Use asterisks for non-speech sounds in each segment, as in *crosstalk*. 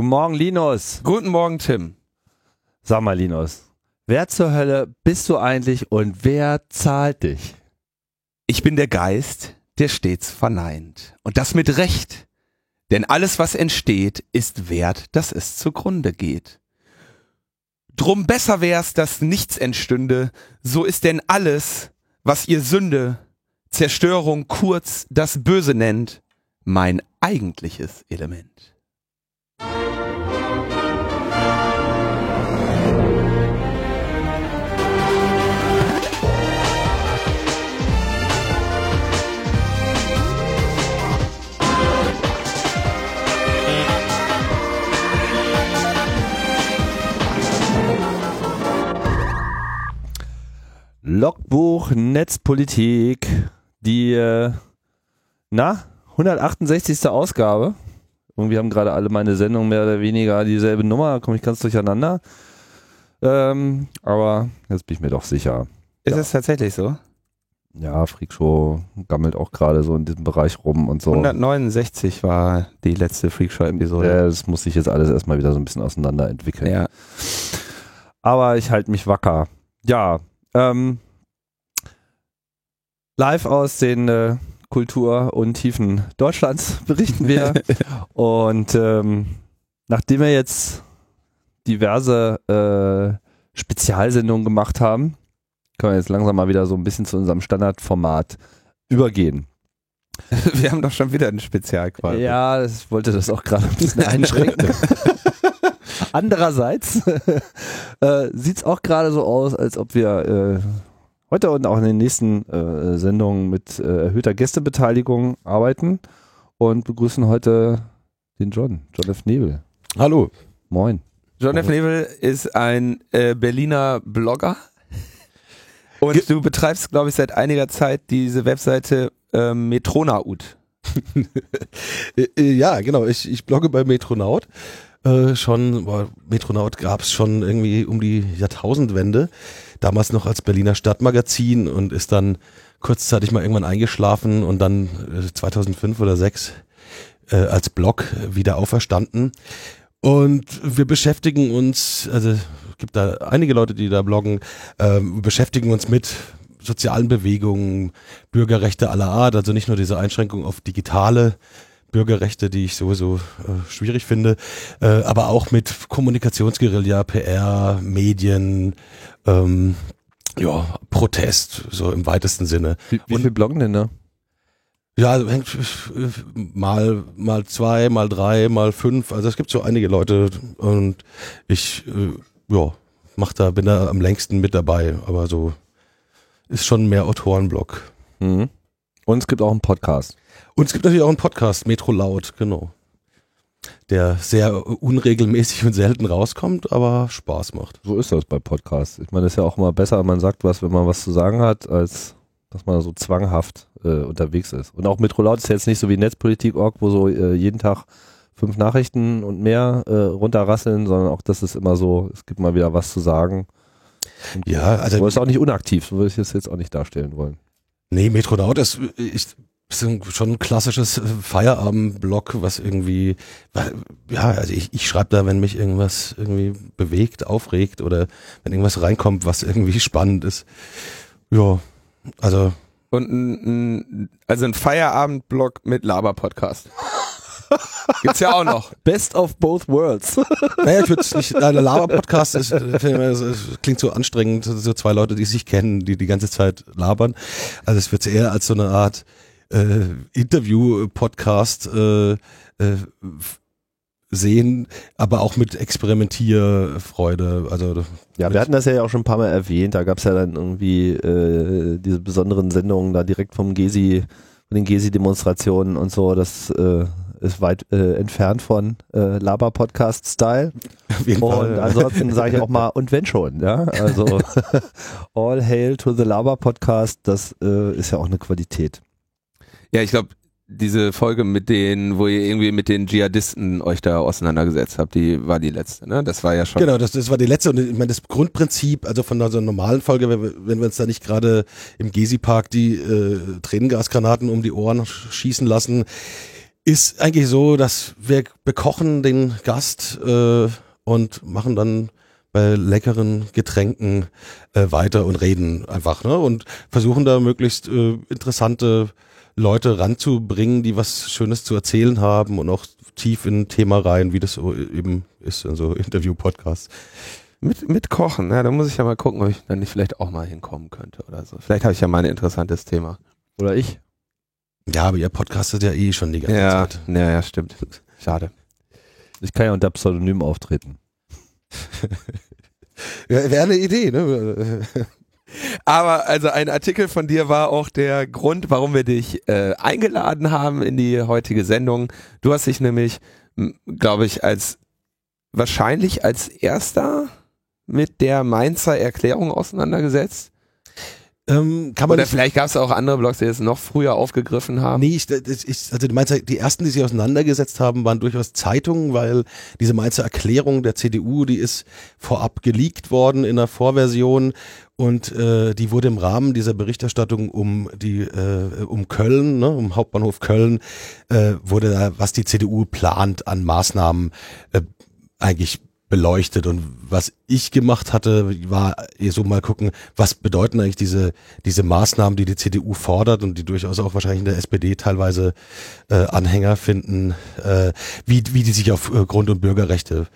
Guten Morgen, Linus. Guten Morgen, Tim. Sag mal, Linus, wer zur Hölle bist du eigentlich und wer zahlt dich? Ich bin der Geist, der stets verneint. Und das mit Recht. Denn alles, was entsteht, ist wert, dass es zugrunde geht. Drum besser wär's, dass nichts entstünde, so ist denn alles, was ihr Sünde, Zerstörung, kurz das Böse nennt, mein eigentliches Element. Logbuch Netzpolitik, die, äh, na, 168. Ausgabe. Irgendwie haben gerade alle meine Sendungen mehr oder weniger dieselbe Nummer, da komme ich ganz durcheinander. Ähm, aber jetzt bin ich mir doch sicher. Ist es tatsächlich so? Ja, Freakshow gammelt auch gerade so in diesem Bereich rum und so. 169 war die letzte Freakshow-Episode. Ja, das muss sich jetzt alles erstmal wieder so ein bisschen auseinander entwickeln. Ja. Aber ich halte mich wacker. Ja, ähm, live aus den äh, Kultur- und Tiefen Deutschlands *laughs* berichten wir. *laughs* und ähm, nachdem wir jetzt diverse äh, Spezialsendungen gemacht haben, können wir jetzt langsam mal wieder so ein bisschen zu unserem Standardformat übergehen. Wir haben doch schon wieder ein Spezial quasi. Ja, ich wollte das auch gerade ein bisschen *laughs* einschränken. Andererseits *laughs* äh, sieht es auch gerade so aus, als ob wir äh, heute und auch in den nächsten äh, Sendungen mit äh, erhöhter Gästebeteiligung arbeiten und begrüßen heute den John, John F. Nebel. Hallo. Moin. John F. Nebel ist ein äh, Berliner Blogger. Und Ge du betreibst, glaube ich, seit einiger Zeit diese Webseite *laughs* äh, Metronaut. Äh, ja, genau. Ich, ich blogge bei Metronaut. Äh, schon, boah, Metronaut gab es schon irgendwie um die Jahrtausendwende. Damals noch als Berliner Stadtmagazin und ist dann kurzzeitig mal irgendwann eingeschlafen und dann äh, 2005 oder 6 äh, als Blog wieder auferstanden. Und wir beschäftigen uns, also es gibt da einige Leute, die da bloggen, äh, wir beschäftigen uns mit sozialen Bewegungen, Bürgerrechte aller Art, also nicht nur diese Einschränkung auf digitale Bürgerrechte, die ich sowieso äh, schwierig finde, äh, aber auch mit Kommunikationsguerilla, PR, Medien, ähm, ja, Protest, so im weitesten Sinne. Wie, wie viel bloggen denn da? Ja, also hängt mal, mal zwei, mal drei, mal fünf. Also es gibt so einige Leute und ich, äh, ja, mach da, bin da am längsten mit dabei, aber so ist schon mehr Autorenblog. Mhm. Und es gibt auch einen Podcast. Und es gibt natürlich auch einen Podcast, Metro Laut, genau. Der sehr unregelmäßig und selten rauskommt, aber Spaß macht. So ist das bei Podcasts. Ich meine, es ist ja auch immer besser, man sagt was, wenn man was zu sagen hat, als dass man so zwanghaft äh, unterwegs ist. Und auch Metrolaut ist jetzt nicht so wie Netzpolitik.org, wo so äh, jeden Tag fünf Nachrichten und mehr äh, runterrasseln, sondern auch das ist immer so, es gibt mal wieder was zu sagen. Und Ja, also so ist auch nicht unaktiv, so würde ich es jetzt auch nicht darstellen wollen. Nee, Metronaut ist, ist, ist schon ein klassisches äh, Feierabendblock, was irgendwie, ja, also ich, ich schreibe da, wenn mich irgendwas irgendwie bewegt, aufregt oder wenn irgendwas reinkommt, was irgendwie *laughs* spannend ist. Ja, also Und ein, ein, also ein Feierabendblog mit Laber-Podcast. *laughs* Gibt's ja auch noch. Best of both worlds. *laughs* Naja, ich würde es nicht, ein Laber-Podcast ist, äh, klingt so anstrengend, so- so zwei Leute, die sich kennen, die die ganze Zeit labern. Also es wird eher als so eine Art äh, Interview-Podcast äh, äh, sehen, aber auch mit Experimentierfreude. Also Ja, wir hatten das ja auch schon ein paar Mal erwähnt. Da gab es ja dann irgendwie äh, diese besonderen Sendungen da direkt vom Gesi, von den Gesi-Demonstrationen und so. Das äh, ist weit äh, entfernt von äh, Laber-Podcast-Style. auf jeden Und ansonsten sage ich auch mal, und wenn schon, ja. Also *laughs* all hail to the Laber-Podcast, das äh, ist ja auch eine Qualität. Ja, ich glaube, diese Folge mit den, wo ihr irgendwie mit den Dschihadisten euch da auseinandergesetzt habt, die war die letzte, ne? Das war ja schon. Genau, das, das war die letzte und ich meine, das Grundprinzip, also von so einer normalen Folge, wenn wir, uns da nicht gerade im Gezi-Park die äh, Tränengasgranaten um die Ohren sch- schießen lassen, ist eigentlich so, dass wir bekochen den Gast äh, und machen dann bei leckeren Getränken äh, weiter und reden einfach, ne? Und versuchen da möglichst äh, interessante Leute ranzubringen, die was Schönes zu erzählen haben und auch tief in ein Thema rein, wie das so eben ist in so *laughs* Interview-Podcasts. Mit, mit Kochen, ja, da muss ich ja mal gucken, ob ich dann nicht vielleicht auch mal hinkommen könnte oder so. Vielleicht habe ich ja mal ein interessantes Thema. Oder ich. Ja, aber ihr podcastet ja eh schon die ganze Ja, Zeit. ja, ja, stimmt. Schade. Ich kann ja unter Pseudonym auftreten. *laughs* Ja, Wäre eine Idee, ne? Aber also ein Artikel von dir war auch der Grund, warum wir dich äh, eingeladen haben in die heutige Sendung. Du hast dich nämlich, glaube ich, als wahrscheinlich als erster mit der Mainzer Erklärung auseinandergesetzt. Ähm, kann man Oder vielleicht gab es auch andere Blogs, die es noch früher aufgegriffen haben. Nee, ich, ich, also du meinst, die ersten, die sich auseinandergesetzt haben, waren durchaus Zeitungen, weil diese Mainzer Erklärung der CDU, die ist vorab geleakt worden in der Vorversion und äh, die wurde im Rahmen dieser Berichterstattung um die äh, um Köln, ne, um Hauptbahnhof Köln, äh, wurde da, was die CDU plant an Maßnahmen äh, eigentlich beleuchtet und was ich gemacht hatte, war so mal gucken, was bedeuten eigentlich diese diese Maßnahmen, die die CDU fordert und die durchaus auch wahrscheinlich in der SPD teilweise äh, Anhänger finden, äh, wie wie die sich auf äh, Grund- und Bürgerrechte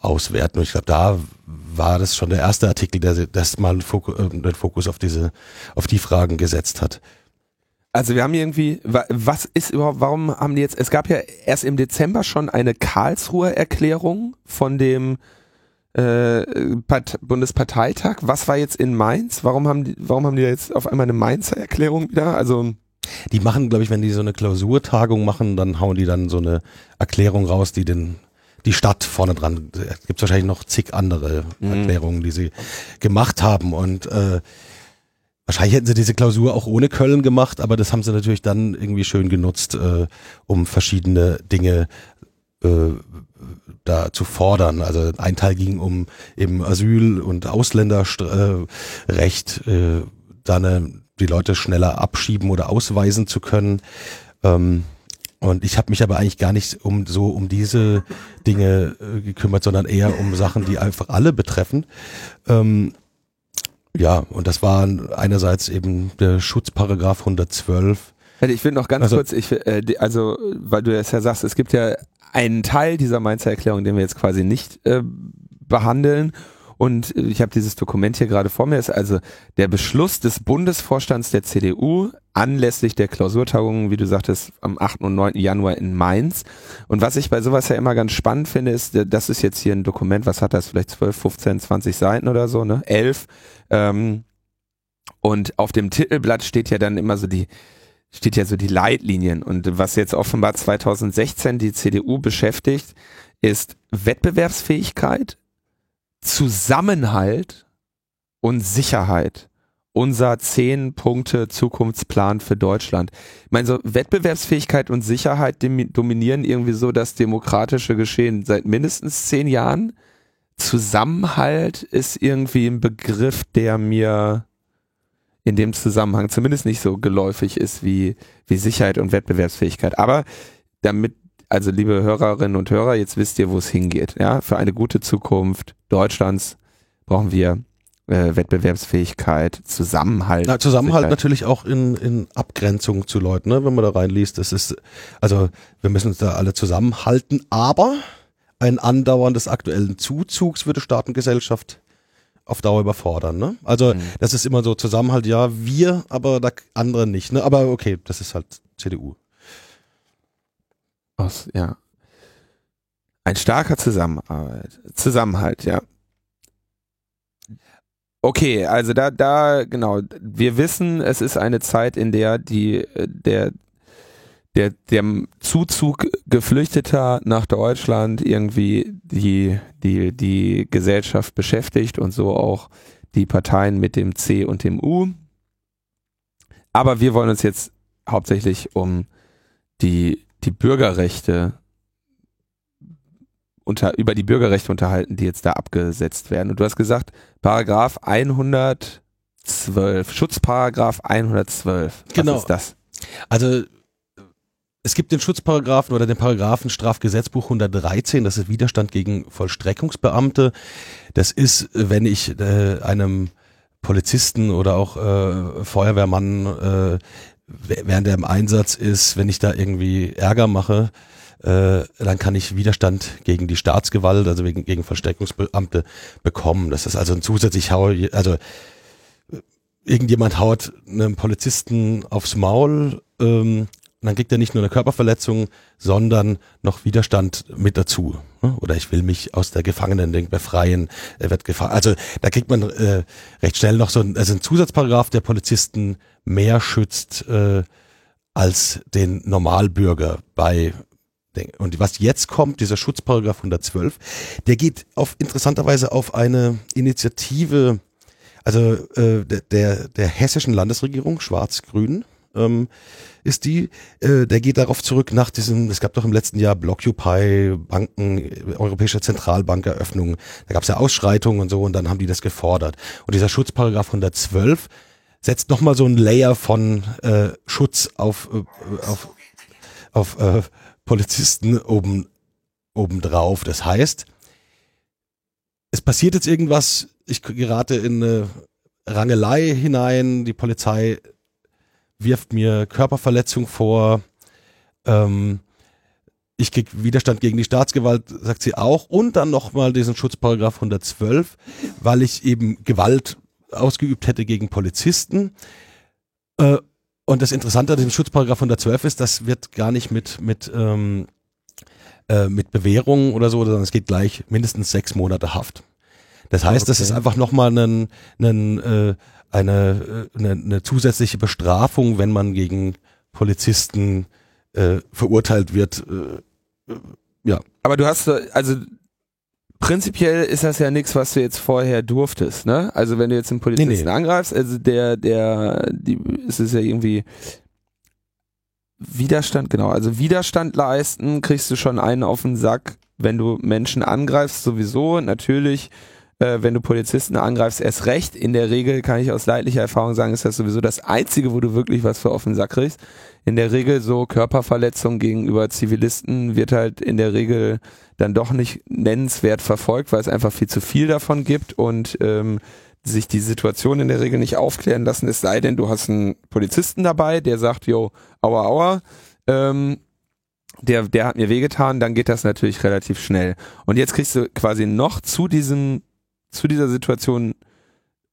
auswerten. Und ich glaube, da war das schon der erste Artikel, der das mal äh, den Fokus auf diese auf die Fragen gesetzt hat. Also wir haben irgendwie, wa- was ist überhaupt, warum haben die jetzt, es gab ja erst im Dezember schon eine Karlsruher Erklärung von dem äh, Part Bundesparteitag. Was war jetzt in Mainz? Warum haben die, warum haben die jetzt auf einmal eine Mainzer Erklärung wieder? Also Die machen, glaube ich, wenn die so eine Klausurtagung machen, dann hauen die dann so eine Erklärung raus, die den die Stadt vorne dran. Es gibt wahrscheinlich noch zig andere Mhm. Erklärungen, die sie gemacht haben. Und äh, wahrscheinlich hätten sie diese Klausur auch ohne Köln gemacht, aber das haben sie natürlich dann irgendwie schön genutzt, äh, um verschiedene Dinge äh, da zu fordern. Also ein Teil ging um eben Asyl und Ausländerrecht, äh, dann äh, die Leute schneller abschieben oder ausweisen zu können. Ähm, und ich habe mich aber eigentlich gar nicht um so um diese Dinge äh, gekümmert, sondern eher um Sachen, die einfach alle betreffen. Ähm, ja, und das waren einerseits eben der Schutzparagraph 112. Also ich will noch ganz Also- kurz, ich, äh, also weil du das ja sagst, es gibt ja einen Teil dieser Mainzer Erklärung, den wir jetzt quasi nicht äh, behandeln. Und ich habe dieses Dokument hier gerade vor mir, ist also der Beschluss des Bundesvorstands der CDU anlässlich der Klausurtagung, wie du sagtest, am 8. und 9. Januar in Mainz. Und was ich bei sowas ja immer ganz spannend finde, ist, äh, das ist jetzt hier ein Dokument, was hat das, vielleicht 12, 15, 20 Seiten oder so, ne? 11. Ähm, und auf dem Titelblatt steht ja dann immer so die, steht ja so die Leitlinien. Und was jetzt offenbar 2016 die CDU beschäftigt, ist Wettbewerbsfähigkeit, Zusammenhalt und Sicherheit. Unser zehn Punkte Zukunftsplan für Deutschland. Ich meine, so Wettbewerbsfähigkeit und Sicherheit dominieren irgendwie so das demokratische Geschehen seit mindestens zehn Jahren. Zusammenhalt ist irgendwie ein Begriff, der mir in dem Zusammenhang zumindest nicht so geläufig ist wie, wie Sicherheit und Wettbewerbsfähigkeit. Aber damit, also liebe Hörerinnen und Hörer, jetzt wisst ihr, wo es hingeht. Ja, für eine gute Zukunft Deutschlands brauchen wir äh, Wettbewerbsfähigkeit, Zusammenhalt. Na, Zusammenhalt natürlich auch in, in Abgrenzung zu Leuten, ne? wenn man da reinliest. Das ist, also wir müssen uns da alle zusammenhalten, aber ein Andauern des aktuellen Zuzugs würde Staat und Gesellschaft auf Dauer überfordern. Ne? Also Mhm. das ist immer so Zusammenhalt, ja, wir, aber da andere nicht. Ne? Aber okay, das ist halt CDU. Aus, ja. Ein starker Zusammenarbeit. Zusammenhalt, ja. Okay, also da, da, genau. Wir wissen, es ist eine Zeit, in der die, äh, der, der, der Zuzug Geflüchteter nach Deutschland irgendwie die, die, die Gesellschaft beschäftigt und so auch die Parteien mit dem C und dem U. Aber wir wollen uns jetzt hauptsächlich um die, die Bürgerrechte unter, über die Bürgerrechte unterhalten, die jetzt da abgesetzt werden. Und du hast gesagt, Paragraph 112, Schutzparagraph 112. Was Genau. ist das? Also es gibt den Schutzparagraphen oder den Paragraphen Strafgesetzbuch 113, das ist Widerstand gegen Vollstreckungsbeamte. Das ist, wenn ich äh, einem Polizisten oder auch äh, Feuerwehrmann äh, während er im Einsatz ist, wenn ich da irgendwie Ärger mache, äh, dann kann ich Widerstand gegen die Staatsgewalt, also wegen, gegen Versteckungsbeamte bekommen. Das ist also ein zusätzlich, also irgendjemand haut einem Polizisten aufs Maul, ähm, und dann kriegt er nicht nur eine Körperverletzung, sondern noch Widerstand mit dazu. Oder ich will mich aus der Gefangenen befreien. Er wird gefangen. Also da kriegt man äh, recht schnell noch so ein, also ein Zusatzparagraph, der Polizisten mehr schützt äh, als den Normalbürger bei und was jetzt kommt, dieser Schutzparagraph 112, der geht auf interessanterweise auf eine Initiative, also äh, der, der hessischen Landesregierung, Schwarz-Grün, ähm, ist die, äh, der geht darauf zurück nach diesem, es gab doch im letzten Jahr Blockupy, Banken, Europäische Zentralbankeröffnung, da gab es ja Ausschreitungen und so und dann haben die das gefordert. Und dieser Schutzparagraph 112 setzt nochmal so ein Layer von äh, Schutz auf, äh, auf, auf äh, Polizisten oben, oben drauf. Das heißt, es passiert jetzt irgendwas, ich gerate in eine Rangelei hinein, die Polizei wirft mir Körperverletzung vor, ähm, ich krieg Widerstand gegen die Staatsgewalt, sagt sie auch, und dann nochmal diesen Schutzparagraph 112, weil ich eben Gewalt ausgeübt hätte gegen Polizisten. Äh, und das Interessante an dem Schutzparagraph 112 ist, das wird gar nicht mit, mit, ähm, äh, mit Bewährung oder so, sondern es geht gleich mindestens sechs Monate Haft. Das heißt, okay. das ist einfach nochmal ein, ein, äh, eine, äh, eine, eine zusätzliche Bestrafung, wenn man gegen Polizisten äh, verurteilt wird. Äh, äh, ja. Aber du hast, also prinzipiell ist das ja nichts, was du jetzt vorher durftest, ne? Also wenn du jetzt einen Polizisten nee, nee. angreifst, also der, der, die, es ist ja irgendwie Widerstand, genau, also Widerstand leisten, kriegst du schon einen auf den Sack, wenn du Menschen angreifst, sowieso, natürlich äh, wenn du Polizisten angreifst, erst recht. In der Regel kann ich aus leidlicher Erfahrung sagen, ist das sowieso das Einzige, wo du wirklich was für offenen Sack kriegst. In der Regel so Körperverletzung gegenüber Zivilisten wird halt in der Regel dann doch nicht nennenswert verfolgt, weil es einfach viel zu viel davon gibt und ähm, sich die Situation in der Regel nicht aufklären lassen, es sei denn, du hast einen Polizisten dabei, der sagt, jo, aua, aua, ähm, der, der hat mir wehgetan, dann geht das natürlich relativ schnell. Und jetzt kriegst du quasi noch zu diesem zu dieser Situation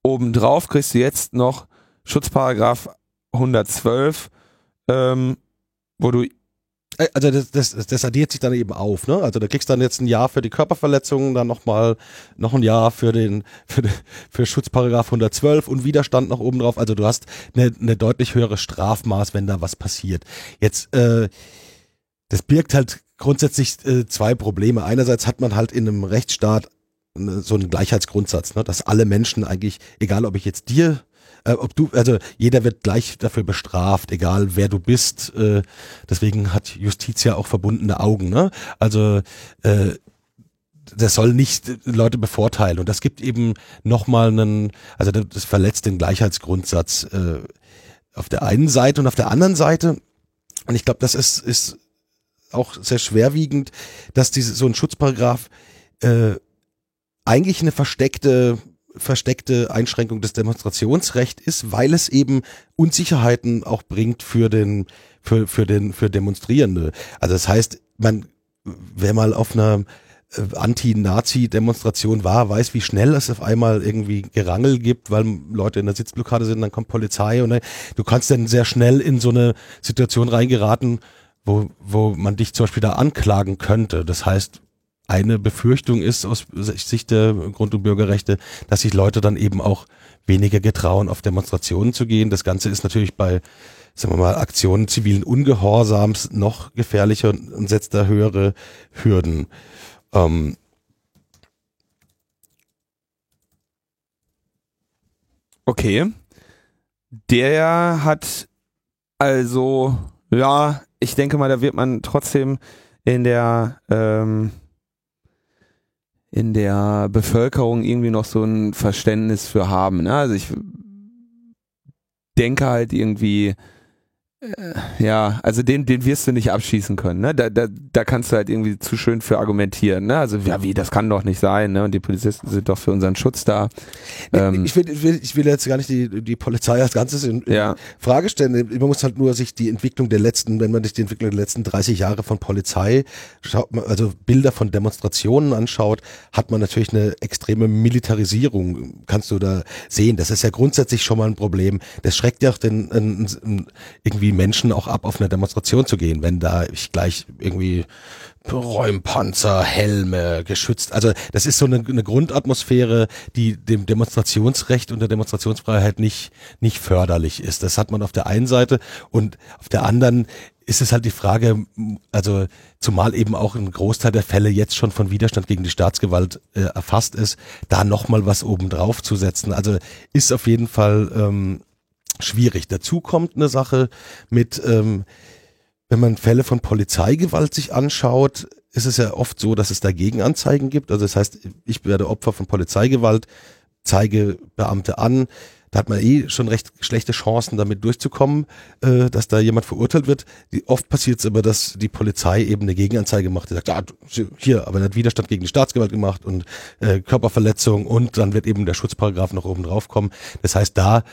obendrauf kriegst du jetzt noch Schutzparagraph 112, ähm, wo du äh, also das, das, das addiert sich dann eben auf, ne? Also du kriegst dann jetzt ein Jahr für die Körperverletzungen, dann nochmal noch ein Jahr für den für, für Schutzparagraph 112 und Widerstand noch oben drauf. Also du hast eine, eine deutlich höhere Strafmaß, wenn da was passiert. Jetzt äh, das birgt halt grundsätzlich äh, zwei Probleme. Einerseits hat man halt in einem Rechtsstaat so ein Gleichheitsgrundsatz, ne? dass alle Menschen eigentlich, egal ob ich jetzt dir äh, ob du, also jeder wird gleich dafür bestraft, egal wer du bist. Äh, deswegen hat Justiz ja auch verbundene Augen. Ne? Also äh, das soll nicht Leute bevorteilen. Und das gibt eben nochmal einen, also das verletzt den Gleichheitsgrundsatz äh, auf der einen Seite und auf der anderen Seite, und ich glaube, das ist, ist auch sehr schwerwiegend, dass diese so ein Schutzparagraf äh, eigentlich eine versteckte versteckte Einschränkung des Demonstrationsrechts ist, weil es eben Unsicherheiten auch bringt für den für für den für Demonstrierende. Also das heißt, man wer mal auf einer äh, Anti-Nazi-Demonstration war, weiß, wie schnell es auf einmal irgendwie Gerangel gibt, weil Leute in der Sitzblockade sind, dann kommt Polizei und du kannst dann sehr schnell in so eine Situation reingeraten, wo, wo man dich zum Beispiel da anklagen könnte. Das heißt, eine Befürchtung ist aus Sicht der Grund- und Bürgerrechte, dass sich Leute dann eben auch weniger getrauen, auf Demonstrationen zu gehen. Das Ganze ist natürlich bei, sagen wir mal, Aktionen zivilen Ungehorsams noch gefährlicher und setzt da höhere Hürden. Ähm okay. Der hat also, ja, ich denke mal, da wird man trotzdem in der ähm, in der Bevölkerung irgendwie noch so ein Verständnis für haben. Ne? Also ich denke halt irgendwie, Ja, also den, den wirst du nicht abschießen können. Ne? Da, da, da kannst du halt irgendwie zu schön für argumentieren. Ne? Also ja, wie, das kann doch nicht sein. Ne? Und die Polizisten sind doch für unseren Schutz da. Ähm, ich, will, ich, will, ich will jetzt gar nicht die, die Polizei als Ganzes in, in Ja. Frage stellen. Man muss halt nur sich die Entwicklung der letzten, wenn man sich die Entwicklung der letzten 30 Jahre von Polizei, schaut, also Bilder von Demonstrationen anschaut, hat man natürlich eine extreme Militarisierung. Kannst du da sehen? Das ist ja grundsätzlich schon mal ein Problem. Das schreckt ja auch den den- irgendwie Menschen auch ab, auf eine Demonstration zu gehen, wenn da ich gleich irgendwie Räumpanzer, Helme, geschützt. Also das ist so eine, eine Grundatmosphäre, die dem Demonstrationsrecht und der Demonstrationsfreiheit nicht, nicht förderlich ist. Das hat man auf der einen Seite und auf der anderen ist es halt die Frage, also zumal eben auch ein Großteil der Fälle jetzt schon von Widerstand gegen die Staatsgewalt äh, erfasst ist, da nochmal was obendrauf zu setzen. Also ist auf jeden Fall ähm, schwierig. Dazu kommt eine Sache mit, ähm, wenn man Fälle von Polizeigewalt sich anschaut, ist es ja oft so, dass es da Gegenanzeigen gibt. Also das heißt, ich werde Opfer von Polizeigewalt, zeige Beamte an. Da hat man eh schon recht schlechte Chancen, damit durchzukommen, äh, dass da jemand verurteilt wird. Die, oft passiert es aber, dass die Polizei eben eine Gegenanzeige macht. Die sagt, ah, du- hier, aber er hat Widerstand gegen die Staatsgewalt gemacht und äh, Körperverletzung und dann wird eben der Schutzparagraf noch oben drauf kommen. Das heißt, da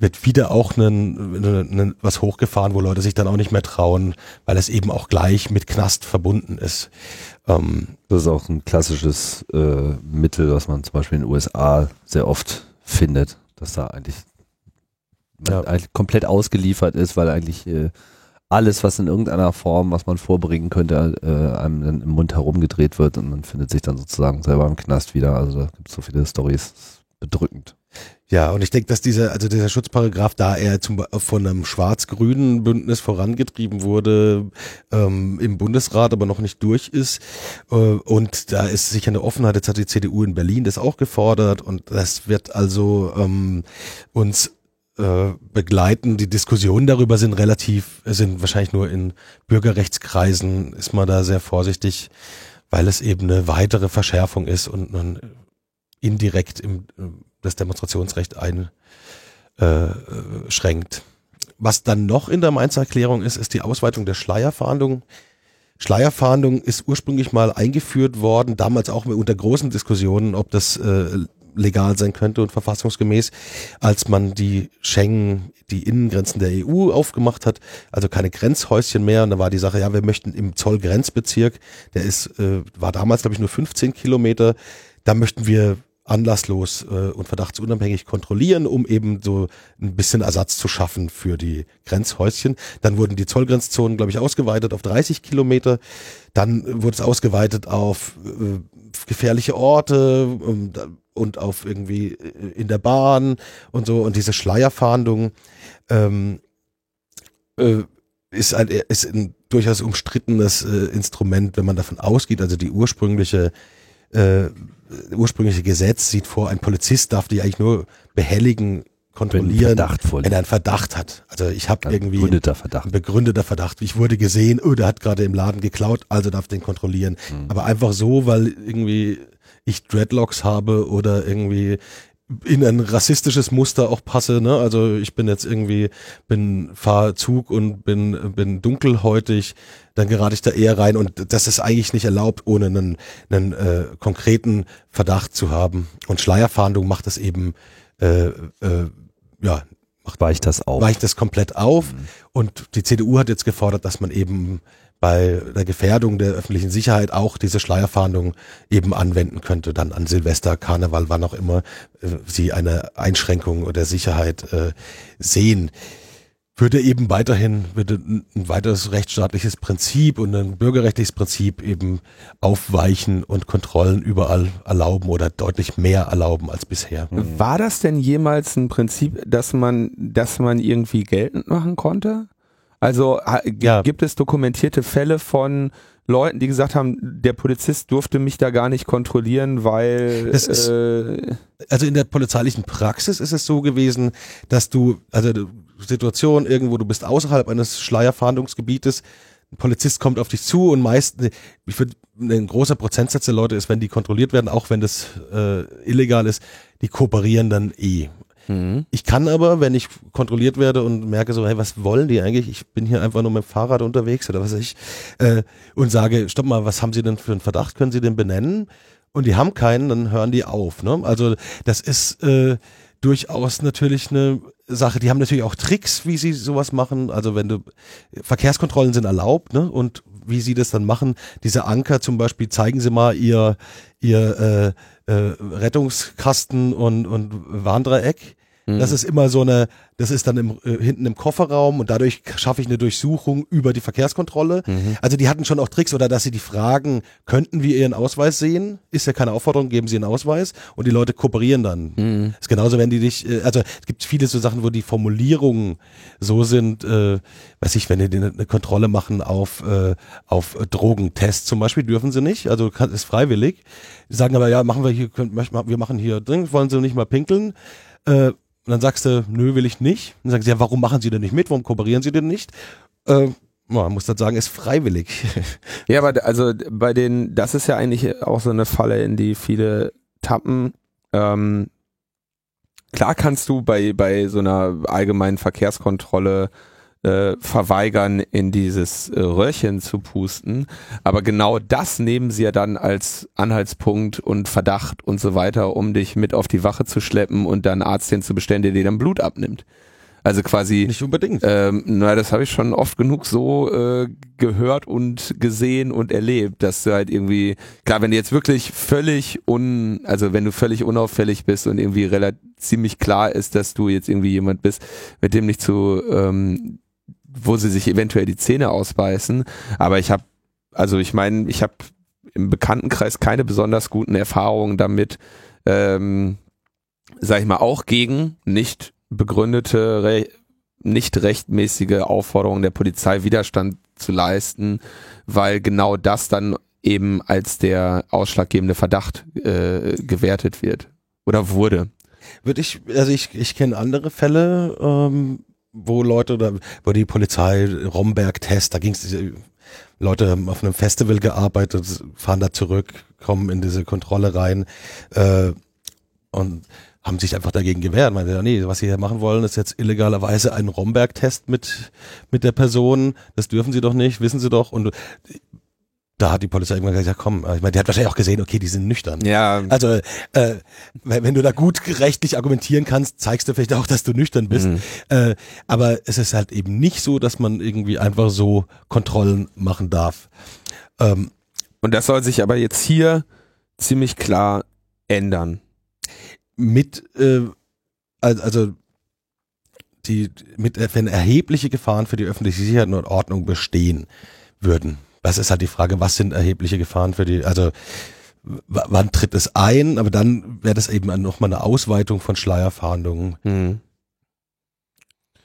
wird wieder auch nen, nen, nen, was hochgefahren, wo Leute sich dann auch nicht mehr trauen, weil es eben auch gleich mit Knast verbunden ist. Ähm, Das ist auch ein klassisches äh, Mittel, was man zum Beispiel in den USA sehr oft findet, dass da eigentlich, Ja. eigentlich komplett ausgeliefert ist, weil eigentlich äh, alles, was in irgendeiner Form, was man vorbringen könnte, äh, einem dann im Mund herumgedreht wird und man findet sich dann sozusagen selber im Knast wieder. Also da gibt es so viele Stories, bedrückend. Ja, und ich denke, dass dieser, also dieser Schutzparagraph, da er zum, von einem schwarz-grünen Bündnis vorangetrieben wurde, ähm, im Bundesrat aber noch nicht durch ist, äh, und da ist sicher eine Offenheit, jetzt hat die CDU in Berlin das auch gefordert, und das wird also ähm, uns äh, begleiten. Die Diskussionen darüber sind relativ, sind wahrscheinlich nur in Bürgerrechtskreisen, ist man da sehr vorsichtig, weil es eben eine weitere Verschärfung ist und man indirekt im, äh, das Demonstrationsrecht einschränkt. Äh. Was dann noch in der Mainzer Erklärung ist, ist die Ausweitung der Schleierfahndung. Schleierfahndung ist ursprünglich mal eingeführt worden, damals auch unter großen Diskussionen, ob das äh, legal sein könnte und verfassungsgemäß, als man die Schengen, die Innengrenzen der EU aufgemacht hat, also keine Grenzhäuschen mehr. Und da war die Sache, ja, wir möchten im Zollgrenzbezirk, der ist, äh, war damals, glaube ich, nur 15 Kilometer, da möchten wir anlasslos äh, und verdachtsunabhängig kontrollieren, um eben so ein bisschen Ersatz zu schaffen für die Grenzhäuschen. Dann wurden die Zollgrenzzonen, glaube ich, ausgeweitet auf 30 Kilometer. Dann wurde es ausgeweitet auf äh, gefährliche Orte und, und auf irgendwie äh, in der Bahn und so. Und diese Schleierfahndung ähm, äh, ist ein, ist ein durchaus umstrittenes äh, Instrument, wenn man davon ausgeht, also die ursprüngliche äh, ursprüngliche Gesetz sieht vor, ein Polizist darf die eigentlich nur behelligen, kontrollieren, vorliegt. wenn er einen Verdacht hat. Also ich habe irgendwie begründeter Verdacht. begründeter Verdacht. Ich wurde gesehen, oh, der hat gerade im Laden geklaut, also darf den kontrollieren. Aber einfach so, weil irgendwie ich Dreadlocks habe oder irgendwie in ein rassistisches Muster auch passe, ne? Also ich bin jetzt irgendwie, bin fahr Zug und bin, bin dunkelhäutig, dann gerate ich da eher rein und das ist eigentlich nicht erlaubt, ohne einen, einen äh, konkreten Verdacht zu haben. Und Schleierfahndung macht das eben, äh, äh, ja, Weicht das auf. weicht das komplett auf. Und die CDU hat jetzt gefordert, dass man eben bei der Gefährdung der öffentlichen Sicherheit auch diese Schleierfahndung eben anwenden könnte, dann an Silvester, Karneval, wann auch immer äh, sie eine Einschränkung der Sicherheit äh, sehen. Würde eben weiterhin, würde ein weiteres rechtsstaatliches Prinzip und ein bürgerrechtliches Prinzip eben aufweichen und Kontrollen überall erlauben oder deutlich mehr erlauben als bisher. War das denn jemals ein Prinzip, dass man, dass man irgendwie geltend machen konnte? Also Ja. gibt es dokumentierte Fälle von Leuten, die gesagt haben, der Polizist durfte mich da gar nicht kontrollieren, weil Das ist- äh, also in der polizeilichen Praxis ist es so gewesen, dass du, also Situation irgendwo, du bist außerhalb eines Schleierfahndungsgebietes, ein Polizist kommt auf dich zu und meist, ich würde, ein großer Prozentsatz der Leute ist, wenn die kontrolliert werden, auch wenn das äh, illegal ist, die kooperieren dann eh. Mhm. Ich kann aber, wenn ich kontrolliert werde und merke so, hey, was wollen die eigentlich? Ich bin hier einfach nur mit dem Fahrrad unterwegs oder was weiß ich, äh, und sage, stopp mal, was haben Sie denn für einen Verdacht? Können Sie den benennen? Und die haben keinen, dann hören die auf. Ne? Also das ist äh, durchaus natürlich eine Sache. Die haben natürlich auch Tricks, wie sie sowas machen. Also wenn du Verkehrskontrollen sind erlaubt, ne? Und wie sie das dann machen, diese Anker zum Beispiel, zeigen sie mal ihr ihr äh, äh, Rettungskasten und und Warndreieck. Das ist immer so eine, das ist dann im, äh, hinten im Kofferraum und dadurch schaffe ich eine Durchsuchung über die Verkehrskontrolle. Also die hatten schon auch Tricks oder dass sie die fragen, könnten wir ihren Ausweis sehen? Ist ja keine Aufforderung, geben sie einen Ausweis und die Leute kooperieren dann. Ist genauso, wenn die dich, äh, also es gibt viele so Sachen, wo die Formulierungen so sind, äh, weiß ich, wenn die eine, eine Kontrolle machen auf, äh, auf Drogentests zum Beispiel, dürfen sie nicht, also kann, ist freiwillig. Die sagen aber, ja, machen wir hier, können, wir machen hier dringend, wollen sie nicht mal pinkeln? Äh, und dann sagst du, nö, will ich nicht. Und dann sagen sie, ja, warum machen sie denn nicht mit? Warum kooperieren sie denn nicht? Äh, man muss dann sagen, ist freiwillig. Ja, aber also bei den, das ist ja eigentlich auch so eine Falle, in die viele tappen. Ähm, klar kannst du bei, bei so einer allgemeinen Verkehrskontrolle äh, verweigern, in dieses äh, Röhrchen zu pusten. Aber genau das nehmen sie ja dann als Anhaltspunkt und Verdacht und so weiter, um dich mit auf die Wache zu schleppen und dann Arzt hin zu bestellen, der dir dann Blut abnimmt. Also quasi nicht unbedingt. ähm, na, das habe ich schon oft genug so äh, gehört und gesehen und erlebt, dass du halt irgendwie, klar, wenn du jetzt wirklich völlig un, also wenn du völlig unauffällig bist und irgendwie relativ ziemlich klar ist, dass du jetzt irgendwie jemand bist, mit dem nicht zu, ähm, wo sie sich eventuell die Zähne ausbeißen. Aber ich habe, also ich meine, ich habe im Bekanntenkreis keine besonders guten Erfahrungen damit, ähm, sag ich mal, auch gegen nicht begründete, re nicht rechtmäßige Aufforderungen der Polizei Widerstand zu leisten, weil genau das dann eben als der ausschlaggebende Verdacht äh, gewertet wird oder wurde. Würde ich, also ich, ich kenne andere Fälle, ähm, wo Leute oder wo die Polizei Romberg-Test, da ging es Leute haben auf einem Festival gearbeitet, fahren da zurück, kommen in diese Kontrolle rein äh, und haben sich einfach dagegen gewehrt. Meinte, nee, was sie hier machen wollen, ist jetzt illegalerweise einen Romberg-Test mit, mit der Person. Das dürfen sie doch nicht, wissen sie doch. Und da hat die Polizei irgendwann gesagt, komm, ich meine, die hat wahrscheinlich auch gesehen, okay, die sind nüchtern. Ja, Also, äh, wenn du da gut rechtlich argumentieren kannst, zeigst du vielleicht auch, dass du nüchtern bist. Mhm. Äh, aber es ist halt eben nicht so, dass man irgendwie einfach so Kontrollen machen darf. Ähm, und das soll sich aber jetzt hier ziemlich klar ändern. mit, äh, al- also die, mit, äh, wenn erhebliche Gefahren für die öffentliche Sicherheit und Ordnung bestehen würden. Das ist halt die Frage, was sind erhebliche Gefahren für die, also wann tritt es ein, aber dann wäre das eben nochmal eine Ausweitung von Schleierfahndungen. Mhm.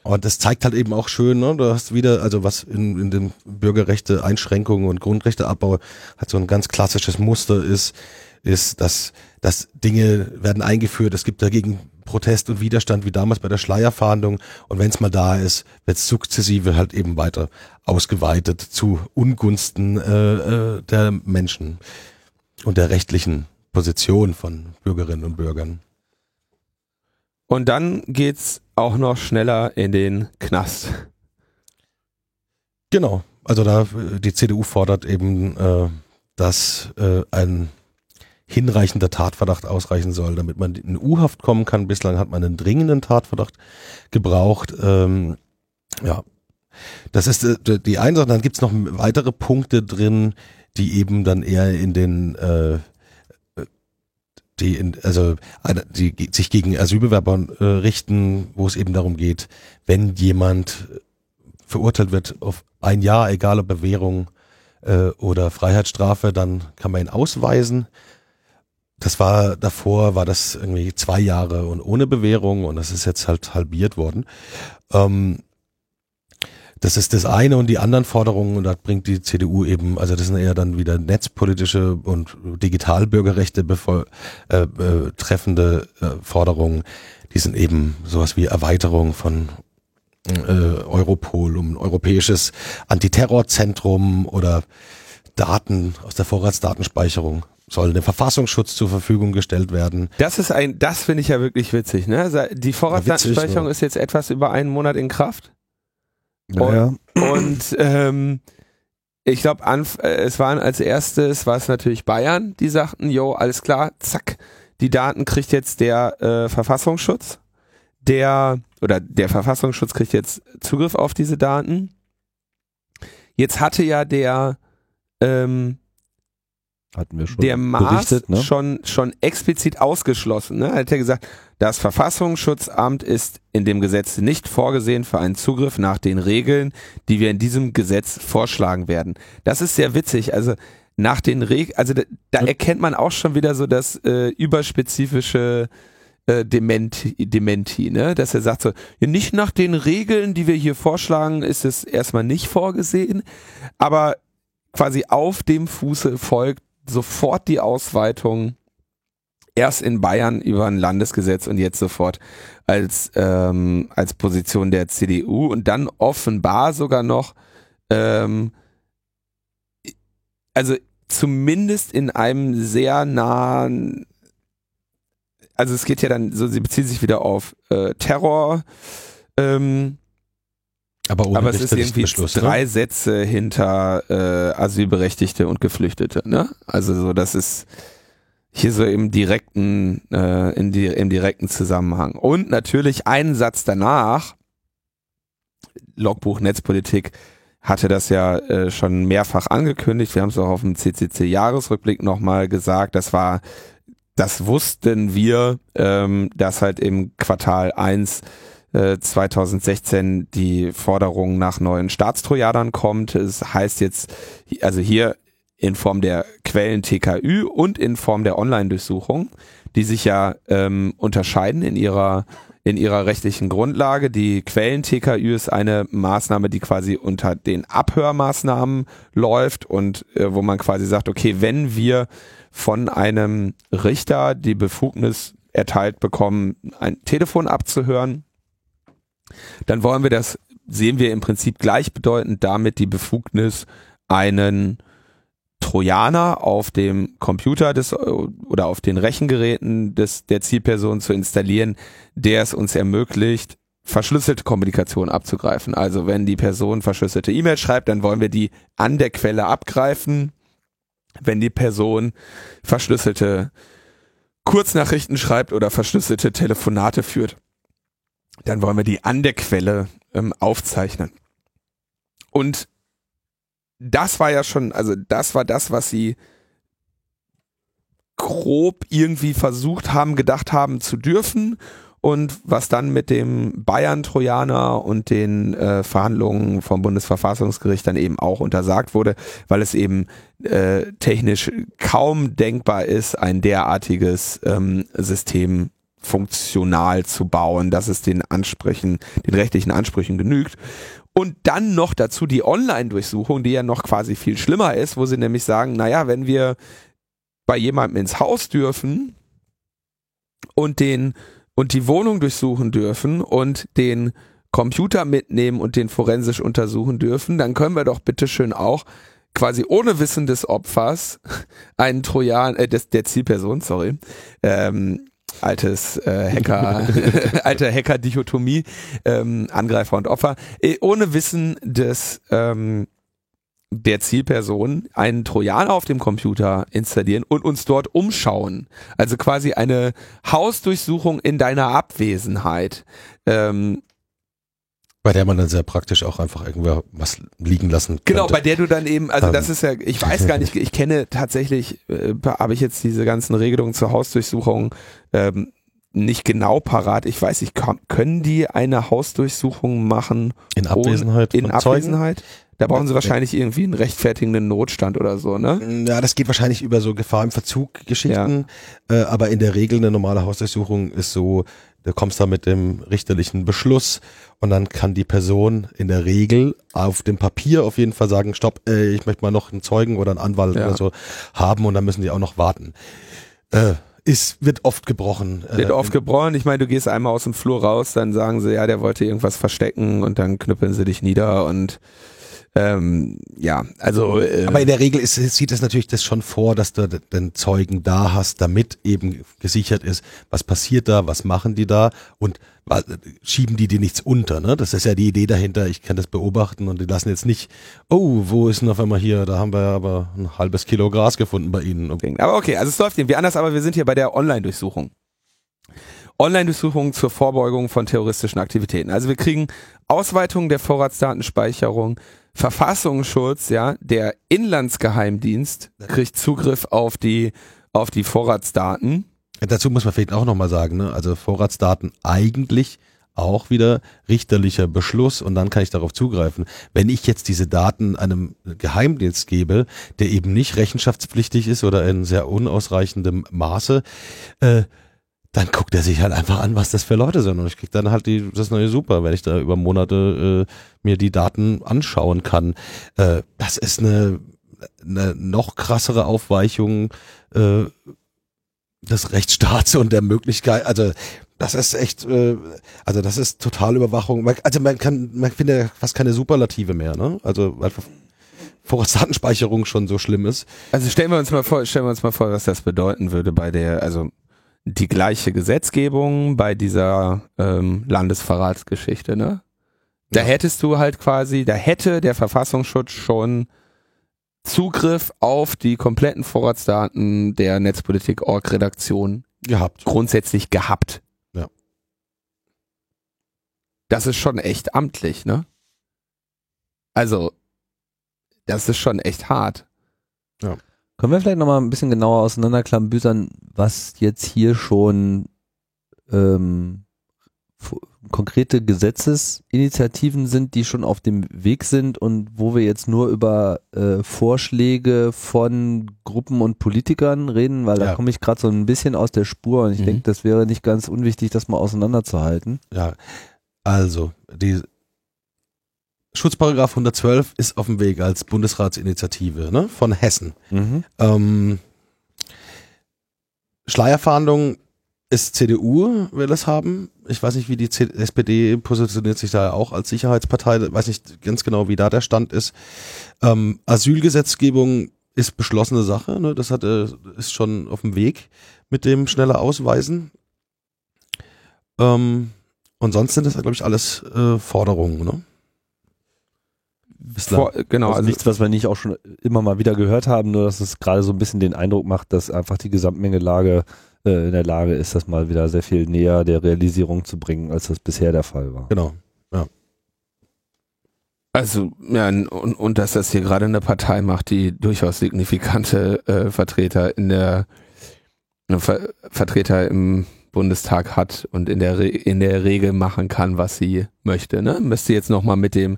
Und das zeigt halt eben auch schön, ne? Du hast wieder, also was in, in den Bürgerrechte Einschränkungen und Grundrechteabbau halt so ein ganz klassisches Muster ist, ist, dass, dass Dinge werden eingeführt, es gibt dagegen Protest und Widerstand, wie damals bei der Schleierfahndung. Und wenn es mal da ist, wird es sukzessive halt eben weiter ausgeweitet zu Ungunsten äh, äh, der Menschen und der rechtlichen Position von Bürgerinnen und Bürgern. Und dann geht's auch noch schneller in den Knast. Genau. Also da äh, die CDU fordert eben, äh, dass äh, ein hinreichender Tatverdacht ausreichen soll, damit man in U-Haft kommen kann. Bislang hat man einen dringenden Tatverdacht gebraucht. Ähm, ja, das ist äh, die eine Sache. Dann gibt's noch weitere Punkte drin, die eben dann eher in den äh, die in, also die sich gegen Asylbewerber äh, richten, wo es eben darum geht, wenn jemand verurteilt wird auf ein Jahr, egal ob Bewährung äh, oder Freiheitsstrafe, dann kann man ihn ausweisen. Das war davor, war das irgendwie zwei Jahre und ohne Bewährung und das ist jetzt halt halbiert worden. Ähm, das ist das eine und die anderen Forderungen, und da bringt die CDU eben, also das sind eher dann wieder netzpolitische und Digitalbürgerrechte äh, äh, treffende äh, Forderungen. Die sind eben sowas wie Erweiterung von äh, Europol um ein europäisches Antiterrorzentrum oder Daten aus der Vorratsdatenspeicherung soll der Verfassungsschutz zur Verfügung gestellt werden. Das ist ein, das finde ich ja wirklich witzig. Ne? Die Vorratsdatenspeicherung ja. ist jetzt etwas über einen Monat in Kraft. Naja. Und ähm, ich glaube, äh, es waren als erstes, war es natürlich Bayern, die sagten, jo, alles klar, zack, die Daten kriegt jetzt der äh, Verfassungsschutz. Der, oder der Verfassungsschutz kriegt jetzt Zugriff auf diese Daten. Jetzt hatte ja der ähm, hatten wir schon der Maas ne? schon, schon explizit ausgeschlossen. Ne? Er hat ja gesagt, das Verfassungsschutzamt ist in dem Gesetz nicht vorgesehen für einen Zugriff nach den Regeln, die wir in diesem Gesetz vorschlagen werden. Das ist sehr witzig. Also nach den Regeln, also da, da erkennt man auch schon wieder so das äh, überspezifische äh, Dementi, Dementi, ne? Dass er sagt so, nicht nach den Regeln, die wir hier vorschlagen, ist es erstmal nicht vorgesehen, aber quasi auf dem Fuße folgt sofort die Ausweitung erst in Bayern über ein Landesgesetz und jetzt sofort als, ähm, als Position der CDU und dann offenbar sogar noch, ähm, also zumindest in einem sehr nahen, also es geht ja dann, so sie bezieht sich wieder auf äh, Terror, ähm, aber, ohne aber es ist irgendwie Beschluss, drei ne? Sätze hinter äh, Asylberechtigte und Geflüchtete. Ne? Also so, das ist hier so im direkten, äh, in die, im direkten Zusammenhang. Und natürlich einen Satz danach, Logbuch Netzpolitik hatte das ja äh, schon mehrfach angekündigt. Wir haben es auch auf dem CCC-Jahresrückblick nochmal gesagt. Das war, das wussten wir, ähm, dass halt im Quartal eins 2016 die Forderung nach neuen Staatstrojanern kommt. Es heißt jetzt, also hier in Form der Quellen TKÜ und in Form der Online-Durchsuchung, die sich ja ähm, unterscheiden in ihrer in ihrer rechtlichen Grundlage. Die Quellen TKÜ ist eine Maßnahme, die quasi unter den Abhörmaßnahmen läuft und äh, wo man quasi sagt, okay, wenn wir von einem Richter die Befugnis erteilt bekommen, ein Telefon abzuhören, dann wollen wir das, sehen wir im Prinzip gleichbedeutend damit die Befugnis, einen Trojaner auf dem Computer des oder auf den Rechengeräten des der Zielperson zu installieren, der es uns ermöglicht, verschlüsselte Kommunikation abzugreifen. Also wenn die Person verschlüsselte E-Mail schreibt, dann wollen wir die an der Quelle abgreifen. Wenn die Person verschlüsselte Kurznachrichten schreibt oder verschlüsselte Telefonate führt, dann wollen wir die an der Quelle ähm, aufzeichnen. Und das war ja schon, also das war das, was sie grob irgendwie versucht haben, gedacht haben zu dürfen und was dann mit dem Bayern-Trojaner und den äh, Verhandlungen vom Bundesverfassungsgericht dann eben auch untersagt wurde, weil es eben äh, technisch kaum denkbar ist, ein derartiges ähm, System funktional zu bauen, dass es den Ansprüchen, den rechtlichen Ansprüchen genügt. Und dann noch dazu die Online-Durchsuchung, die ja noch quasi viel schlimmer ist, wo sie nämlich sagen, naja, wenn wir bei jemandem ins Haus dürfen und den und die Wohnung durchsuchen dürfen und den Computer mitnehmen und den forensisch untersuchen dürfen, dann können wir doch bitteschön auch quasi ohne Wissen des Opfers einen Trojan, äh, des, der Zielperson, sorry, ähm, altes äh, Hacker, *laughs* alte Hacker-Dichotomie, ähm, Angreifer und Opfer, äh, ohne Wissen des ähm, der Zielperson einen Trojaner auf dem Computer installieren und uns dort umschauen. Also quasi eine Hausdurchsuchung in deiner Abwesenheit. Ähm, bei der man dann sehr praktisch auch einfach irgendwo was liegen lassen kann. Genau, bei der du dann eben, also das ist ja, ich weiß gar nicht, ich kenne tatsächlich, äh, habe ich jetzt diese ganzen Regelungen zur Hausdurchsuchung ähm, nicht genau parat. Ich weiß nicht, können die eine Hausdurchsuchung machen? In Abwesenheit? In Abwesenheit? Da brauchen sie wahrscheinlich irgendwie einen rechtfertigenden Notstand oder so, ne? Ja, das geht wahrscheinlich über so Gefahr im Verzug Geschichten. Ja. Äh, aber in der Regel eine normale Hausdurchsuchung ist so, du kommst da mit dem richterlichen Beschluss und dann kann die Person in der Regel auf dem Papier auf jeden Fall sagen, stopp, äh, ich möchte mal noch einen Zeugen oder einen Anwalt ja. oder so haben und dann müssen die auch noch warten. Äh, ist, wird oft gebrochen. Wird äh, oft gebrochen. Ich meine, du gehst einmal aus dem Flur raus, dann sagen sie, ja, der wollte irgendwas verstecken und dann knüppeln sie dich nieder und Ähm, ja, also. Äh, Aber in der Regel ist, sieht es natürlich das schon vor, dass du den Zeugen da hast, damit eben gesichert ist, was passiert da, was machen die da und schieben die dir nichts unter. Ne? Das ist ja die Idee dahinter. Ich kann das beobachten und die lassen jetzt nicht, oh, wo ist denn auf einmal hier? Da haben wir aber ein halbes Kilo Gras gefunden bei ihnen. Aber okay, also es läuft irgendwie anders, aber wir sind hier bei der Online-Durchsuchung. Online-Durchsuchung zur Vorbeugung von terroristischen Aktivitäten. Also wir kriegen Ausweitung der Vorratsdatenspeicherung, Verfassungsschutz, ja, der Inlandsgeheimdienst kriegt Zugriff auf die, auf die Vorratsdaten. Dazu muss man vielleicht auch nochmal sagen, ne? also Vorratsdaten eigentlich auch wieder richterlicher Beschluss und dann kann ich darauf zugreifen. Wenn ich jetzt diese Daten einem Geheimdienst gebe, der eben nicht rechenschaftspflichtig ist oder in sehr unausreichendem Maße, äh, dann guckt er sich halt einfach an, was das für Leute sind. Und ich krieg dann halt die, das neue Super, wenn ich da über Monate äh, mir die Daten anschauen kann. Äh, das ist eine, eine noch krassere Aufweichung äh, des Rechtsstaats und der Möglichkeit, also das ist echt, äh, also das ist total Überwachung. Also man kann, man findet fast keine Superlative mehr, ne? Also weil Vorratsdatenspeicherung schon so schlimm ist. Also stellen wir uns mal vor, stellen wir uns mal vor, was das bedeuten würde bei der, also die gleiche Gesetzgebung bei dieser ähm, Landesverratsgeschichte, ne? Da ja. hättest du halt quasi, da hätte der Verfassungsschutz schon Zugriff auf die kompletten Vorratsdaten der Netzpolitik-Org-Redaktion gehabt. Grundsätzlich gehabt. Ja. Das ist schon echt amtlich, ne? Also, das ist schon echt hart. Ja. Können wir vielleicht nochmal ein bisschen genauer auseinanderklambüsern, was jetzt hier schon ähm, konkrete Gesetzesinitiativen sind, die schon auf dem Weg sind und wo wir jetzt nur über äh, Vorschläge von Gruppen und Politikern reden, weil ja. da komme ich gerade so ein bisschen aus der Spur und ich mhm. denke, das wäre nicht ganz unwichtig, das mal auseinanderzuhalten. Ja, also die Schutzparagraf 112 ist auf dem Weg als Bundesratsinitiative ne, von Hessen. Mhm. Ähm, Schleierfahndung ist CDU, will das haben. Ich weiß nicht, wie die SPD positioniert sich da auch als Sicherheitspartei. Ich weiß nicht ganz genau, wie da der Stand ist. Ähm, Asylgesetzgebung ist beschlossene Sache. Ne? Das hat, äh, ist schon auf dem Weg mit dem schneller Ausweisen. Ähm, und sonst sind das, glaube ich, alles äh, Forderungen. Ne? Vor, genau, also, also nichts, was wir nicht auch schon immer mal wieder gehört haben, nur dass es gerade so ein bisschen den Eindruck macht, dass einfach die Gesamtmenge Lage äh, in der Lage ist, das mal wieder sehr viel näher der Realisierung zu bringen, als das bisher der Fall war. Genau, ja. Also, ja, und, und dass das hier gerade eine Partei macht, die durchaus signifikante äh, Vertreter in der äh, Ver Vertreter im Bundestag hat und in der Re in der Regel machen kann, was sie möchte. Ne? Müsste jetzt nochmal mit dem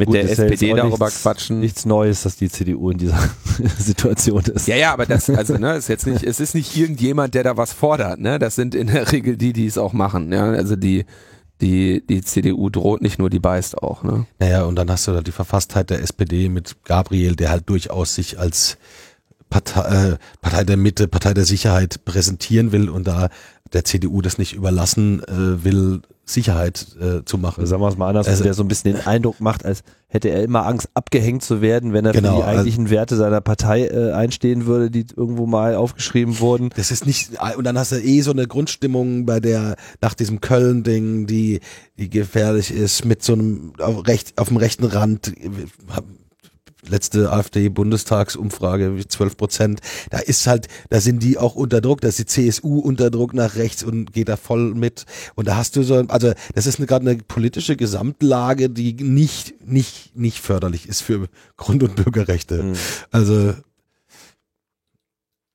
mit Gut, der SPD darüber nichts, quatschen. Nichts Neues, dass die CDU in dieser *laughs* Situation ist. Ja, ja, aber das, *laughs* also, ne, ist jetzt nicht, es ist nicht irgendjemand, der da was fordert, ne? Das sind in der Regel die, die es auch machen, ja. Also die, die, die CDU droht nicht nur, die beißt auch, ne? Naja, und dann hast du da die Verfasstheit der SPD mit Gabriel, der halt durchaus sich als Partei, äh, Partei der Mitte, Partei der Sicherheit präsentieren will und da der CDU das nicht überlassen äh, will, Sicherheit äh, zu machen. Sagen wir es mal anders, also, der so ein bisschen den Eindruck macht, als hätte er immer Angst, abgehängt zu werden, wenn er genau, für die eigentlichen also, Werte seiner Partei äh, einstehen würde, die irgendwo mal aufgeschrieben wurden. Das ist nicht, und dann hast du eh so eine Grundstimmung bei der, nach diesem Köln-Ding, die, die gefährlich ist, mit so einem auf, recht, auf dem rechten Rand, letzte AfD-Bundestagsumfrage, 12 Prozent, da ist halt, da sind die auch unter Druck, da ist die CSU unter Druck nach rechts und geht da voll mit. Und da hast du so, also das ist gerade eine politische Gesamtlage, die nicht, nicht, nicht förderlich ist für Grund- und Bürgerrechte. Mhm. Also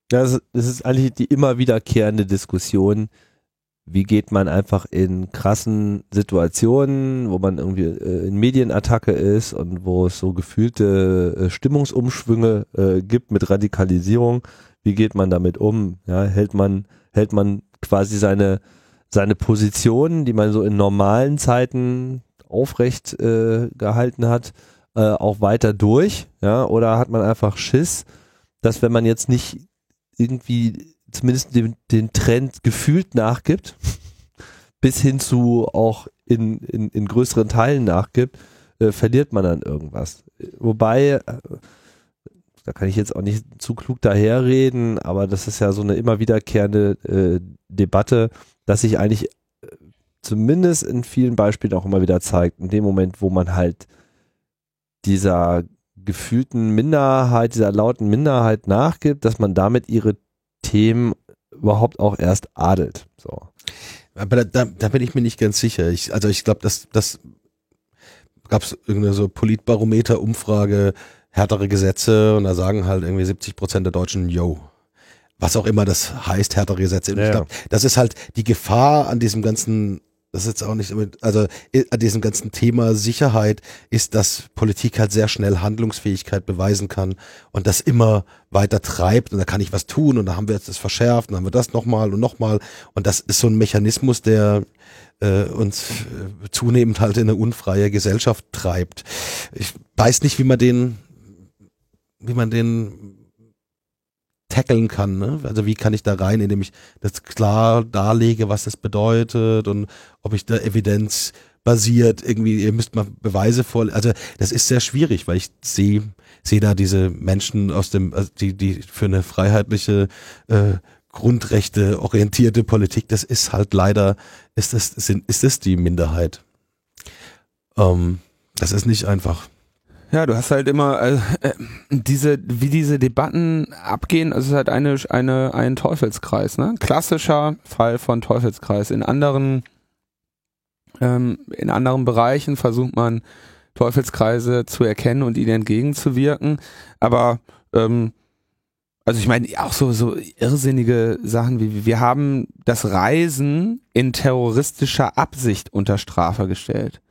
das ist eigentlich die immer wiederkehrende Diskussion, wie geht man einfach in krassen Situationen, wo man irgendwie äh, in Medienattacke ist und wo es so gefühlte äh, Stimmungsumschwünge äh, gibt mit Radikalisierung, wie geht man damit um? Ja, hält man hält man quasi seine seine Position, die man so in normalen Zeiten aufrecht äh, gehalten hat, äh, auch weiter durch, ja, oder hat man einfach Schiss, dass wenn man jetzt nicht irgendwie zumindest den, den Trend gefühlt nachgibt, *laughs* bis hin zu auch in, in, in größeren Teilen nachgibt, äh, verliert man dann irgendwas. Wobei, äh, da kann ich jetzt auch nicht zu klug daherreden, aber das ist ja so eine immer wiederkehrende äh, Debatte, dass sich eigentlich äh, zumindest in vielen Beispielen auch immer wieder zeigt, in dem Moment, wo man halt dieser gefühlten Minderheit, dieser lauten Minderheit nachgibt, dass man damit ihre Themen überhaupt auch erst adelt. So. Aber da, da, da bin ich mir nicht ganz sicher. Ich, also ich glaube, dass das gab es irgendeine so Politbarometer-Umfrage, härtere Gesetze und da sagen halt irgendwie 70 Prozent der Deutschen, yo. Was auch immer das heißt, härtere Gesetze. Ja, ich glaube, das ist halt die Gefahr an diesem ganzen, das ist jetzt auch nicht, also an diesem ganzen Thema Sicherheit ist, dass Politik halt sehr schnell Handlungsfähigkeit beweisen kann und das immer weiter treibt und da kann ich was tun und da haben wir jetzt das verschärft und dann haben wir das nochmal und nochmal und das ist so ein Mechanismus, der äh, uns äh, zunehmend halt in eine unfreie Gesellschaft treibt. Ich weiß nicht, wie man den, wie man den tackeln kann. Ne? Also wie kann ich da rein, indem ich das klar darlege, was das bedeutet und ob ich da Evidenz basiert irgendwie, ihr müsst mal Beweise vor, also das ist sehr schwierig, weil ich sehe sehe da diese Menschen aus dem, also die die für eine freiheitliche äh, Grundrechte orientierte Politik, das ist halt leider, ist das, sind, ist das die Minderheit. Ähm, das ist nicht einfach. Ja, du hast halt immer äh, äh, diese, wie diese Debatten abgehen, also es ist halt eine, eine, ein Teufelskreis, ne? Klassischer Fall von Teufelskreis. In anderen, ähm, in anderen Bereichen versucht man Teufelskreise zu erkennen und ihnen entgegenzuwirken. Aber ähm, also ich meine, auch so, so irrsinnige Sachen wie wir haben das Reisen in terroristischer Absicht unter Strafe gestellt.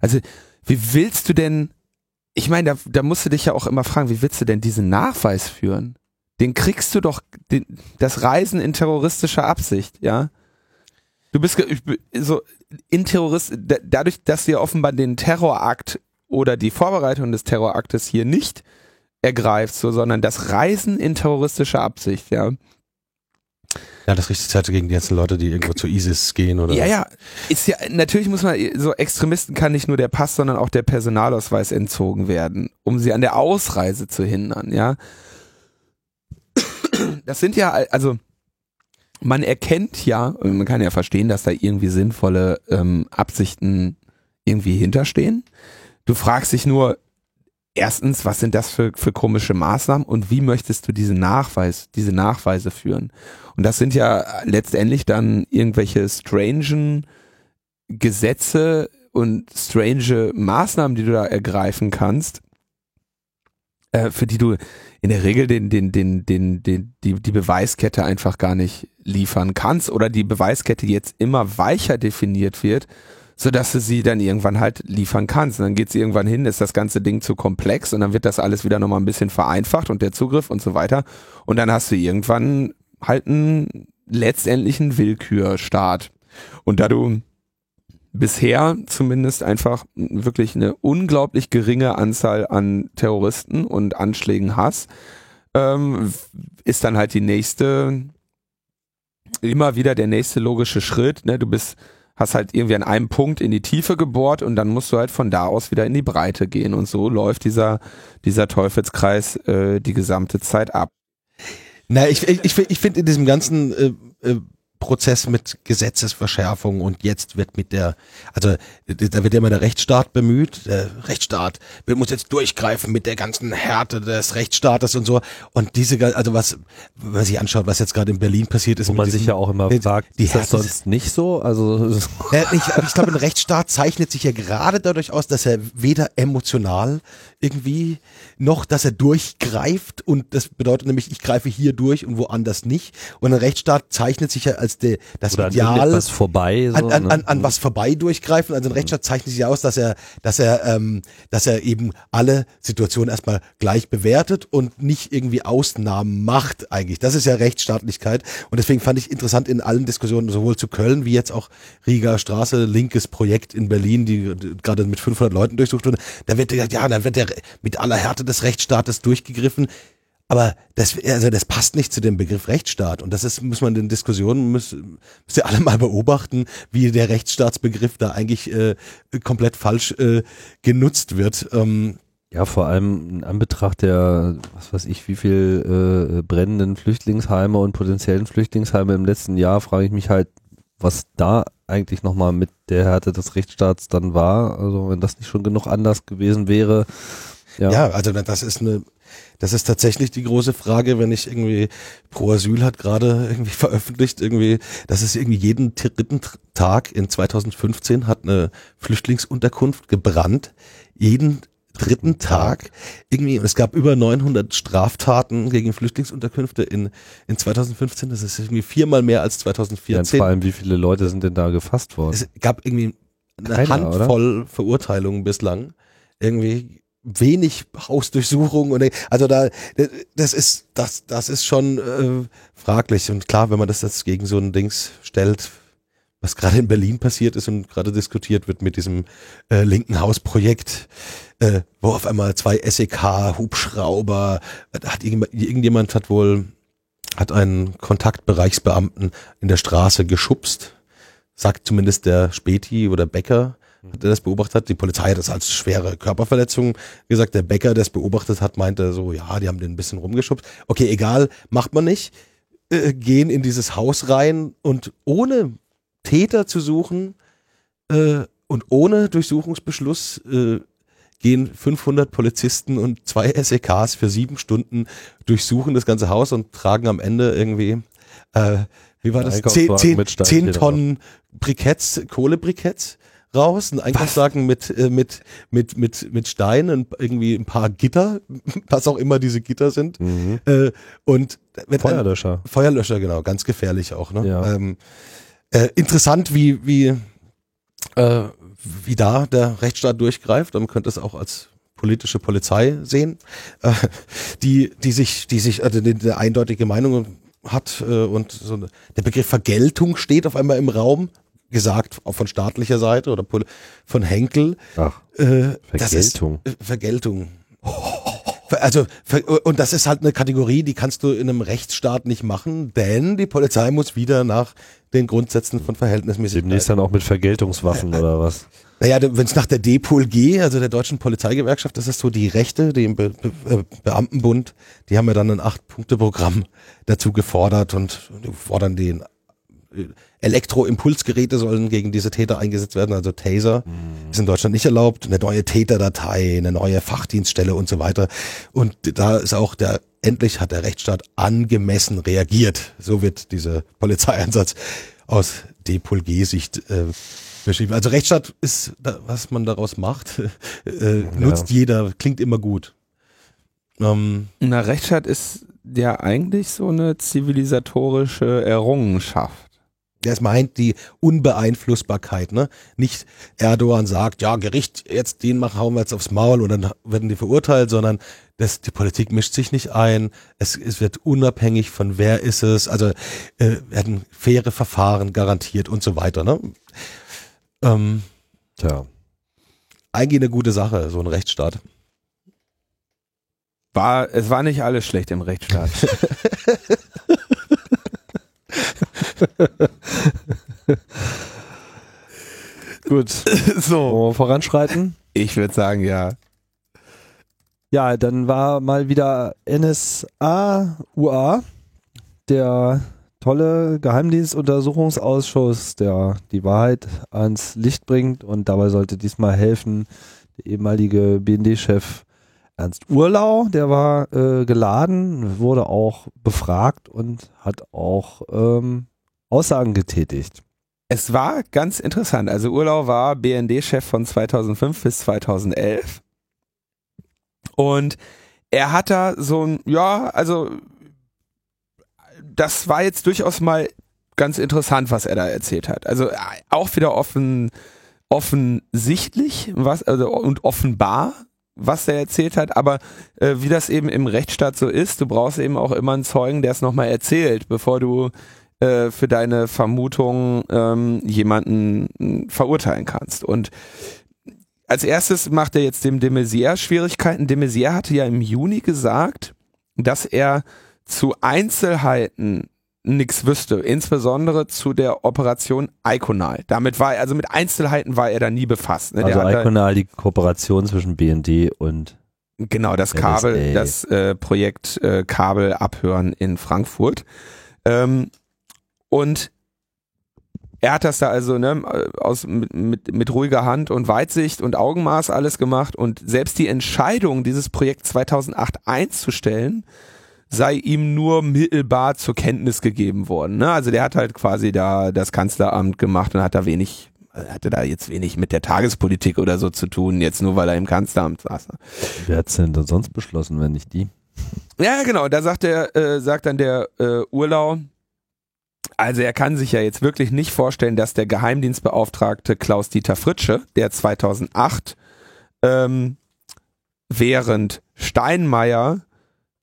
Also, wie willst du denn, ich meine, da, da musst du dich ja auch immer fragen, wie willst du denn diesen Nachweis führen? Den kriegst du doch, den, das Reisen in terroristischer Absicht, ja? Du bist so in Terrorist, da, dadurch, dass wir offenbar den Terrorakt oder die Vorbereitung des Terroraktes hier nicht ergreift, so, sondern das Reisen in terroristischer Absicht, ja. Ja, das richtet sich halt gegen die ganzen Leute, die irgendwo zu ISIS gehen oder. Ja, ja. Ist ja, natürlich muss man, so Extremisten kann nicht nur der Pass, sondern auch der Personalausweis entzogen werden, um sie an der Ausreise zu hindern, ja. Das sind ja, also, man erkennt ja, man kann ja verstehen, dass da irgendwie sinnvolle ähm, Absichten irgendwie hinterstehen. Du fragst dich nur, erstens, was sind das für, für komische Maßnahmen und wie möchtest du diesen Nachweis, diese Nachweise führen? Und das sind ja letztendlich dann irgendwelche strangen Gesetze und strange Maßnahmen, die du da ergreifen kannst, äh, für die du in der Regel den, den, den, den, den, die, die Beweiskette einfach gar nicht liefern kannst oder die Beweiskette jetzt immer weicher definiert wird, so dass du sie dann irgendwann halt liefern kannst. Und dann geht es irgendwann hin, ist das ganze Ding zu komplex und dann wird das alles wieder nochmal ein bisschen vereinfacht und der Zugriff und so weiter. Und dann hast du irgendwann halt einen letztendlichen Willkürstaat. Und da du bisher zumindest einfach wirklich eine unglaublich geringe Anzahl an Terroristen und Anschlägen hast, ähm, ist dann halt die nächste, immer wieder der nächste logische Schritt. Ne? Du bist, hast halt irgendwie an einem Punkt in die Tiefe gebohrt und dann musst du halt von da aus wieder in die Breite gehen. Und so läuft dieser, dieser Teufelskreis äh, die gesamte Zeit ab. Na, ich, ich, ich, finde in diesem ganzen äh, äh, Prozess mit Gesetzesverschärfung und jetzt wird mit der, also da wird ja immer der Rechtsstaat bemüht. Der Rechtsstaat muss jetzt durchgreifen mit der ganzen Härte des Rechtsstaates und so. Und diese, also was, wenn man sich anschaut, was jetzt gerade in Berlin passiert ist, Wo man diesem- sich ja auch immer fragt, die ist das sonst nicht so? Also Ja, ich, ich glaube, ein Rechtsstaat zeichnet sich ja gerade dadurch aus, dass er weder emotional irgendwie noch, dass er durchgreift und das bedeutet nämlich, ich greife hier durch und woanders nicht. Und ein Rechtsstaat zeichnet sich ja als der, das oder an Ideal irgendetwas vorbei. So, an, an, ne? an, an was vorbei durchgreifen. Also ein Rechtsstaat zeichnet sich aus, dass er, dass er, ähm, dass er eben alle Situationen erstmal gleich bewertet und nicht irgendwie Ausnahmen macht eigentlich. Das ist ja Rechtsstaatlichkeit. Und deswegen fand ich interessant in allen Diskussionen, sowohl zu Köln wie jetzt auch Rieger Straße, linkes Projekt in Berlin, die gerade mit 500 Leuten durchsucht wurde. Da wird gesagt, ja, dann wird der mit aller Härte des Rechtsstaates durchgegriffen. Aber das, also das passt nicht zu dem Begriff Rechtsstaat. Und das ist, muss man in Diskussionen, müsst ihr alle mal beobachten, wie der Rechtsstaatsbegriff da eigentlich äh, komplett falsch äh, genutzt wird. Ähm, ja, vor allem in Anbetracht der, was weiß ich, wie viel äh, brennenden Flüchtlingsheime und potenziellen Flüchtlingsheime im letzten Jahr, frage ich mich halt, was da eigentlich nochmal mit der Härte des Rechtsstaats dann war. Also wenn das nicht schon genug anders gewesen wäre. Ja, ja also das ist eine, das ist tatsächlich die große Frage, wenn ich irgendwie Pro Asyl hat gerade irgendwie *laughs* veröffentlicht, irgendwie, dass es irgendwie jeden dritten Tag in 2015 hat eine Flüchtlingsunterkunft gebrannt. Jeden dritten Tag irgendwie, und es gab über 900 Straftaten gegen Flüchtlingsunterkünfte in, in 2015, das ist irgendwie viermal mehr als 2014. Ja, vor allem, wie viele Leute sind denn da gefasst worden? Es gab irgendwie eine Keiner, Handvoll oder? Verurteilungen bislang. Irgendwie wenig Hausdurchsuchungen und also da das ist das das ist schon äh, fraglich. Und klar, wenn man das jetzt gegen so ein Dings stellt, was gerade in Berlin passiert ist und gerade diskutiert wird mit diesem äh, linken Hausprojekt, äh, wo auf einmal zwei SEK-Hubschrauber, hat irgendjemand, irgendjemand hat wohl, hat einen Kontaktbereichsbeamten in der Straße geschubst, sagt zumindest der Späti oder Bäcker, der das beobachtet hat. Die Polizei hat das als schwere Körperverletzung gesagt. Der Bäcker, der es beobachtet hat, meinte so, ja, die haben den ein bisschen rumgeschubst. Okay, egal, macht man nicht. Äh, gehen in dieses Haus rein und ohne Täter zu suchen äh, und ohne Durchsuchungsbeschluss äh, gehen 500 Polizisten und zwei SEKs für sieben Stunden durchsuchen das ganze Haus und tragen am Ende irgendwie, äh, wie war das, zehn, zehn, zehn Tonnen Briketts, Kohlebriketts raus, ein Einkaufswagen mit, äh, mit, mit, mit, mit Steinen, irgendwie ein paar Gitter, *laughs* was auch immer diese Gitter sind. Mhm. Äh, und Feuerlöscher. Ein, Feuerlöscher, genau, ganz gefährlich auch. Ne? Ja. Ähm, äh, interessant, wie, wie, äh, wie da der Rechtsstaat durchgreift. Man könnte es auch als politische Polizei sehen, äh, die, die sich, die sich, also die eindeutige Meinung hat äh, und so der Begriff Vergeltung steht auf einmal im Raum, gesagt von staatlicher Seite oder von Henkel. Ach, äh, Vergeltung. Das ist, äh, Vergeltung. Also, und das ist halt eine Kategorie, die kannst du in einem Rechtsstaat nicht machen, denn die Polizei muss wieder nach den Grundsätzen von Verhältnismäßigkeit. Demnächst dann auch mit Vergeltungswaffen *laughs* oder was? Naja, wenn es nach der DPOLG, also der deutschen Polizeigewerkschaft, das ist so die Rechte, die im Be Be Beamtenbund, die haben ja dann ein Acht-Punkte-Programm dazu gefordert und fordern den Elektroimpulsgeräte sollen gegen diese Täter eingesetzt werden, also Taser. Mhm. Ist in Deutschland nicht erlaubt. Eine neue Täterdatei, eine neue Fachdienststelle und so weiter. Und da ist auch der, endlich hat der Rechtsstaat angemessen reagiert. So wird dieser Polizeieinsatz aus DPOLG-Sicht äh, beschrieben. Also Rechtsstaat ist, was man daraus macht, *laughs* äh, ja. nutzt jeder, klingt immer gut. Ähm, Na, Rechtsstaat ist ja eigentlich so eine zivilisatorische Errungenschaft. Das meint die Unbeeinflussbarkeit, ne? Nicht Erdogan sagt, ja, Gericht, jetzt den machen, hauen wir jetzt aufs Maul und dann werden die verurteilt, sondern das, die Politik mischt sich nicht ein. Es, es wird unabhängig von wer ist es, also äh, werden faire Verfahren garantiert und so weiter, ne? Ähm, Tja. Eigentlich eine gute Sache, so ein Rechtsstaat. War, es war nicht alles schlecht im Rechtsstaat. *laughs* *laughs* Gut. So. Wollen wir voranschreiten? Ich würde sagen, ja. Ja, dann war mal wieder NSA UA, der tolle Geheimdienstuntersuchungsausschuss, der die Wahrheit ans Licht bringt und dabei sollte diesmal helfen der ehemalige BND-Chef Ernst Urlau, der war äh, geladen, wurde auch befragt und hat auch ähm, Aussagen getätigt. Es war ganz interessant. Also Urlau war BND-Chef von 2005 bis 2011 und er hat da so ein, ja, also das war jetzt durchaus mal ganz interessant, was er da erzählt hat. Also auch wieder offen, offensichtlich was, also und offenbar, was er erzählt hat, aber äh, wie das eben im Rechtsstaat so ist, du brauchst eben auch immer einen Zeugen, der es nochmal erzählt, bevor du äh, für deine Vermutung ähm, jemanden äh, verurteilen kannst. Und als erstes macht er jetzt dem de Maizière Schwierigkeiten. De Maizière hatte ja im Juni gesagt, dass er zu Einzelheiten nichts wüsste, insbesondere zu der Operation Iconal. Damit war er, also mit Einzelheiten war er da nie befasst. Ne? Also Iconal, die Kooperation zwischen BND und Genau, das Kabel, NSA. das äh, Projekt äh, Kabel abhören in Frankfurt. Ähm, und er hat das da also ne, aus, mit, mit, mit ruhiger Hand und Weitsicht und Augenmaß alles gemacht und selbst die Entscheidung, dieses Projekt 2008 einzustellen, sei ihm nur mittelbar zur Kenntnis gegeben worden. Ne? Also der hat halt quasi da das Kanzleramt gemacht und hat da wenig hatte da jetzt wenig mit der Tagespolitik oder so zu tun, jetzt nur weil er im Kanzleramt saß. Wer hat's denn dann sonst beschlossen, wenn nicht die? Ja, genau, da sagt der, äh, sagt dann der äh, Urlau, also er kann sich ja jetzt wirklich nicht vorstellen, dass der Geheimdienstbeauftragte Klaus-Dieter Fritsche, der 2008 ähm, während Steinmeier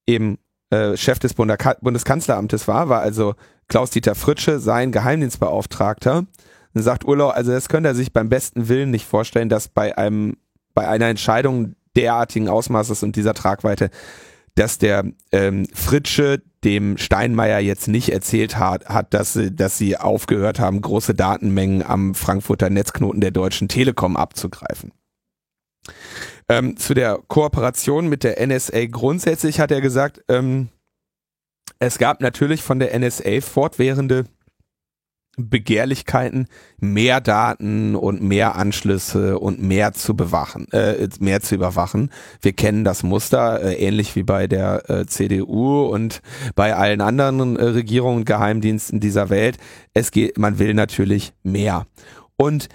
eben äh, Chef des Bundeskanzleramtes war, war also Klaus-Dieter Fritsche sein Geheimdienstbeauftragter. Dann sagt Urlau, also das könnte er sich beim besten Willen nicht vorstellen, dass bei einem, bei einer Entscheidung derartigen Ausmaßes und dieser Tragweite, dass der ähm, Fritsche dem Steinmeier jetzt nicht erzählt hat, hat dass, sie, dass sie aufgehört haben, große Datenmengen am Frankfurter Netzknoten der Deutschen Telekom abzugreifen. Ähm, zu der Kooperation mit der NSA grundsätzlich hat er gesagt, ähm, es gab natürlich von der NSA fortwährende Begehrlichkeiten, mehr Daten und mehr Anschlüsse und mehr zu bewachen, äh, mehr zu überwachen. Wir kennen das Muster, äh, ähnlich wie bei der äh, CDU und bei allen anderen äh, Regierungen und Geheimdiensten dieser Welt. Es geht, man will natürlich mehr. Und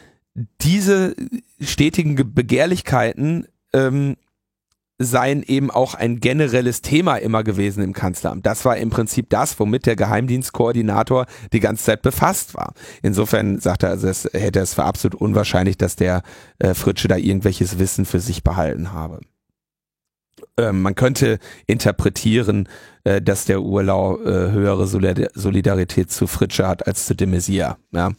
diese stetigen Begehrlichkeiten ähm, seien eben auch ein generelles Thema immer gewesen im Kanzleramt. Das war im Prinzip das, womit der Geheimdienstkoordinator die ganze Zeit befasst war. Insofern sagt er, also es hätte es für absolut unwahrscheinlich, dass der äh, Fritsche da irgendwelches Wissen für sich behalten habe. Ähm, man könnte interpretieren, äh, dass der Urlau äh, höhere Solidarität zu Fritsche hat als zu de Maizière. Ja?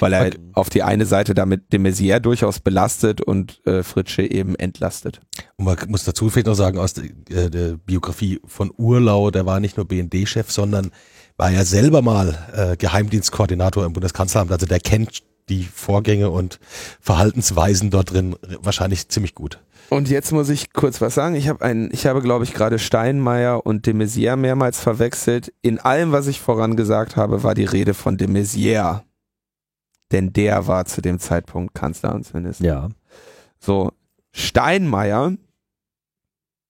Weil er okay. auf die eine Seite damit de Maizière durchaus belastet und äh, Fritsche eben entlastet. Und man muss dazu vielleicht noch sagen, aus der, äh, der Biografie von Urlau, der war nicht nur BND-Chef, sondern war ja selber mal äh, Geheimdienstkoordinator im Bundeskanzleramt. Also der kennt die Vorgänge und Verhaltensweisen dort drin wahrscheinlich ziemlich gut. Und jetzt muss ich kurz was sagen. Ich habe einen, ich habe, glaube ich, gerade Steinmeier und de Maizière mehrmals verwechselt. In allem, was ich vorangesagt habe, war die Rede von de Maizière denn der war zu dem Zeitpunkt Kanzleramtsminister. Ja. So, Steinmeier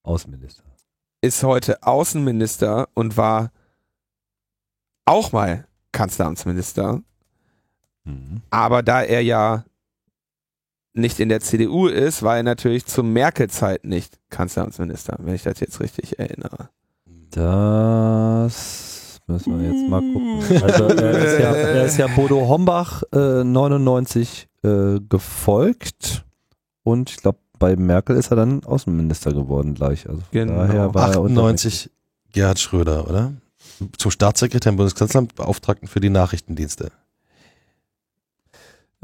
Außenminister. Ist heute Außenminister und war auch mal Kanzleramtsminister. Mhm. Aber da er ja nicht in der CDU ist, war er natürlich zur Merkel-Zeit nicht Kanzleramtsminister, wenn ich das jetzt richtig erinnere. Das Müssen wir jetzt mal gucken. *laughs* Also er ist ja, *laughs* er ist ja Bodo Hombach äh, 99 äh, gefolgt und ich glaube bei Merkel ist er dann Außenminister geworden gleich. Also genau. daher war 98 Gerhard Schröder, oder? Zum Staatssekretär im Bundeskanzleramt Beauftragten für die Nachrichtendienste.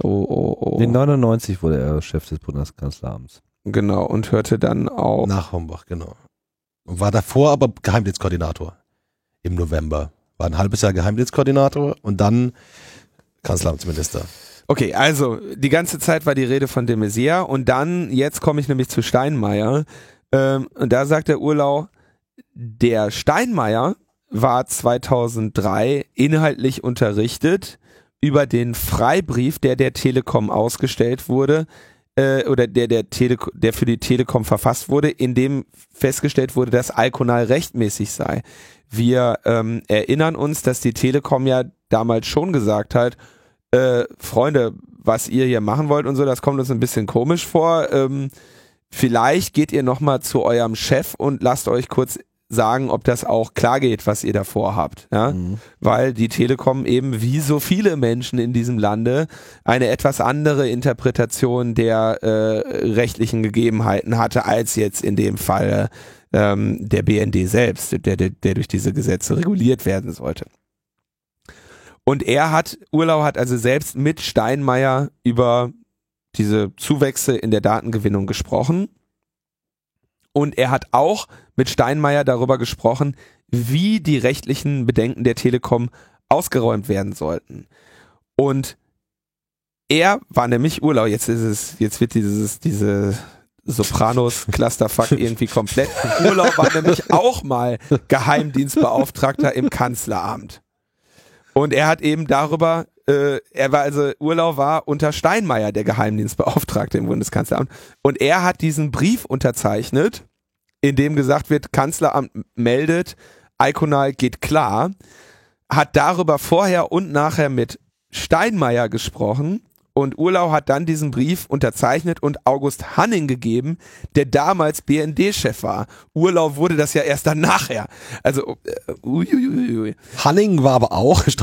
Oh, oh, oh. In 99 wurde er Chef des Bundeskanzleramts. Genau, und hörte dann auch. Nach Hombach, genau. War davor aber Geheimdienstkoordinator im November. War ein halbes Jahr Geheimdienstkoordinator und dann Kanzleramtsminister. Okay, also die ganze Zeit war die Rede von de Maizière und dann, jetzt komme ich nämlich zu Steinmeier ähm, und da sagt der Urlau, der Steinmeier war 2003 inhaltlich unterrichtet über den Freibrief, der der Telekom ausgestellt wurde, äh, oder der, der, Tele der für die Telekom verfasst wurde, in dem festgestellt wurde, dass Alkonal rechtmäßig sei. Wir ähm, erinnern uns, dass die Telekom ja damals schon gesagt hat, äh, Freunde, was ihr hier machen wollt und so, das kommt uns ein bisschen komisch vor. Ähm, vielleicht geht ihr nochmal zu eurem Chef und lasst euch kurz sagen, ob das auch klar geht, was ihr davor habt. Ja? Mhm. Weil die Telekom eben wie so viele Menschen in diesem Lande eine etwas andere Interpretation der äh, rechtlichen Gegebenheiten hatte, als jetzt in dem Fall ähm, der BND selbst, der, der, der durch diese Gesetze reguliert werden sollte. Und er hat, Urlau hat also selbst mit Steinmeier über diese Zuwächse in der Datengewinnung gesprochen Und er hat auch mit Steinmeier darüber gesprochen, wie die rechtlichen Bedenken der Telekom ausgeräumt werden sollten. Und er war nämlich Urlaub. Jetzt ist es, jetzt wird dieses, diese Sopranos Clusterfuck *laughs* irgendwie komplett. Urlaub war nämlich auch mal Geheimdienstbeauftragter im Kanzleramt. Und er hat eben darüber, äh, er war also, Urlaub war unter Steinmeier der Geheimdienstbeauftragte im Bundeskanzleramt. Und er hat diesen Brief unterzeichnet, in dem gesagt wird, Kanzleramt meldet, Iconal geht klar, hat darüber vorher und nachher mit Steinmeier gesprochen und Urlau hat dann diesen Brief unterzeichnet und August Hanning gegeben, der damals BND-Chef war. Urlau wurde das ja erst dann nachher. Also, äh, uiuiui. Hanning war aber auch, *laughs*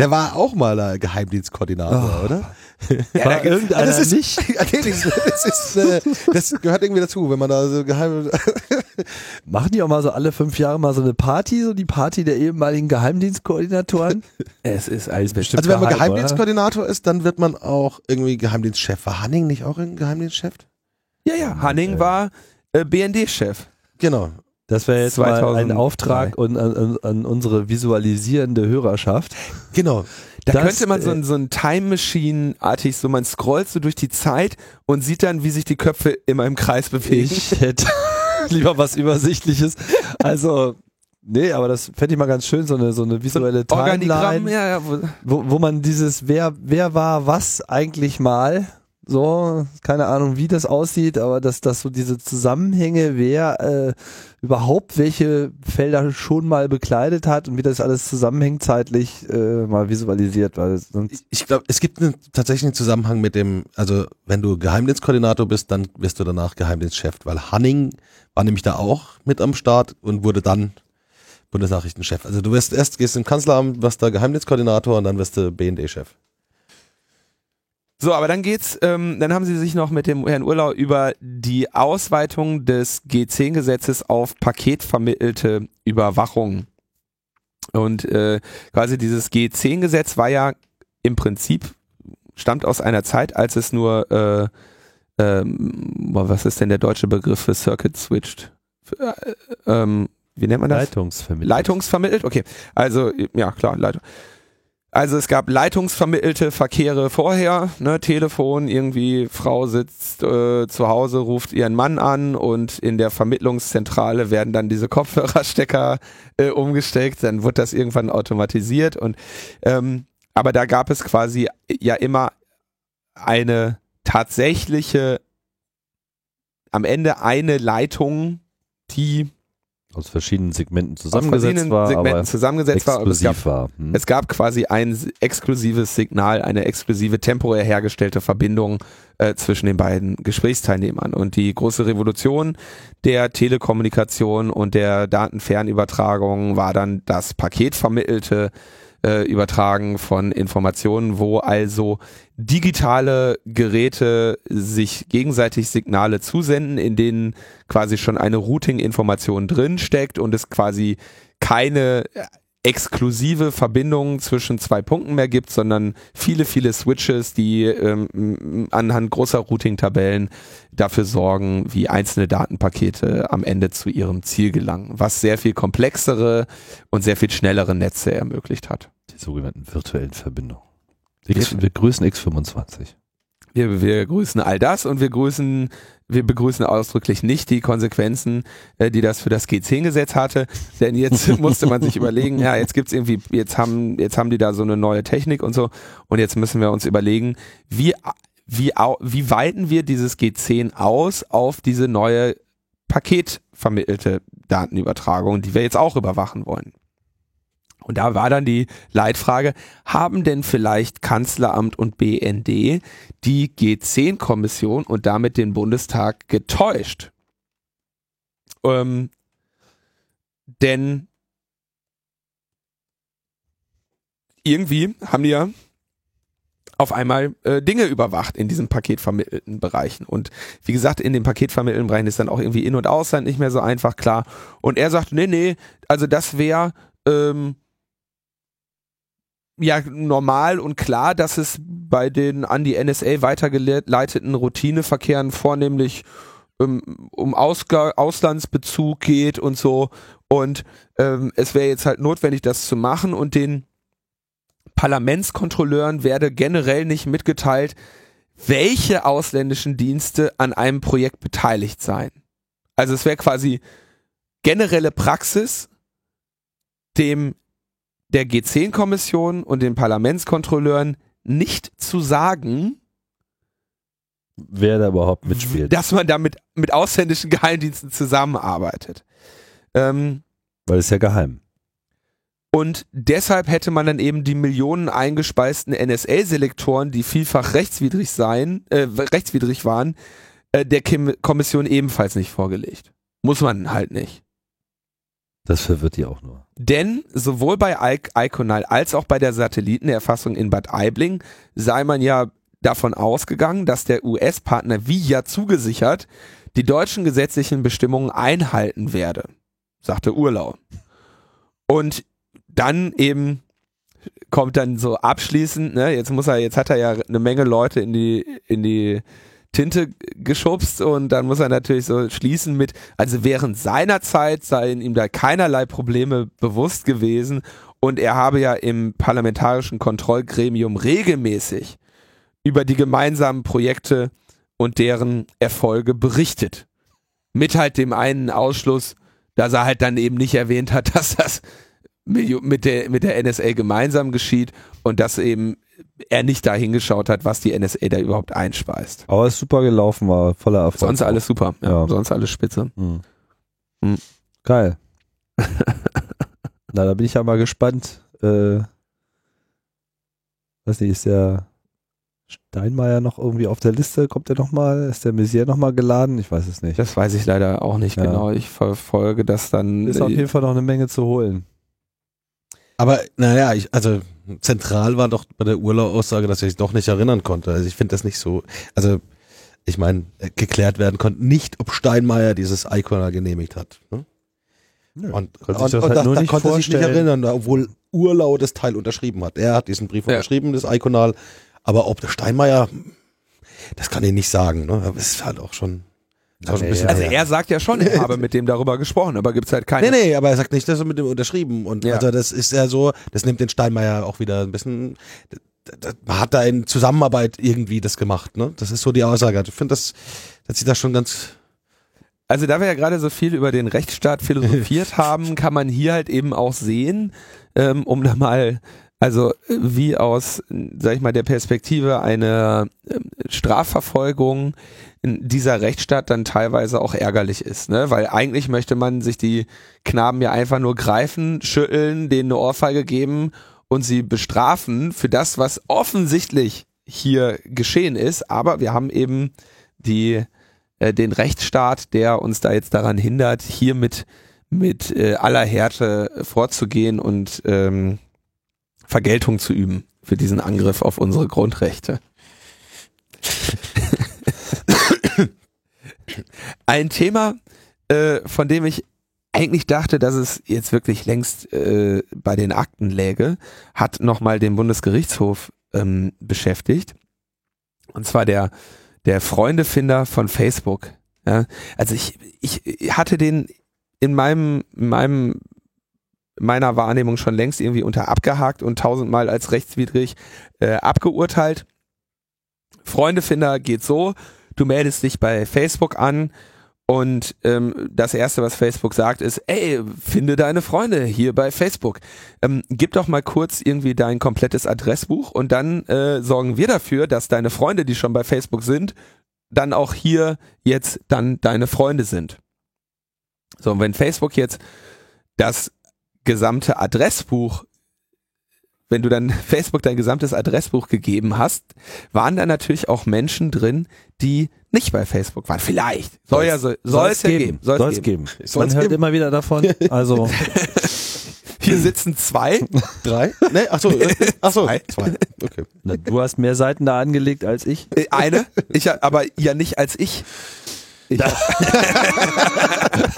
der war auch mal Geheimdienstkoordinator, oh. oder? Ja, war irgendeiner das ist, nicht? *laughs* das, ist, äh, das gehört irgendwie dazu, wenn man da so geheim... *laughs* Machen die auch mal so alle fünf Jahre mal so eine Party, so die Party der ehemaligen Geheimdienstkoordinatoren? es ist alles bestimmt Also wenn man Geheimdienstkoordinator ist, dann wird man auch irgendwie Geheimdienstchef. War Hanning nicht auch ein Geheimdienstchef? Ja, ja, Hanning war äh, BND-Chef. Genau. Das wäre jetzt 2003. mal ein Auftrag und an, an, an, unsere visualisierende Hörerschaft. Genau. Da das, könnte man so, ein, so ein Time Machine-artig, so man scrollt so durch die Zeit und sieht dann, wie sich die Köpfe immer im Kreis bewegen. Ich hätte *laughs* lieber was Übersichtliches. Also, Nee, aber das fände ich mal ganz schön, so eine, so eine visuelle so Timeline, ja, ja, wo, wo, wo man dieses, wer, wer war was eigentlich mal, so, keine Ahnung, wie das aussieht, aber dass, dass so diese Zusammenhänge, wer äh, überhaupt welche Felder schon mal bekleidet hat und wie das alles zusammenhängt zeitlich äh, mal visualisiert, weil sonst ich, glaube, es gibt einen, tatsächlich einen Zusammenhang mit dem, also wenn du Geheimdienstkoordinator bist, dann wirst du danach Geheimdienstchef, weil Hanning war nämlich da auch mit am Start und wurde dann Bundesnachrichtenchef. Also du wirst erst gehst im Kanzleramt, wirst da Geheimdienstkoordinator und dann wirst du BND-Chef. So, aber dann geht's, ähm, dann haben sie sich noch mit dem Herrn Urlau über die Ausweitung des G10-Gesetzes auf paketvermittelte Überwachung. Und äh, quasi dieses G10-Gesetz war ja im Prinzip, stammt aus einer Zeit, als es nur, äh, ähm, was ist denn der deutsche Begriff für Circuit Switched? Äh, ähm, wie nennt man das? Leitungsvermittelt. Leitungsvermittelt, okay. Also, ja klar, Leitung. Also es gab leitungsvermittelte Verkehre vorher, ne, Telefon, irgendwie Frau sitzt äh, zu Hause, ruft ihren Mann an und in der Vermittlungszentrale werden dann diese Kopfhörerstecker äh, umgesteckt, dann wird das irgendwann automatisiert und ähm, aber da gab es quasi ja immer eine tatsächliche, am Ende eine Leitung, die aus verschiedenen Segmenten zusammengesetzt war, Segmenten zusammengesetzt war, es gab, war. Hm. es gab quasi ein exklusives Signal, eine exklusive temporär hergestellte Verbindung äh, zwischen den beiden Gesprächsteilnehmern. Und die große Revolution der Telekommunikation und der Datenfernübertragung war dann das paketvermittelte äh, Übertragen von Informationen, wo also digitale Geräte sich gegenseitig Signale zusenden, in denen quasi schon eine Routing-Information drin steckt und es quasi keine exklusive Verbindungen zwischen zwei Punkten mehr gibt, sondern viele, viele Switches, die ähm, anhand großer Routing-Tabellen dafür sorgen, wie einzelne Datenpakete am Ende zu ihrem Ziel gelangen, was sehr viel komplexere und sehr viel schnellere Netze ermöglicht hat. Die sogenannten virtuellen Verbindungen. wir grüßen X25. Wir, wir grüßen all das und wir grüßen, wir begrüßen ausdrücklich nicht die Konsequenzen, äh, die das für das G10-Gesetz hatte. Denn jetzt *laughs* musste man sich überlegen, ja, jetzt gibt's irgendwie, jetzt haben, jetzt haben die da so eine neue Technik und so. Und jetzt müssen wir uns überlegen, wie, wie, wie weiten wir dieses G10 aus auf diese neue paketvermittelte Datenübertragung, die wir jetzt auch überwachen wollen. Und da war dann die Leitfrage, haben denn vielleicht Kanzleramt und BND die G10-Kommission und damit den Bundestag getäuscht? Ähm, denn irgendwie haben die ja auf einmal äh, Dinge überwacht in diesen paketvermittelten Bereichen. Und wie gesagt, in den paketvermittelten Bereichen ist dann auch irgendwie In- und Ausland nicht mehr so einfach klar. Und er sagt, nee, nee, also das wäre ähm, ja normal und klar, dass es bei den an die NSA weitergeleiteten Routineverkehren vornehmlich ähm, um Ausga Auslandsbezug geht und so. Und ähm, es wäre jetzt halt notwendig, das zu machen und den Parlamentskontrolleuren werde generell nicht mitgeteilt, welche ausländischen Dienste an einem Projekt beteiligt seien. Also es wäre quasi generelle Praxis, dem der G10-Kommission und den Parlamentskontrolleuren nicht zu sagen, wer da überhaupt mitspielt. dass man da mit, mit ausländischen Geheimdiensten zusammenarbeitet. Ähm, Weil es ja geheim. und deshalb hätte man dann eben die Millionen eingespeisten NSA-Selektoren, die vielfach rechtswidrig seien, äh, rechtswidrig waren, äh, der Kim Kommission ebenfalls nicht vorgelegt. Muss man halt nicht. Das verwirrt die auch nur. Denn sowohl bei Iconal als auch bei der Satellitenerfassung in Bad Aibling sei man ja davon ausgegangen, dass der US-Partner wie ja zugesichert die deutschen gesetzlichen Bestimmungen einhalten werde, sagte Urlau. Und dann eben kommt dann so abschließend, ne, jetzt muss er, jetzt hat er ja eine Menge Leute in die, in die Tinte geschubst und dann muss er natürlich so schließen mit, also während seiner Zeit seien ihm da keinerlei Probleme bewusst gewesen und er habe ja im parlamentarischen Kontrollgremium regelmäßig über die gemeinsamen Projekte und deren Erfolge berichtet. Mit halt dem einen Ausschluss, dass er halt dann eben nicht erwähnt hat, *laughs* dass das mit der, mit der NSA gemeinsam geschieht und dass eben er nicht da hingeschaut hat, was die NSA da überhaupt einspeist. Aber es ist super gelaufen, war voller Erfolg. Sonst alles super. Ja, Ja. Sonst alles spitze. Hm. Hm. Geil. *laughs* Na, da bin ich ja mal gespannt. Äh, weiß nicht, ist der Steinmeier noch irgendwie auf der Liste? Kommt der nochmal? Ist der Messier nochmal geladen? Ich weiß es nicht. Das weiß ich leider auch nicht Ja. genau. Ich verfolge das dann. ist auf jeden Fall noch eine Menge zu holen. Aber naja, ich, also zentral war doch bei der Urlaub-Aussage, dass er sich doch nicht erinnern konnte. Also ich finde das nicht so, also ich meine, geklärt werden konnte nicht, ob Steinmeier dieses Icon genehmigt hat. Ne? Und, Konnte und, sich das und halt da, nur da nicht konnte er sich nicht erinnern, obwohl Urlau das Teil unterschrieben hat. Er hat diesen Brief Ja. unterschrieben, das Iconal. Aber ob der Steinmeier, das kann ich nicht sagen. Ne? Aber es ist halt auch schon, ein bisschen Also er sagt ja schon, er habe mit dem darüber gesprochen, aber gibt's halt keine. Nee, nee, aber er sagt nicht, dass er mit dem unterschrieben. Und Ja. also das ist ja so, das nimmt den Steinmeier auch wieder ein bisschen, man hat da in Zusammenarbeit irgendwie das gemacht, ne? Das ist so die Aussage. Ich finde, das, dass sie das schon ganz, Also da wir ja gerade so viel über den Rechtsstaat philosophiert *laughs* haben, kann man hier halt eben auch sehen, ähm, um da mal, also äh, wie aus, äh, sag ich mal, der Perspektive einer ähm, Strafverfolgung in dieser Rechtsstaat dann teilweise auch ärgerlich ist, ne? Weil eigentlich möchte man sich die Knaben ja einfach nur greifen, schütteln, denen eine Ohrfeige geben und sie bestrafen für das, was offensichtlich hier geschehen ist. Aber wir haben eben die äh, den Rechtsstaat, der uns da jetzt daran hindert, hier mit, mit äh, aller Härte vorzugehen und ähm, Vergeltung zu üben für diesen Angriff auf unsere Grundrechte. *laughs* Ein Thema, äh, von dem ich eigentlich dachte, dass es jetzt wirklich längst äh, bei den Akten läge, hat nochmal den Bundesgerichtshof ähm, beschäftigt. Und zwar der, der Freundefinder von Facebook. Ja, also ich, ich hatte den in meinem, in meinem, meiner Wahrnehmung schon längst irgendwie unter abgehakt und tausendmal als rechtswidrig äh, abgeurteilt. Freundefinder geht so, du meldest dich bei Facebook an und ähm, das erste, was Facebook sagt, ist, ey, finde deine Freunde hier bei Facebook. Ähm, gib doch mal kurz irgendwie dein komplettes Adressbuch und dann äh, sorgen wir dafür, dass deine Freunde, die schon bei Facebook sind, dann auch hier jetzt dann deine Freunde sind. So, und wenn Facebook jetzt das gesamte Adressbuch, wenn du dann *laughs* Facebook dein gesamtes Adressbuch gegeben hast, waren da natürlich auch Menschen drin, die nicht bei Facebook waren. Vielleicht. Soll ja so, soll es ja geben. Soll Soll es geben. geben. Man hört geben. immer wieder davon. Also, *laughs* Hier sitzen zwei. *laughs* drei? Nee, ach so, äh, ach so, Zwei. zwei. Okay. na, du hast mehr Seiten da angelegt als ich. Äh, Eine, ich, aber ja nicht als ich. Ich, *laughs*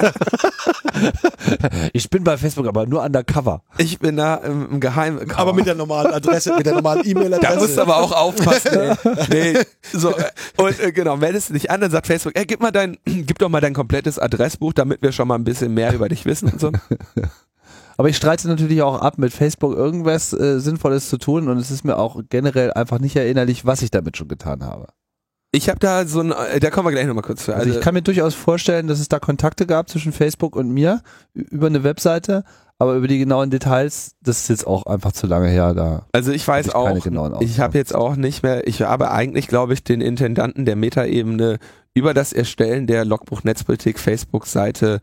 Ich bin bei Facebook aber nur undercover. ich bin da im, im Geheim. Aber mit der normalen Adresse, mit der normalen Da E-Mail-Adresse. musst du aber auch aufpassen. *laughs* Nee, so, äh, und äh, genau, meldest du dich an, dann sagt Facebook, ey, gib mal dein, *clears throat* gib doch mal dein komplettes Adressbuch, damit wir schon mal ein bisschen mehr über dich wissen und so. *laughs* Aber ich streite natürlich auch ab, mit Facebook irgendwas äh, Sinnvolles zu tun und es ist mir auch generell einfach nicht erinnerlich, was ich damit schon getan habe. Ich habe da so ein, äh, da kommen wir gleich nochmal kurz zu. Also, ich kann mir durchaus vorstellen, dass es da Kontakte gab zwischen Facebook und mir über eine Webseite, aber über die genauen Details, das ist jetzt auch einfach zu lange her. Da Also ich weiß ich auch, ich habe jetzt auch nicht mehr, ich habe eigentlich, glaube ich, den Intendanten der Metaebene über das Erstellen der Logbuch Netzpolitik Facebook-Seite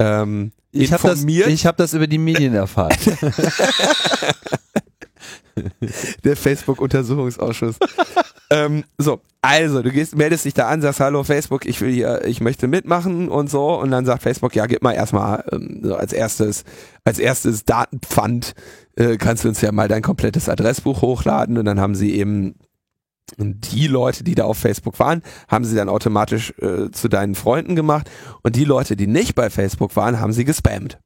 ähm, ich habe das, informiert. ich hab das über die Medien erfahren. *laughs* *laughs* *laughs* der Facebook-Untersuchungsausschuss. ähm, so, also du gehst, meldest dich da an, sagst Hallo Facebook, ich will hier, ich möchte mitmachen und so und dann sagt Facebook, ja gib mal erstmal ähm, so als erstes, als erstes Datenpfand äh, kannst du uns ja mal dein komplettes Adressbuch hochladen und dann haben sie eben die Leute, die da auf Facebook waren, haben sie dann automatisch äh, zu deinen Freunden gemacht und die Leute, die nicht bei Facebook waren, haben sie gespammt.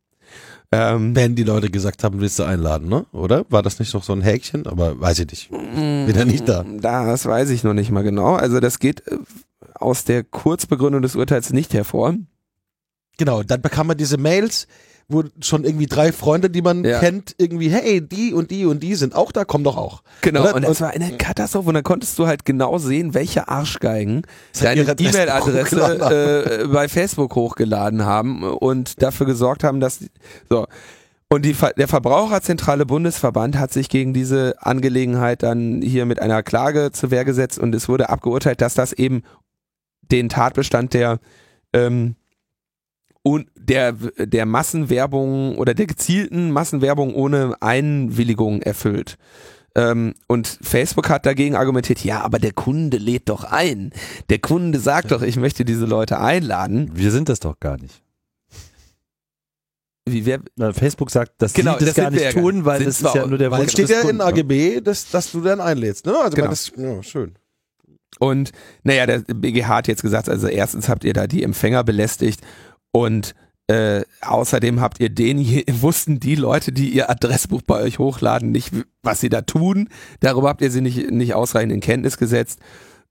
Ähm, Wenn die Leute gesagt haben, willst du einladen, ne? Oder? War das nicht noch so ein Häkchen? Aber weiß ich nicht. Ja nicht da. Das weiß ich noch nicht mal genau. Also das geht äh, aus der Kurzbegründung des Urteils nicht hervor. Genau, dann bekam man diese Mails, wo schon irgendwie drei Freunde, die man Ja. kennt, irgendwie, hey, die und die und die sind auch da, komm doch auch. Genau, Oder? und das Und- war eine Katastrophe und dann konntest du halt genau sehen, welche Arschgeigen deine E-Mail-Adresse äh, bei Facebook hochgeladen haben und dafür gesorgt haben, dass so und die, der Verbraucherzentrale Bundesverband hat sich gegen diese Angelegenheit dann hier mit einer Klage zu Wehr gesetzt und es wurde abgeurteilt, dass das eben den Tatbestand der ähm, und der, der Massenwerbung oder der gezielten Massenwerbung ohne Einwilligung erfüllt. Ähm, und Facebook hat dagegen argumentiert, ja, aber der Kunde lädt doch ein. Der Kunde sagt doch, ich möchte diese Leute einladen. Wir sind das doch gar nicht. Wie wer, Na, Facebook sagt, dass Genau, sie das, das gar nicht ja gar tun, weil Sind das ist ja nur der Wunsch es steht des ja in Kunden, ne? AGB, dass, dass du dann einlädst, ne? Also Genau. das, ja, schön. Und naja, der BGH hat jetzt gesagt, also erstens habt ihr da die Empfänger belästigt und äh, außerdem habt ihr den, *laughs* wussten die Leute, die ihr Adressbuch bei euch hochladen, nicht, was sie da tun. Darüber habt ihr sie nicht, nicht ausreichend in Kenntnis gesetzt.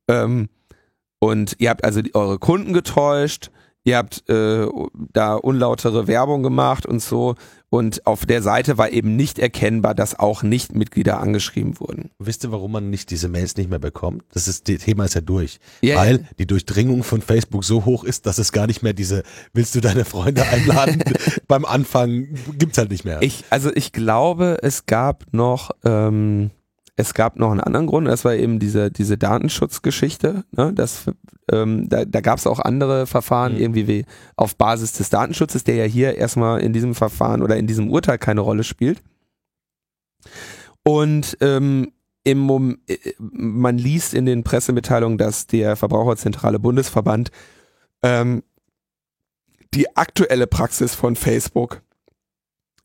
Ähm, und ihr habt also die, eure Kunden getäuscht, ihr habt äh, da unlautere Werbung gemacht und so. Und auf der Seite war eben nicht erkennbar, dass auch Nicht-Mitglieder angeschrieben wurden. Wisst ihr, warum man nicht diese Mails nicht mehr bekommt? Das ist, das Thema ist ja durch. Ja, weil die Durchdringung von Facebook so hoch ist, dass es gar nicht mehr diese, willst du deine Freunde einladen? *laughs* Beim Anfang gibt's halt nicht mehr. Ich, also ich glaube, es gab noch, ähm, es gab noch einen anderen Grund, das war eben diese, diese Datenschutzgeschichte. Ne? Das, ähm, da da gab es auch andere Verfahren, Mhm. irgendwie wie auf Basis des Datenschutzes, der ja hier erstmal in diesem Verfahren oder in diesem Urteil keine Rolle spielt. Und ähm, im Mom äh, man liest in den Pressemitteilungen, dass der Verbraucherzentrale Bundesverband ähm, die aktuelle Praxis von Facebook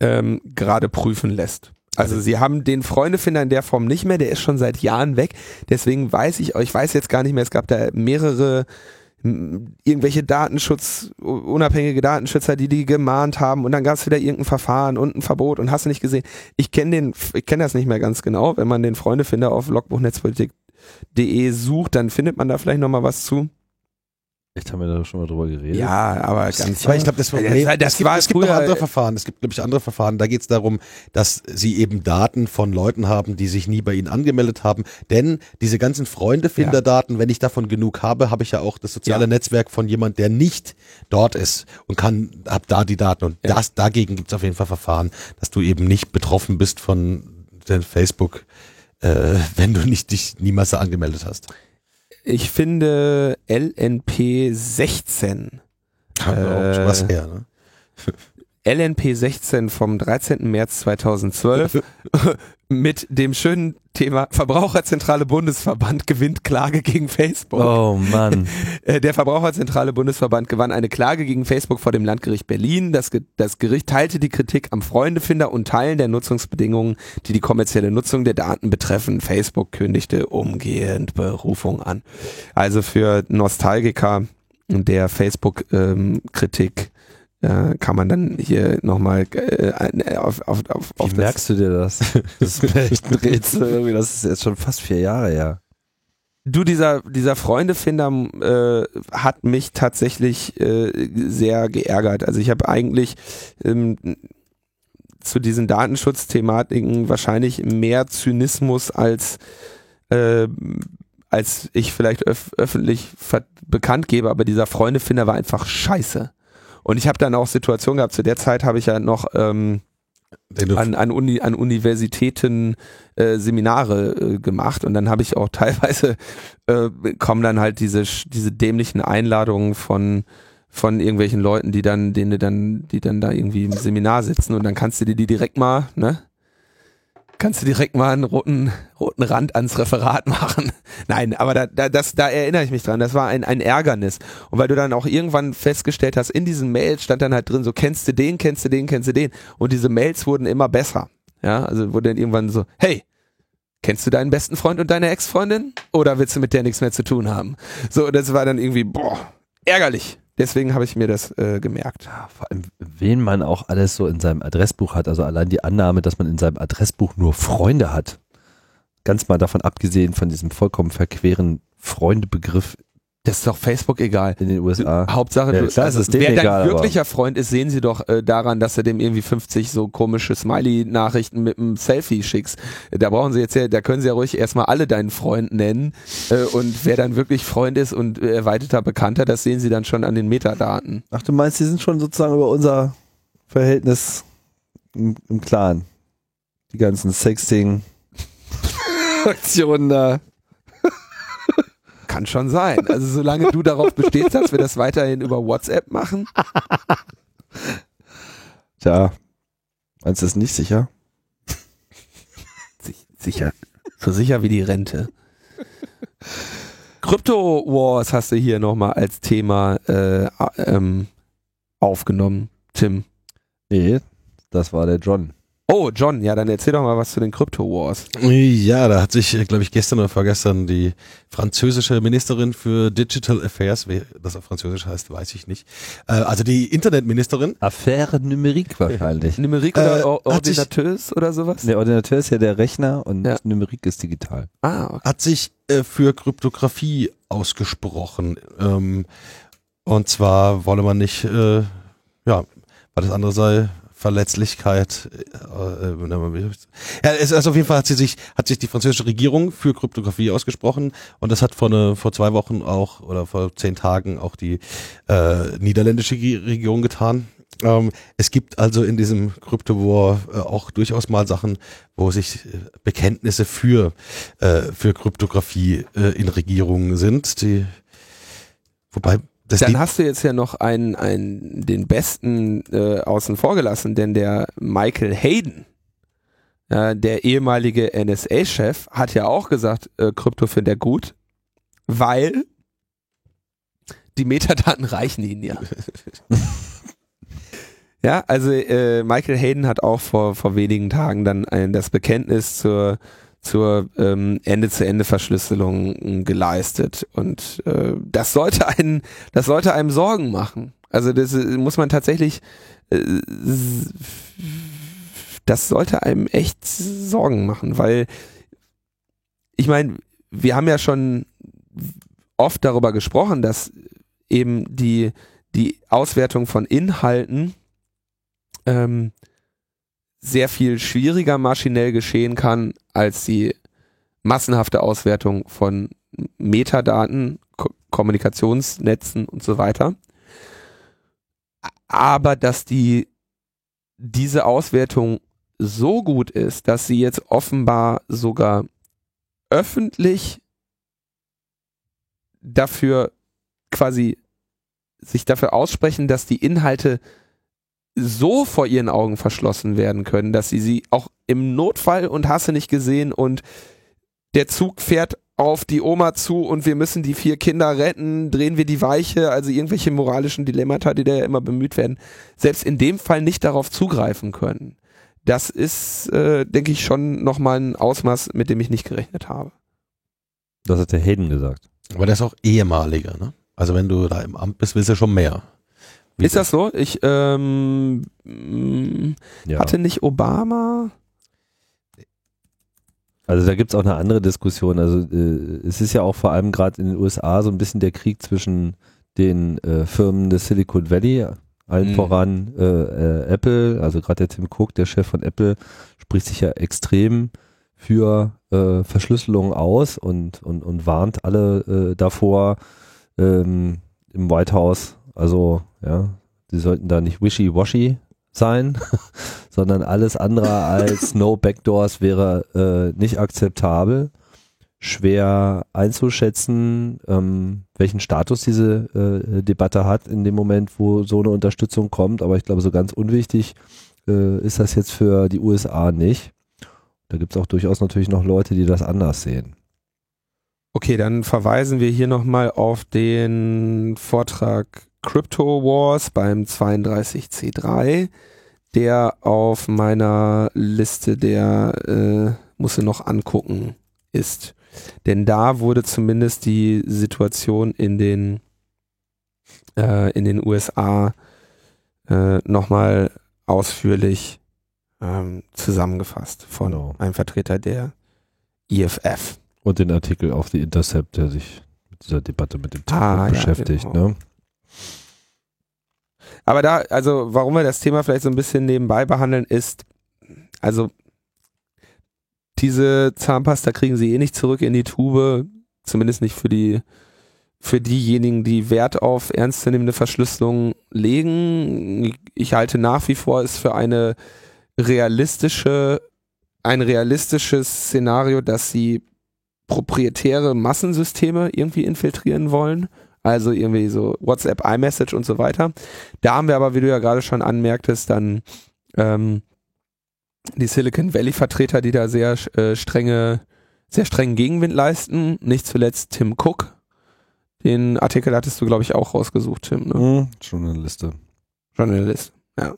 ähm, gerade prüfen lässt. Also sie haben den Freundefinder in der Form nicht mehr, der ist schon seit Jahren weg. Deswegen weiß ich, ich weiß jetzt gar nicht mehr, es gab da mehrere irgendwelche Datenschutz, unabhängige Datenschützer, die die gemahnt haben und dann gab es wieder irgendein Verfahren und ein Verbot und hast du nicht gesehen. Ich kenne den, ich kenne das nicht mehr ganz genau. Wenn man den Freundefinder auf logbuchnetzpolitik.de sucht, dann findet man da vielleicht nochmal was zu. Echt haben wir da schon mal drüber geredet. Ja, aber ganz Aber ich glaube, das, Ja, Problem, das- das es gibt, war es gibt noch andere Verfahren. Es gibt, glaube ich, andere Verfahren. Da geht es darum, dass sie eben Daten von Leuten haben, die sich nie bei ihnen angemeldet haben. Denn diese ganzen Freundefinderdaten, wenn ich davon genug habe, habe ich ja auch das soziale Ja. Netzwerk von jemand, der nicht dort ist und kann, hab da die Daten. Und Ja. das, dagegen gibt es auf jeden Fall Verfahren, dass du eben nicht betroffen bist von Facebook, äh, *laughs* wenn du nicht dich niemals da angemeldet hast. Ich finde LNP 16 Haben wir auch Äh, was her, ne? LNP 16 vom 13. März 2012 *laughs* mit dem schönen Thema Verbraucherzentrale Bundesverband gewinnt Klage gegen Facebook. Oh Mann. *laughs* Äh, Der Verbraucherzentrale Bundesverband gewann eine Klage gegen Facebook vor dem Landgericht Berlin. Das, Ge das Gericht teilte die Kritik am Freundefinder und Teilen der Nutzungsbedingungen, die die kommerzielle Nutzung der Daten betreffen. Facebook kündigte umgehend Berufung an. Also für Nostalgiker der Facebook-Kritik äh, kann man dann hier nochmal äh, auf, auf, auf, Wie auf das- merkst du dir das? *laughs* Das ist echt ein Rätsel. irgendwie. Das ist jetzt schon fast vier Jahre her. Du, dieser, dieser Freundefinder äh, hat mich tatsächlich äh, sehr geärgert. Also ich habe eigentlich ähm, zu diesen Datenschutzthematiken wahrscheinlich mehr Zynismus als äh, als ich vielleicht öf öffentlich bekannt gebe, aber dieser Freundefinder war einfach scheiße. Und ich habe dann auch Situationen gehabt, zu der Zeit habe ich ja noch ähm, an, an, Uni, an Universitäten äh, Seminare äh, gemacht und dann habe ich auch *laughs* teilweise äh, kommen dann halt diese diese dämlichen Einladungen von von irgendwelchen Leuten, die dann denen dann die dann da irgendwie im Seminar sitzen und dann kannst du dir die direkt mal, ne? Kannst du direkt mal einen roten roten Rand ans Referat machen. *laughs* Nein, aber da, da das da erinnere ich mich dran, das war ein ein Ärgernis und weil du dann auch irgendwann festgestellt hast, in diesen Mails stand dann halt drin so kennst du den, kennst du den, kennst du den und diese Mails wurden immer besser. Ja, also wurde dann irgendwann so, hey, kennst du deinen besten Freund und deine Ex-Freundin? Oder willst du mit der nichts mehr zu tun haben? So, das war dann irgendwie, boah, ärgerlich. Deswegen habe ich mir das äh, gemerkt. Vor allem, wen man auch alles so in seinem Adressbuch hat. Also allein die Annahme, dass man in seinem Adressbuch nur Freunde hat. Ganz mal davon abgesehen von diesem vollkommen verqueren Freundebegriff Das ist doch Facebook egal. in den USA. Hauptsache, Ja, du, klar, es ist wer dein egal, aber- wirklicher Freund ist, sehen sie doch äh, daran, dass du dem irgendwie 50 so komische Smiley-Nachrichten mit einem Selfie schickst. Da brauchen sie jetzt ja, da können sie ja ruhig erstmal alle deinen Freund nennen. Äh, und wer dann wirklich Freund ist und äh, erweiterter Bekannter, das sehen sie dann schon an den Metadaten. Ach, du meinst, die sind schon sozusagen über unser Verhältnis im, im Klaren. Die ganzen Sexting-Aktionen da. Kann schon sein. Also solange du darauf bestehst, dass wir das weiterhin über WhatsApp machen. Tja, meinst du es nicht sicher? Sich- Sicher. So sicher wie die Rente. Crypto Wars hast du hier nochmal als Thema äh, ähm, aufgenommen, Tim. Nee, das war der John. Oh, John, ja, dann erzähl doch mal was zu den Crypto Wars. Ja, da hat sich, glaube ich, gestern oder vorgestern die französische Ministerin für Digital Affairs, wie das auf Französisch heißt, weiß ich nicht. Äh, also die Internetministerin, Affäre Numerik wahrscheinlich. Numerik Äh, oder Or hat sich- Ordinateus oder sowas? Der Ordinateur ist ja der Rechner und Ja. Numerik ist digital. Ah, okay. hat sich äh, für Kryptographie ausgesprochen. Ähm, und zwar wolle man nicht, äh, ja, weil das andere sei Verletzlichkeit. Äh, äh, ja, es, also auf jeden Fall hat sie sich, hat sich die französische Regierung für Kryptographie ausgesprochen und das hat vor, ne, vor zwei Wochen auch oder vor zehn Tagen auch die äh, niederländische Regierung getan. Ähm, es gibt also in diesem Crypto-War äh, auch durchaus mal Sachen, wo sich äh, Bekenntnisse für, äh, für Kryptographie äh, in Regierungen sind. Die, wobei Dann hast du jetzt ja noch einen, einen den besten äh, außen vor gelassen, denn der Michael Hayden, äh, der ehemalige NSA-Chef, hat ja auch gesagt, äh, Krypto findet er gut, weil die Metadaten reichen ihnen ja. *laughs* ja, also äh, Michael Hayden hat auch vor, vor wenigen Tagen dann ein, das Bekenntnis zur zur ähm, Ende-zu-Ende-Verschlüsselung äh, geleistet und äh, das sollte einen, das sollte einem Sorgen machen. Also das äh, muss man tatsächlich, äh, das sollte einem echt Sorgen machen, weil ich meine, wir haben ja schon oft darüber gesprochen, dass eben die die Auswertung von Inhalten ähm, sehr viel schwieriger maschinell geschehen kann als die massenhafte Auswertung von Metadaten, Ko Kommunikationsnetzen und so weiter. Aber dass die diese Auswertung so gut ist, dass sie jetzt offenbar sogar öffentlich dafür quasi sich dafür aussprechen, dass die Inhalte so vor ihren Augen verschlossen werden können, dass sie sie auch im Notfall und hasse nicht gesehen und der Zug fährt auf die Oma zu und wir müssen die vier Kinder retten, drehen wir die Weiche, also irgendwelche moralischen Dilemmata, die da ja immer bemüht werden, selbst in dem Fall nicht darauf zugreifen können. Das ist, äh, denke ich, schon nochmal ein Ausmaß, mit dem ich nicht gerechnet habe. Das hat der Hayden gesagt. aber der ist auch ehemaliger, ne? Also wenn du da im Amt bist, willst du schon mehr. Wie Ist das so? Ich ähm, Ja. hatte nicht Obama. Also da gibt's auch eine andere Diskussion. Also äh, es ist ja auch vor allem gerade in den USA so ein bisschen der Krieg zwischen den äh, Firmen des Silicon Valley, allen Mhm. voran äh, äh, Apple, also gerade der Tim Cook, der Chef von Apple, spricht sich ja extrem für äh, Verschlüsselung aus und, und, und warnt alle äh, davor ähm, im White House. Also ja, sie sollten da nicht wishy-washy sein, *laughs* sondern alles andere als *laughs* No Backdoors wäre äh, nicht akzeptabel. Schwer einzuschätzen, ähm, welchen Status diese äh, Debatte hat in dem Moment, wo so eine Unterstützung kommt. Aber ich glaube, so ganz unwichtig äh, ist das jetzt für die USA nicht. Da gibt es auch durchaus natürlich noch Leute, die das anders sehen. Okay, dann verweisen wir hier nochmal auf den Vortrag Crypto Wars beim 32C3, der auf meiner Liste der äh, musste noch angucken ist. Denn da wurde zumindest die Situation in den äh, in den USA äh, nochmal ausführlich ähm, zusammengefasst von Genau. einem Vertreter der IFF. Und den Artikel auf The Intercept, der sich mit dieser Debatte mit dem Tim Ah, Cook ja, beschäftigt. genau. Ne? Aber da, also warum wir das Thema vielleicht so ein bisschen nebenbei behandeln, ist, also diese Zahnpasta kriegen sie eh nicht zurück in die Tube, zumindest nicht für die für diejenigen, die Wert auf ernstzunehmende Verschlüsselung legen. Ich halte nach wie vor es für eine realistische, ein realistisches Szenario, dass sie proprietäre Massensysteme irgendwie infiltrieren wollen. Also irgendwie so WhatsApp, iMessage und so weiter. Da haben wir aber, wie du ja gerade schon anmerktest, dann ähm, die Silicon Valley Vertreter, die da sehr äh, strenge, sehr strengen Gegenwind leisten. Nicht zuletzt Tim Cook. Den Artikel hattest du, glaube ich, auch rausgesucht, Tim. Ne? Schon eine Liste. Journalist. Ja.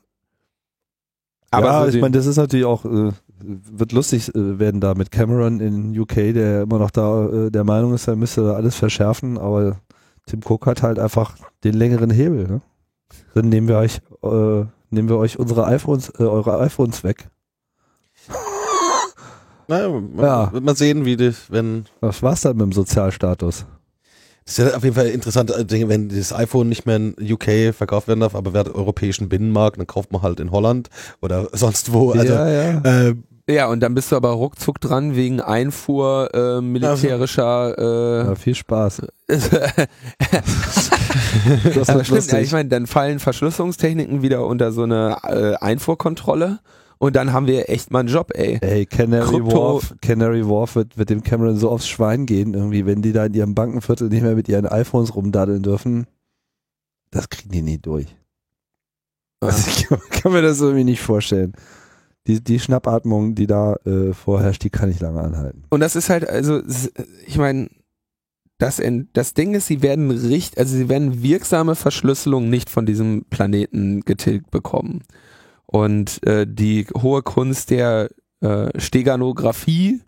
Aber ja, so ich meine, das ist natürlich auch, äh, wird lustig äh, werden da mit Cameron in UK, der immer noch da äh, der Meinung ist, er müsste da alles verschärfen, aber Tim Cook hat halt einfach den längeren Hebel. Ne? Dann nehmen wir euch, äh, nehmen wir euch unsere iPhones, äh, eure iPhones weg. Naja, man, Ja. wird man sehen, wie das, wenn. Was war's dann mit dem Sozialstatus? Das ist ja auf jeden Fall interessant, äh, wenn das iPhone nicht mehr in UK verkauft werden darf, aber wer hat europäischen Binnenmarkt, dann kauft man halt in Holland oder *laughs* sonst wo. Also, ja. äh, ja, und dann bist du aber ruckzuck dran wegen Einfuhr äh, militärischer ja, viel Spaß. äh, *laughs* Das wird stimmt, ja, ich meine, dann fallen Verschlüsselungstechniken wieder unter so eine äh, Einfuhrkontrolle und dann haben wir echt mal einen Job, ey. Ey, Canary Krypto- Wharf, Canary Wharf wird, wird dem Cameron so aufs Schwein gehen, irgendwie, wenn die da in ihrem Bankenviertel nicht mehr mit ihren iPhones rumdaddeln dürfen. Das kriegen die nie durch. Also *laughs* ich kann, kann mir das irgendwie nicht vorstellen. Die, die Schnappatmung, die da äh, vorherrscht, die kann ich lange anhalten. Und das ist halt, also, ich meine, das, das Ding ist, sie werden richt, also sie werden wirksame Verschlüsselung nicht von diesem Planeten getilgt bekommen. Und äh, die hohe Kunst der äh, Steganographie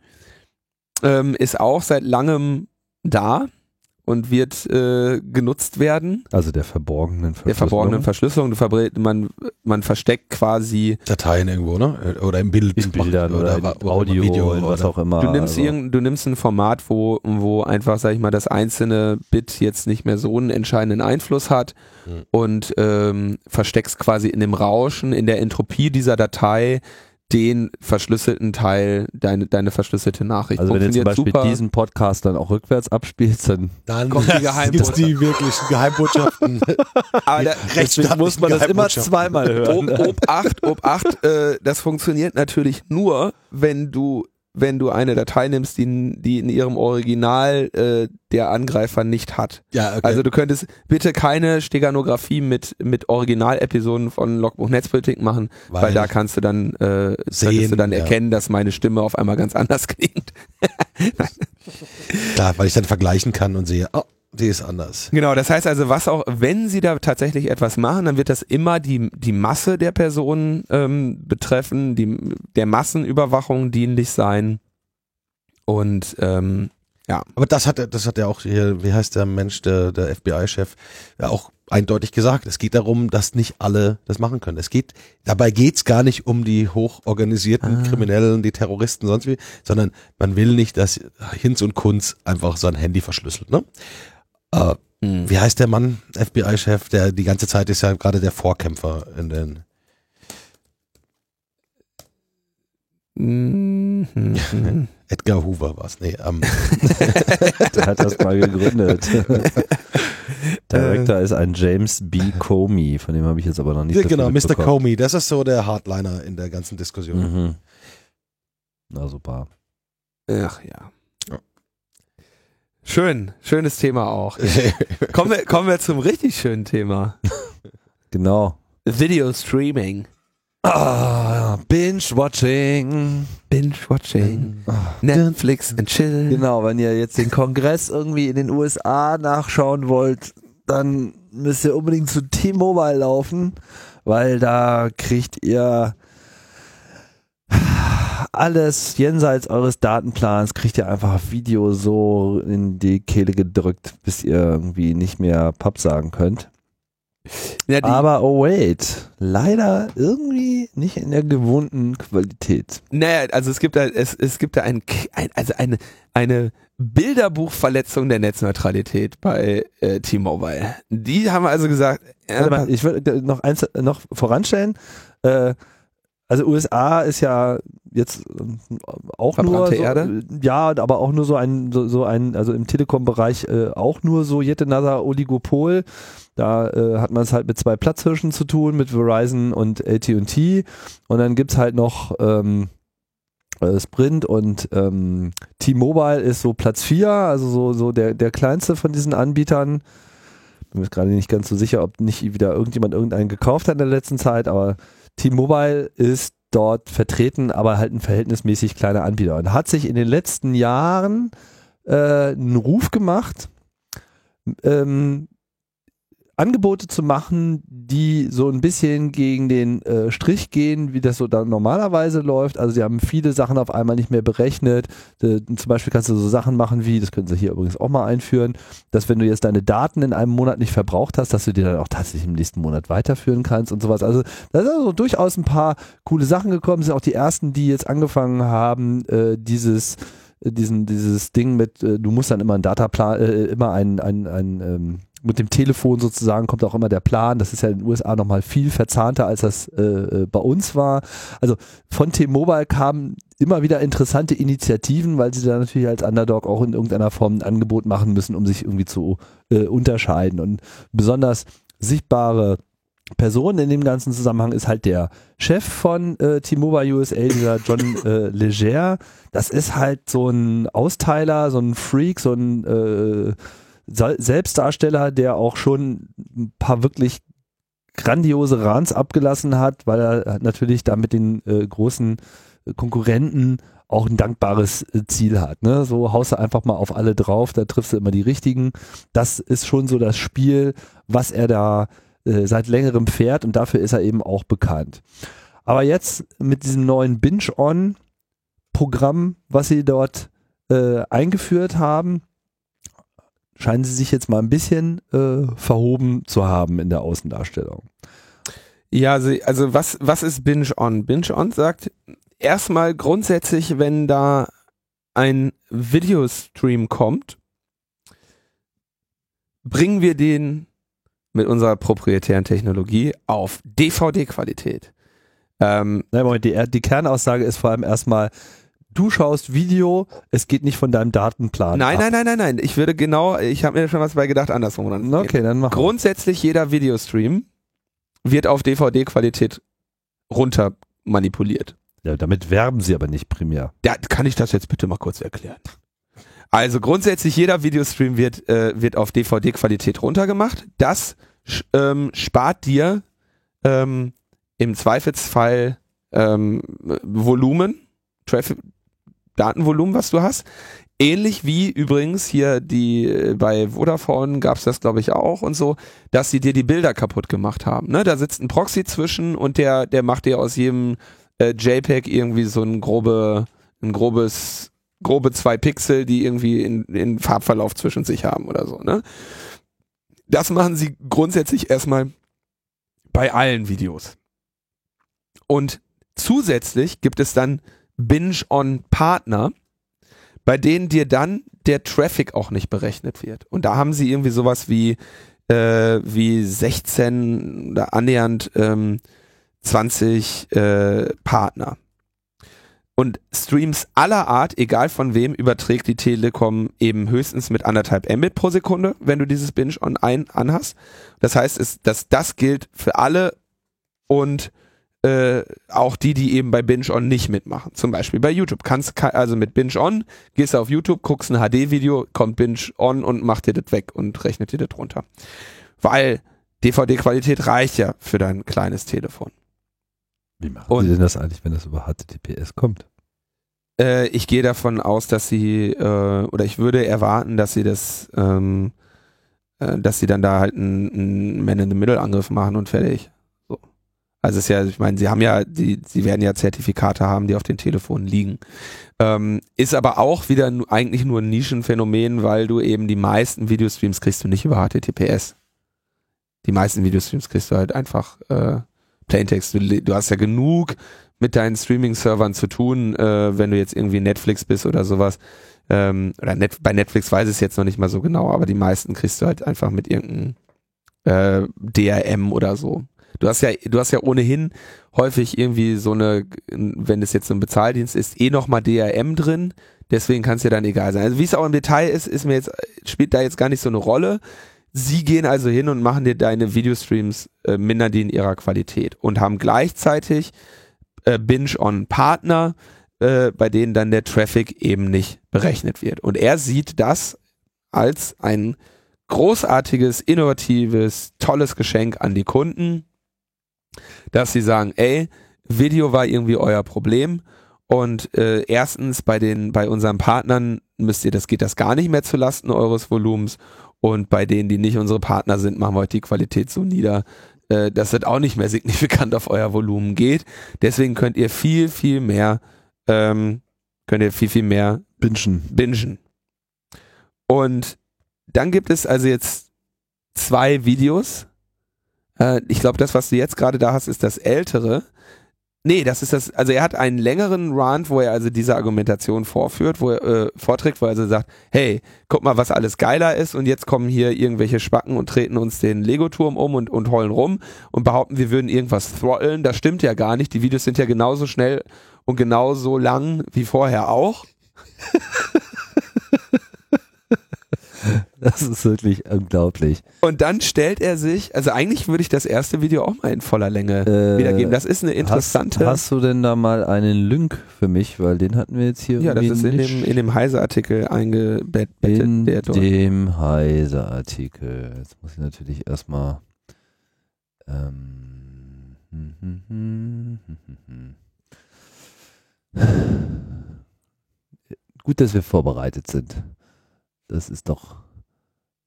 ähm, ist auch seit langem da und wird äh, genutzt werden. Also der verborgenen Verschlüsselung. Der verborgenen Verschlüsselung. Man, man versteckt quasi Dateien irgendwo, ne? Oder im Bild. in Bildern oder, in Audio, Video in was oder- auch immer. Du nimmst, also. irgend, du nimmst ein Format, wo, wo einfach, sag ich mal, das einzelne Bit jetzt nicht mehr so einen entscheidenden Einfluss hat Mhm. und ähm, versteckst quasi in dem Rauschen, in der Entropie dieser Datei den verschlüsselten Teil, deine, deine verschlüsselte Nachricht. Also wenn du zum Beispiel super. diesen Podcast dann auch rückwärts abspielst, dann Dann Kommt die Geheimbotschaft. gibt's die *laughs* wirklichen Geheimbotschaften. Aber da, *laughs* Rechtsstaatlichen muss man das immer zweimal hören. Ob, ob 8, ob 8, äh, das funktioniert natürlich nur, wenn du, wenn du eine Datei nimmst, die, die in ihrem Original äh, der Angreifer nicht hat. Ja, okay. Also du könntest bitte keine Steganographie mit, mit Originalepisoden von Logbuch Netzpolitik machen, weil, da kannst du dann, äh, Sehen, du dann ja. erkennen, dass meine Stimme auf einmal ganz *laughs* anders klingt. klar, weil ich dann vergleichen kann und sehe, oh, die ist anders. Genau, das heißt also, was auch, wenn sie da tatsächlich etwas machen, dann wird das immer die, die Masse der Personen ähm, betreffen, die, der Massenüberwachung dienlich sein. Und ähm, Ja. Aber das hat das hat er auch hier, wie heißt der Mensch, der, der FBI-Chef, ja auch eindeutig gesagt. Es geht darum, dass nicht alle das machen können. Es geht, dabei geht's gar nicht um die hochorganisierten Ah. Kriminellen, die Terroristen, sonst wie, sondern man will nicht, dass Hinz und Kunz einfach sein Handy verschlüsselt. Ne? Äh, Hm. wie heißt der Mann, FBI-Chef, der die ganze Zeit ist ja gerade der Vorkämpfer in den. Mhm. *laughs* Edgar Hoover war's. Nee, ähm, *laughs* Der hat das mal gegründet. *laughs* Director ist ein James B. Comey, von dem habe ich jetzt aber noch nicht ja, so genau, Mr. Comey, das ist so der Hardliner in der ganzen Diskussion. Mhm. Na super. Ach ja. Schön, schönes Thema auch. *laughs* kommen, wir, kommen wir zum richtig schönen Thema. Genau. Video Streaming. Ah, Binge-Watching. Binge-Watching. Netflix and Chill. Genau, wenn ihr jetzt den Kongress irgendwie in den USA nachschauen wollt, dann müsst ihr unbedingt zu T-Mobile laufen, weil da kriegt ihr alles jenseits eures Datenplans, kriegt ihr einfach Video so in die Kehle gedrückt, bis ihr irgendwie nicht mehr Papp sagen könnt. Ja, Aber oh wait, leider irgendwie nicht in der gewohnten Qualität. naja, also es gibt da, es, es gibt da ein, ein, also eine, eine Bilderbuchverletzung der Netzneutralität bei äh, T-Mobile. Die haben also gesagt, äh, ich würde noch eins noch voranstellen. Äh, also USA ist ja jetzt ähm, auch nur so, Erde? äh, ja, aber auch nur so ein so, so ein also im Telekom-Bereich äh, auch nur so yet another Oligopol. Da äh, hat man es halt mit zwei Platzhirschen zu tun, mit Verizon und AT&T und dann gibt's halt noch ähm, äh, Sprint und ähm, T-Mobile ist so Platz 4, also so, so der, der kleinste von diesen Anbietern. Bin mir gerade nicht ganz so sicher, ob nicht wieder irgendjemand irgendeinen gekauft hat in der letzten Zeit, aber T-Mobile ist dort vertreten, aber halt ein verhältnismäßig kleiner Anbieter. Und hat sich in den letzten Jahren äh, einen Ruf gemacht, ähm, Angebote zu machen, die so ein bisschen gegen den äh, Strich gehen, wie das so dann normalerweise läuft. Also sie haben viele Sachen auf einmal nicht mehr berechnet. Äh, zum Beispiel kannst du so Sachen machen wie, das können sie hier übrigens auch mal einführen, dass wenn du jetzt deine Daten in einem Monat nicht verbraucht hast, dass du die dann auch tatsächlich im nächsten Monat weiterführen kannst und sowas. Also da sind also durchaus ein paar coole Sachen gekommen. Das sind auch die ersten, die jetzt angefangen haben, äh, dieses äh, diesen, dieses Ding mit, äh, du musst dann immer einen Dataplan, äh, immer ein, ein, ein ähm, mit dem Telefon sozusagen kommt auch immer der Plan. Das ist ja in den USA nochmal viel verzahnter, als das äh, äh, bei uns war. Also von T-Mobile kamen immer wieder interessante Initiativen, weil sie da natürlich als Underdog auch in irgendeiner Form ein Angebot machen müssen, um sich irgendwie zu äh, unterscheiden. Und besonders sichtbare Person in dem ganzen Zusammenhang ist halt der Chef von äh, T-Mobile USA, dieser John äh, Leger. Das ist halt so ein Austeiler, so ein Freak, so ein äh, Selbstdarsteller, der auch schon ein paar wirklich grandiose Rants abgelassen hat, weil er natürlich da mit den äh, großen äh, Konkurrenten auch ein dankbares äh, Ziel hat. Ne? So haust du einfach mal auf alle drauf, da triffst du immer die richtigen. Das ist schon so das Spiel, was er da äh, seit längerem fährt und dafür ist er eben auch bekannt. Aber jetzt mit diesem neuen Binge-On-Programm, was sie dort äh, eingeführt haben, scheinen sie sich jetzt mal ein bisschen äh, verhoben zu haben in der Außendarstellung. Ja, also, also was, was ist Binge On? Binge On sagt erstmal grundsätzlich, wenn da ein Videostream kommt, bringen wir den mit unserer proprietären Technologie auf DVD-Qualität. Ähm, Nein, Moment, die, die Kernaussage ist vor allem erstmal, du schaust Video, es geht nicht von deinem Datenplan. nein, ab. nein, nein, nein, nein. Ich würde genau, ich habe mir schon was bei gedacht, andersrum. Dann Okay, dann mach. Grundsätzlich jeder Videostream wird auf DVD-Qualität runter manipuliert. Ja, damit werben sie aber nicht primär. Ja, kann ich das jetzt bitte mal kurz erklären? Also grundsätzlich jeder Videostream wird, äh, wird auf DVD-Qualität runtergemacht. Das sch- ähm, spart dir ähm, im Zweifelsfall ähm, Volumen, Traffic, Datenvolumen, was du hast. Ähnlich wie übrigens hier die äh, bei Vodafone gab's das glaube ich auch und so, dass sie dir die Bilder kaputt gemacht haben. Ne? Da sitzt ein Proxy zwischen und der der macht dir aus jedem äh, JPEG irgendwie so ein grobe ein grobes grobe zwei Pixel, die irgendwie in, in Farbverlauf zwischen sich haben oder so. Ne? Das machen sie grundsätzlich erstmal bei allen Videos. Und zusätzlich gibt es dann Binge-on-Partner, bei denen dir dann der Traffic auch nicht berechnet wird. Und da haben sie irgendwie sowas wie, äh, wie 16 oder annähernd ähm, 20 äh, Partner. Und Streams aller Art, egal von wem, überträgt die Telekom eben höchstens mit anderthalb Mbit pro Sekunde, wenn du dieses Binge-on ein anhast. Das heißt, es, dass das gilt für alle und äh, auch die, die eben bei Binge-On nicht mitmachen. Zum Beispiel bei YouTube. Kannst also mit Binge-On, gehst du auf YouTube, guckst ein HD-Video, kommt Binge-On und macht dir das weg und rechnet dir das runter. Weil DVD-Qualität reicht ja für dein kleines Telefon. Wie machen und, Sie denn das eigentlich, wenn das über HTTPS kommt? Äh, ich gehe davon aus, dass sie, äh, oder ich würde erwarten, dass sie das, ähm, äh, dass sie dann da halt einen, einen Man-in-the-Middle-Angriff machen und fertig. Also es ist ja, ich meine, sie haben ja, die, sie werden ja Zertifikate haben, die auf den Telefonen liegen. Ähm, ist aber auch wieder eigentlich nur ein Nischenphänomen, weil du eben die meisten Videostreams kriegst du nicht über HTTPS. Die meisten Videostreams kriegst du halt einfach äh, Plaintext. Du, du hast ja genug mit deinen Streaming-Servern zu tun, äh, wenn du jetzt irgendwie Netflix bist oder sowas. Ähm, oder Net bei Netflix weiß ich es jetzt noch nicht mal so genau, aber die meisten kriegst du halt einfach mit irgendeinem äh, DRM oder so. Du hast ja, du hast ja ohnehin häufig irgendwie so eine, wenn es jetzt ein Bezahldienst ist, eh nochmal DRM drin. Deswegen kann es ja dann egal sein. Also wie es auch im Detail ist, ist mir jetzt, spielt da jetzt gar nicht so eine Rolle. Sie gehen also hin und machen dir deine Videostreams, äh, mindern die in ihrer Qualität und haben gleichzeitig äh, Binge-on-Partner, äh, bei denen dann der Traffic eben nicht berechnet wird. Und er sieht das als ein großartiges, innovatives, tolles Geschenk an die Kunden, dass sie sagen, ey, Video war irgendwie euer Problem und äh, erstens bei den bei unseren Partnern müsst ihr das geht das gar nicht mehr zu Lasten eures Volumens und bei denen, die nicht unsere Partner sind, machen wir heute die Qualität so nieder, äh, dass das auch nicht mehr signifikant auf euer Volumen geht. Deswegen könnt ihr viel viel mehr ähm, könnt ihr viel viel mehr bingen. bingen. Und dann gibt es also jetzt zwei Videos, äh, ich glaube, das, was du jetzt gerade da hast, ist das ältere. Nee, das ist das, also er hat einen längeren Rant, wo er also diese Argumentation vorführt, wo er äh, vorträgt, wo er also sagt, hey, guck mal, was alles geiler ist und jetzt kommen hier irgendwelche Spacken und treten uns den Lego-Turm um und, und heulen rum und behaupten, wir würden irgendwas throtteln. Das stimmt ja gar nicht. Die Videos sind ja genauso schnell und genauso lang wie vorher auch. *laughs* Das ist wirklich unglaublich. Und dann stellt er sich, also eigentlich würde ich das erste Video auch mal in voller Länge äh, wiedergeben. Das ist eine interessante. Hast, hast, du denn da mal einen Link für mich? Weil den hatten wir jetzt hier. Ja, das ist in dem, in dem Heise-Artikel eingebettet. In dem Heise-Artikel. Jetzt muss ich natürlich erstmal. Ähm, hm, hm, hm, Gut, dass wir vorbereitet sind. Das ist doch,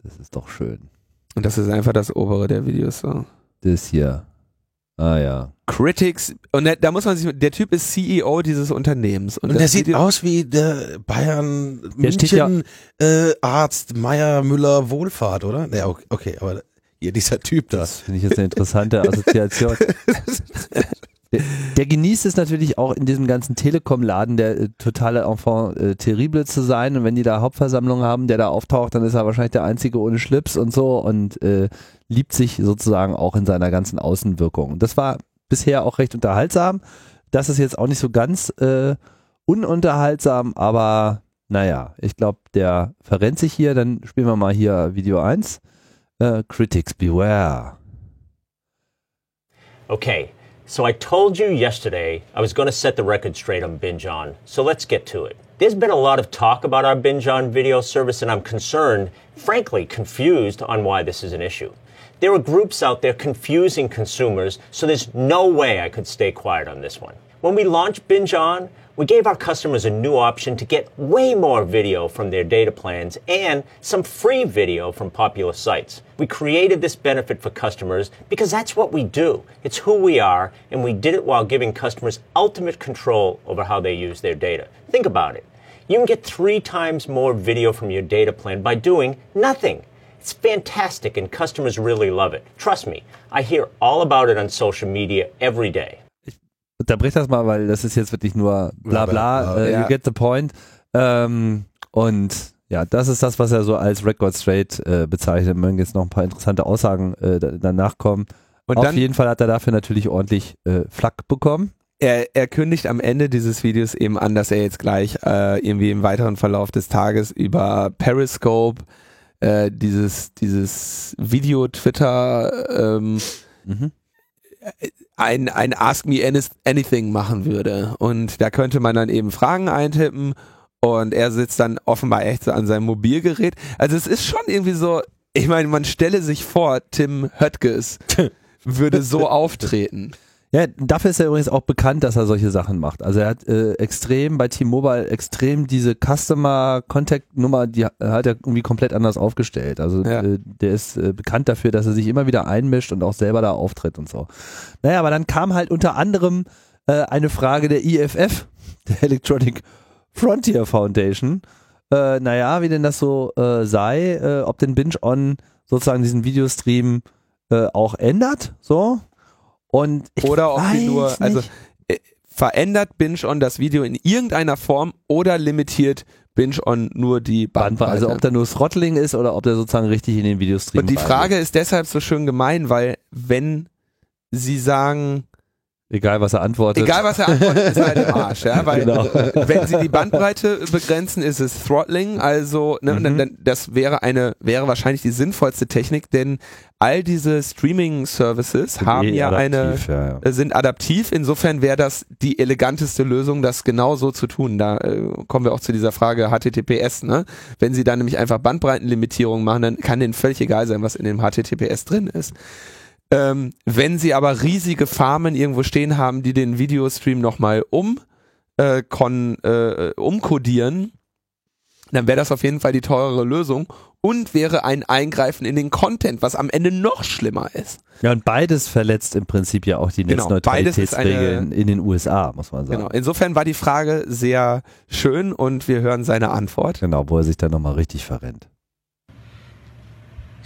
das ist doch schön. Und das ist einfach das obere der Videos so. Das hier. Ah ja. Critics, und da, da muss man sich, der Typ ist CEO dieses Unternehmens. Und, und der sieht Video, aus wie der Bayern der München ja, äh, Arzt Meier Müller Wohlfahrt, oder? Ja, okay, okay, aber hier dieser Typ da. Das finde ich jetzt eine interessante Assoziation. *laughs* Der genießt es natürlich auch in diesem ganzen Telekom-Laden der äh, totale Enfant äh, terrible zu sein. Und wenn die da Hauptversammlung haben, der da auftaucht, dann ist er wahrscheinlich der Einzige ohne Schlips und so und äh, liebt sich sozusagen auch in seiner ganzen Außenwirkung. Das war bisher auch recht unterhaltsam. Das ist jetzt auch nicht so ganz äh, ununterhaltsam, aber naja, ich glaube, der verrennt sich hier. Dann spielen wir mal hier Video 1. Äh, Critics Beware. Okay. So I told you yesterday I was going to set the record straight on Binge On. So let's get to it. There's been a lot of talk about our Binge On video service, and I'm concerned, frankly, confused on why this is an issue. There are groups out there confusing consumers, so there's no way I could stay quiet on this one. When we launched Binge On, we gave our customers a new option to get way more video from their data plans and some free video from popular sites. We created this benefit for customers because that's what we do. It's who we are, and we did it while giving customers ultimate control over how they use their data. Think about it. You can get three times more video from your data plan by doing nothing. It's fantastic and customers really love it. Trust me, I hear all about it on social media every day. Unterbrich das mal, weil das ist jetzt wirklich nur bla bla, Bla, bla, ja. you get the point. Ähm, und ja, das ist das, was er so als Record Straight äh, bezeichnet. Mögen jetzt noch ein paar interessante Aussagen äh, da- danach kommen. Und Auf dann, jeden Fall hat er dafür natürlich ordentlich äh, Flack bekommen. er, er kündigt am Ende dieses Videos eben an, dass er jetzt gleich äh, irgendwie im weiteren Verlauf des Tages über Periscope äh, dieses, dieses Video-Twitter ähm, Mhm. Ein, ein Ask Me Any- Anything machen würde. Und da könnte man dann eben Fragen eintippen und er sitzt dann offenbar echt so an seinem Mobilgerät. Also es ist schon irgendwie so, ich meine, man stelle sich vor, Tim Höttges *laughs* würde so auftreten. Ja, dafür ist er übrigens auch bekannt, dass er solche Sachen macht. Also er hat äh, extrem bei T-Mobile extrem diese Customer Contact Nummer, die hat er irgendwie komplett anders aufgestellt. Also Ja. äh, der ist äh, bekannt dafür, dass er sich immer wieder einmischt und auch selber da auftritt und so. Naja, aber dann kam halt unter anderem äh, eine Frage der IFF, *laughs* der Electronic Frontier Foundation. Äh, naja, wie denn das so äh, sei, äh, ob denn Binge On sozusagen diesen Videostream auch ändert, so. Und Oder ob sie nur, also nicht. äh, verändert Binge On das Video in irgendeiner Form oder limitiert Binge On nur die Bandbreite. Also ob da nur Throttling ist oder ob der sozusagen richtig in den Videostream Und die. Frage ist deshalb so schön gemein, weil wenn sie sagen, egal was er antwortet. egal was er antwortet, ist halt im *laughs* Arsch, ja, weil Genau. *laughs* wenn sie die Bandbreite begrenzen, ist es Throttling, also ne, Mhm. dann, dann, das wäre eine wäre wahrscheinlich die sinnvollste Technik, denn all diese Streaming Services haben Eh ja eine adaptiv, ja, ja. äh, sind adaptiv. Insofern wäre das die eleganteste Lösung, das genau so zu tun. Da äh, kommen wir auch zu dieser Frage HTTPS. Ne? Wenn Sie dann nämlich einfach Bandbreitenlimitierung machen, dann kann denen völlig egal sein, was in dem HTTPS drin ist. Ähm, wenn Sie aber riesige Farmen irgendwo stehen haben, die den Videostream nochmal um, äh, kon, äh, umkodieren, dann wäre das auf jeden Fall die teurere Lösung und wäre ein Eingreifen in den Content, was am Ende noch schlimmer ist. Ja, und beides verletzt im Prinzip ja auch die Genau, Netzneutralitätsregeln in den USA, muss man sagen. Genau. Insofern war die Frage sehr schön und wir hören seine Antwort. Genau, wo er sich dann nochmal richtig verrennt.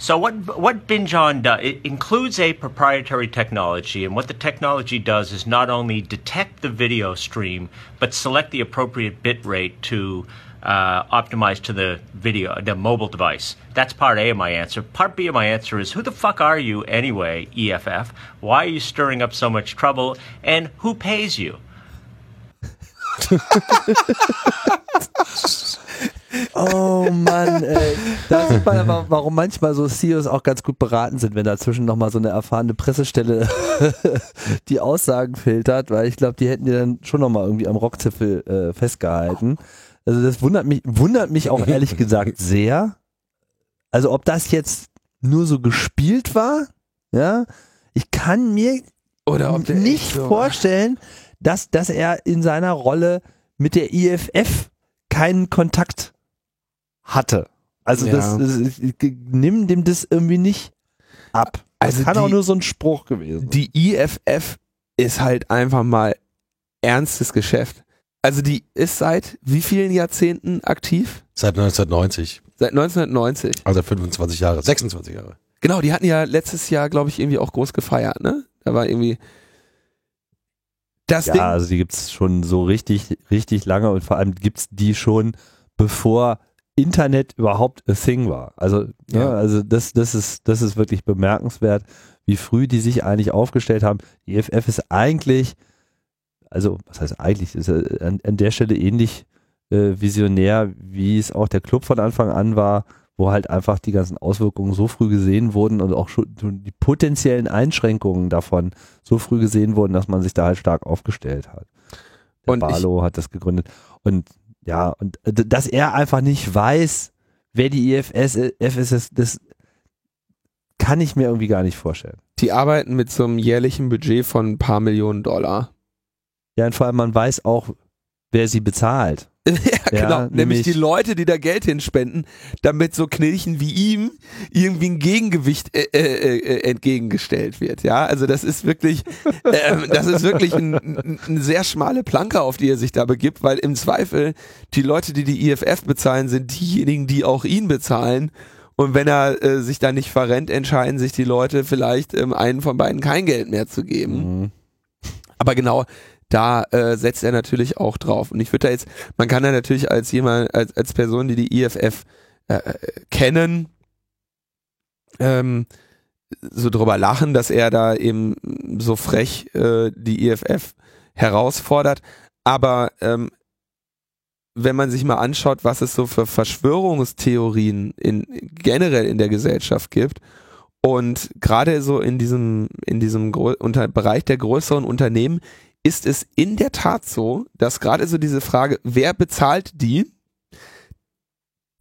So what what BingeOn does it includes a proprietary technology, and what the technology does is not only detect the video stream, but select the appropriate bit rate to uh, optimize to the video, the mobile device. That's part A of my answer. Part B of my answer is who the fuck are you anyway, EFF? Why are you stirring up so much trouble? And who pays you? *laughs* Oh Mann, ey. Da sieht man aber, warum manchmal so CEOs auch ganz gut beraten sind, wenn dazwischen nochmal so eine erfahrene Pressestelle *laughs* die Aussagen filtert, weil ich glaube, die hätten die dann schon nochmal irgendwie am Rockzipfel äh, festgehalten. Also das wundert mich, wundert mich auch ehrlich gesagt sehr. Also ob das jetzt nur so gespielt war, ja, ich kann mir nicht so- vorstellen, dass, dass er in seiner Rolle mit der IFF keinen Kontakt hatte. Also Ja. das, das nimm dem das irgendwie nicht ab. Das Also kann auch die- nur so ein Spruch gewesen. sein. Die IFF ist halt einfach mal ernstes Geschäft. Also die ist seit wie vielen Jahrzehnten aktiv? Seit 1990. Seit 1990. Also 25 Jahre, 26 Jahre. Genau, die hatten ja letztes Jahr, glaube ich, irgendwie auch groß gefeiert, ne? Da war irgendwie das ja, Ding. also die gibt's schon so richtig, richtig lange und vor allem gibt's die schon, bevor Internet überhaupt a thing war. Also, ja. Ja. also das, das ist, das ist wirklich bemerkenswert, wie früh die sich eigentlich aufgestellt haben. Die EFF ist eigentlich, also was heißt eigentlich, ist an, an der Stelle ähnlich äh, visionär, wie es auch der Club von Anfang an war, wo halt einfach die ganzen Auswirkungen so früh gesehen wurden und auch schon die potenziellen Einschränkungen davon so früh gesehen wurden, dass man sich da halt stark aufgestellt hat. Der Und Barlow hat das gegründet. Und ja, und äh, dass er einfach nicht weiß, wer die IFS ist, das, das kann ich mir irgendwie gar nicht vorstellen. Die arbeiten mit so einem jährlichen Budget von ein paar Millionen Dollar. Ja, und vor allem man weiß auch, wer sie bezahlt. *laughs* ja, Ja, genau. Nämlich, nämlich- die Leute, die da Geld hinspenden, damit so Knilchen wie ihm irgendwie ein Gegengewicht äh, äh, äh, entgegengestellt wird. Ja, also das ist wirklich, *laughs* ähm, das ist wirklich ein, ein, eine sehr schmale Planke, auf die er sich da begibt, weil im Zweifel die Leute, die die IFF bezahlen, sind diejenigen, die auch ihn bezahlen. Und wenn er äh, sich da nicht verrennt, entscheiden sich die Leute vielleicht ähm, einen von beiden kein Geld mehr zu geben. Mhm. Aber genau, da äh, setzt er natürlich auch drauf. Und ich würde da jetzt, man kann da natürlich als jemand, als, als Person, die die IFF äh, äh, kennen, ähm, so drüber lachen, dass er da eben so frech äh, die IFF herausfordert. Aber ähm, wenn man sich mal anschaut, was es so für Verschwörungstheorien in, generell in der Gesellschaft gibt und gerade so in diesem, in diesem unter Bereich der größeren Unternehmen ist es in der Tat so, dass gerade so diese Frage, wer bezahlt die,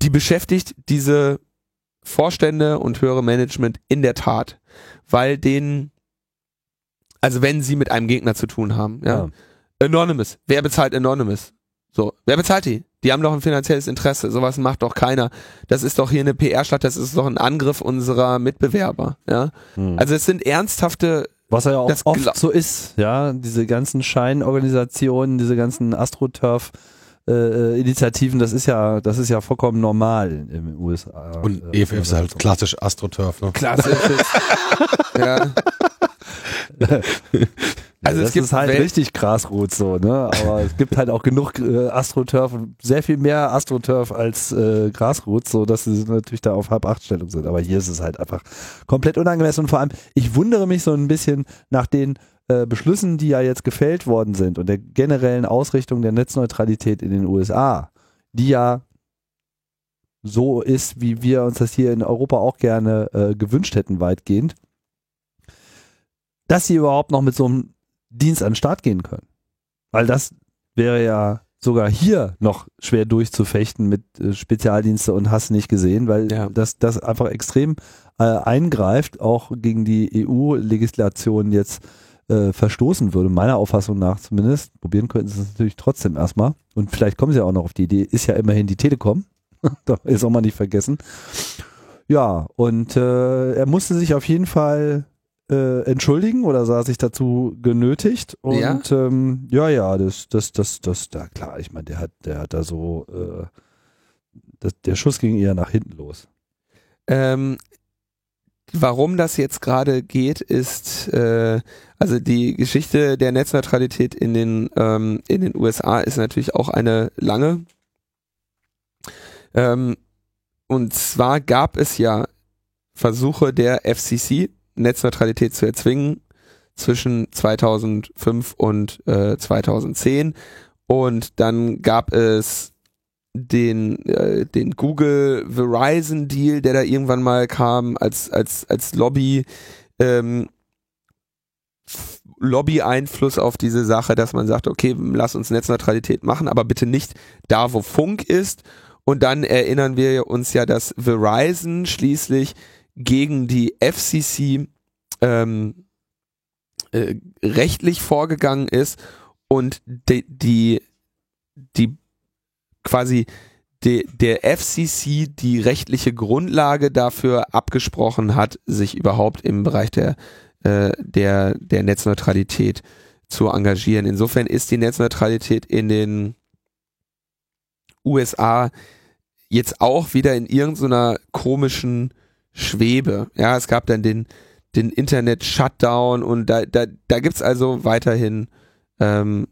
die beschäftigt diese Vorstände und höhere Management in der Tat, weil denen, also wenn sie mit einem Gegner zu tun haben, ja. Ja. Anonymous, wer bezahlt Anonymous? So, wer bezahlt die? Die haben doch ein finanzielles Interesse, sowas macht doch keiner. Das ist doch hier eine PR-Stadt, das ist doch ein Angriff unserer Mitbewerber, ja. Mhm. Also es sind ernsthafte Was ja auch Das oft so ist, ja, diese ganzen Scheinorganisationen, diese ganzen AstroTurf äh, äh, Initiativen, das ist ja, das ist ja vollkommen normal den USA. Und Äh, EFF ist halt klassisch AstroTurf, ne? klassisches. *laughs* *laughs* ja. *laughs* Also das es gibt ist halt Welt- richtig Grasrot so, ne? Aber es gibt halt auch genug äh, AstroTurf und sehr viel mehr AstroTurf als äh, Grasrot, so dass sie natürlich da auf halb acht Stellung sind. Aber hier ist es halt einfach komplett unangemessen und vor allem, ich wundere mich so ein bisschen nach den äh, Beschlüssen, die ja jetzt gefällt worden sind und der generellen Ausrichtung der Netzneutralität in den USA, die ja so ist, wie wir uns das hier in Europa auch gerne äh, gewünscht hätten, weitgehend, dass sie überhaupt noch mit so einem Dienst an den Start gehen können. Weil das wäre ja sogar hier noch schwer durchzufechten mit äh, Spezialdienste und hast nicht gesehen, weil Ja. das, das einfach extrem äh, eingreift, auch gegen die EU-Legislation jetzt äh, verstoßen würde, meiner Auffassung nach zumindest. Probieren könnten sie es natürlich trotzdem erstmal. Und vielleicht kommen sie auch noch auf die Idee, ist ja immerhin die Telekom. *laughs* da ist auch mal nicht vergessen. Ja, und äh, er musste sich auf jeden Fall äh, entschuldigen oder sah sich dazu genötigt. Und Ja? ja, ähm, ja, ja, das, das, das, das, da klar, ich meine, der hat, der hat da so, äh, das, der Schuss ging eher nach hinten los. Ähm, warum das jetzt gerade geht, ist, äh, also die Geschichte der Netzneutralität in den, ähm, in den USA ist natürlich auch eine lange. Ähm, und zwar gab es ja Versuche der FCC, Netzneutralität zu erzwingen zwischen 2005 und äh, 2010. Und dann gab es den, äh, den Google Verizon Deal, der da irgendwann mal kam als, als, als Lobby, ähm, Lobby-Einfluss auf diese Sache, dass man sagt, okay, lass uns Netzneutralität machen, aber bitte nicht da, wo Funk ist. Und dann erinnern wir uns ja, dass Verizon schließlich gegen die FCC ähm, äh, rechtlich vorgegangen ist und die, die, die quasi de, der FCC die rechtliche Grundlage dafür abgesprochen hat, sich überhaupt im Bereich der, äh, der, der Netzneutralität zu engagieren. Insofern ist die Netzneutralität in den USA jetzt auch wieder in irgendeiner komischen Schwebe. Ja, es gab dann den, den Internet-Shutdown und da, da, da gibt's also weiterhin ähm,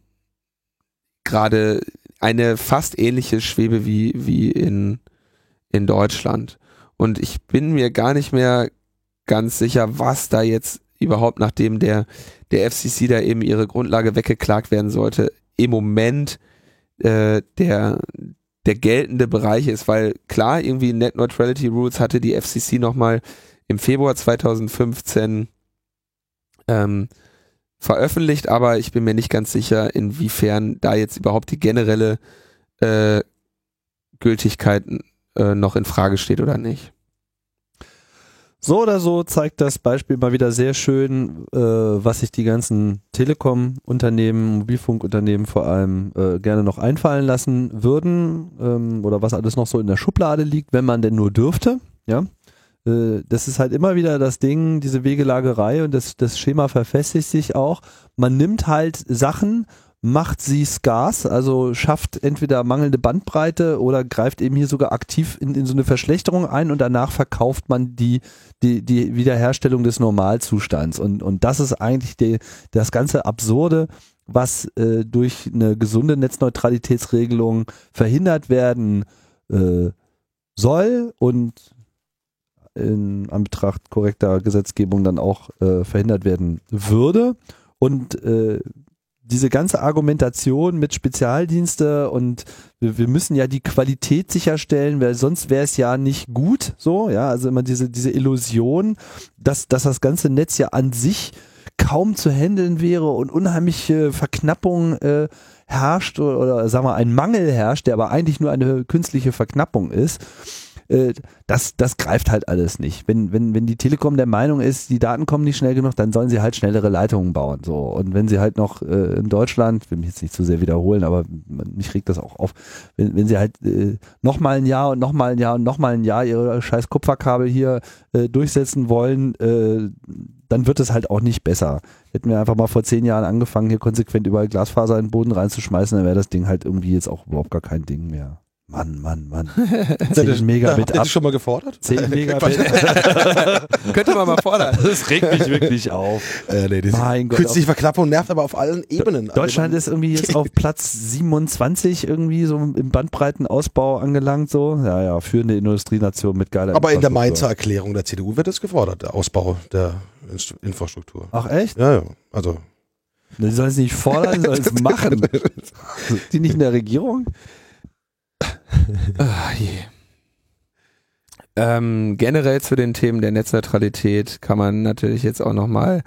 gerade eine fast ähnliche Schwebe wie, wie in, in Deutschland. Und ich bin mir gar nicht mehr ganz sicher, was da jetzt überhaupt, nachdem der, der FCC da eben ihre Grundlage weggeklagt werden sollte, im Moment äh, der, der geltende Bereich ist, weil klar, irgendwie Net Neutrality Rules hatte die FCC nochmal im Februar 2015 ähm, veröffentlicht, aber ich bin mir nicht ganz sicher, inwiefern da jetzt überhaupt die generelle äh, Gültigkeit äh, noch in Frage steht oder nicht. So oder so zeigt das Beispiel mal wieder sehr schön, äh, was sich die ganzen Telekom-Unternehmen, Mobilfunkunternehmen vor allem äh, gerne noch einfallen lassen würden ähm, oder was alles noch so in der Schublade liegt, wenn man denn nur dürfte. Ja, äh, das ist halt immer wieder das Ding, diese Wegelagerei und das, das Schema verfestigt sich auch. Man nimmt halt Sachen macht sie scarce, also schafft entweder mangelnde Bandbreite oder greift eben hier sogar aktiv in, in so eine Verschlechterung ein und danach verkauft man die, die, die Wiederherstellung des Normalzustands. Und, und das ist eigentlich die, das ganze Absurde, was äh, durch eine gesunde Netzneutralitätsregelung verhindert werden äh, soll und in Anbetracht korrekter Gesetzgebung dann auch äh, verhindert werden würde. Und äh, diese ganze Argumentation mit Spezialdienste und wir, wir müssen ja die Qualität sicherstellen, weil sonst wäre es ja nicht gut, so, ja, also immer diese, diese Illusion, dass, dass das ganze Netz ja an sich kaum zu handeln wäre und unheimliche Verknappung äh, herrscht oder, oder sagen wir ein Mangel herrscht, der aber eigentlich nur eine künstliche Verknappung ist äh, das, das greift halt alles nicht. Wenn, wenn, wenn die Telekom der Meinung ist, die Daten kommen nicht schnell genug, dann sollen sie halt schnellere Leitungen bauen. So. Und wenn sie halt noch äh, in Deutschland, will mich jetzt nicht zu sehr wiederholen, aber mich regt das auch auf, wenn, wenn sie halt äh, nochmal ein Jahr und nochmal ein Jahr und nochmal ein Jahr ihre scheiß Kupferkabel hier äh, durchsetzen wollen, äh, dann wird es halt auch nicht besser. Hätten wir einfach mal vor zehn Jahren angefangen, hier konsequent überall Glasfaser in den Boden reinzuschmeißen, dann wäre das Ding halt irgendwie jetzt auch überhaupt gar kein Ding mehr. Mann, Mann, Mann. *laughs* 10 Megabit ab. Hast du schon mal gefordert? 10 Megabit. *laughs* *laughs* Könnte man mal fordern. Das regt mich wirklich auf. Äh, nee, mein Gott. Künstliche Verknappung nervt aber auf allen Ebenen. Deutschland ist irgendwie jetzt auf Platz 27 irgendwie so im Bandbreitenausbau angelangt so. Ja, ja, führende Industrienation mit geiler Aber in der Mainzer Erklärung der CDU wird es gefordert, der Ausbau der Infrastruktur. Ach echt? Ja, ja. Also. Die sollen es nicht fordern, die sollen es machen. Die nicht in der Regierung? Je. Ähm, generell zu den Themen der Netzneutralität kann man natürlich jetzt auch nochmal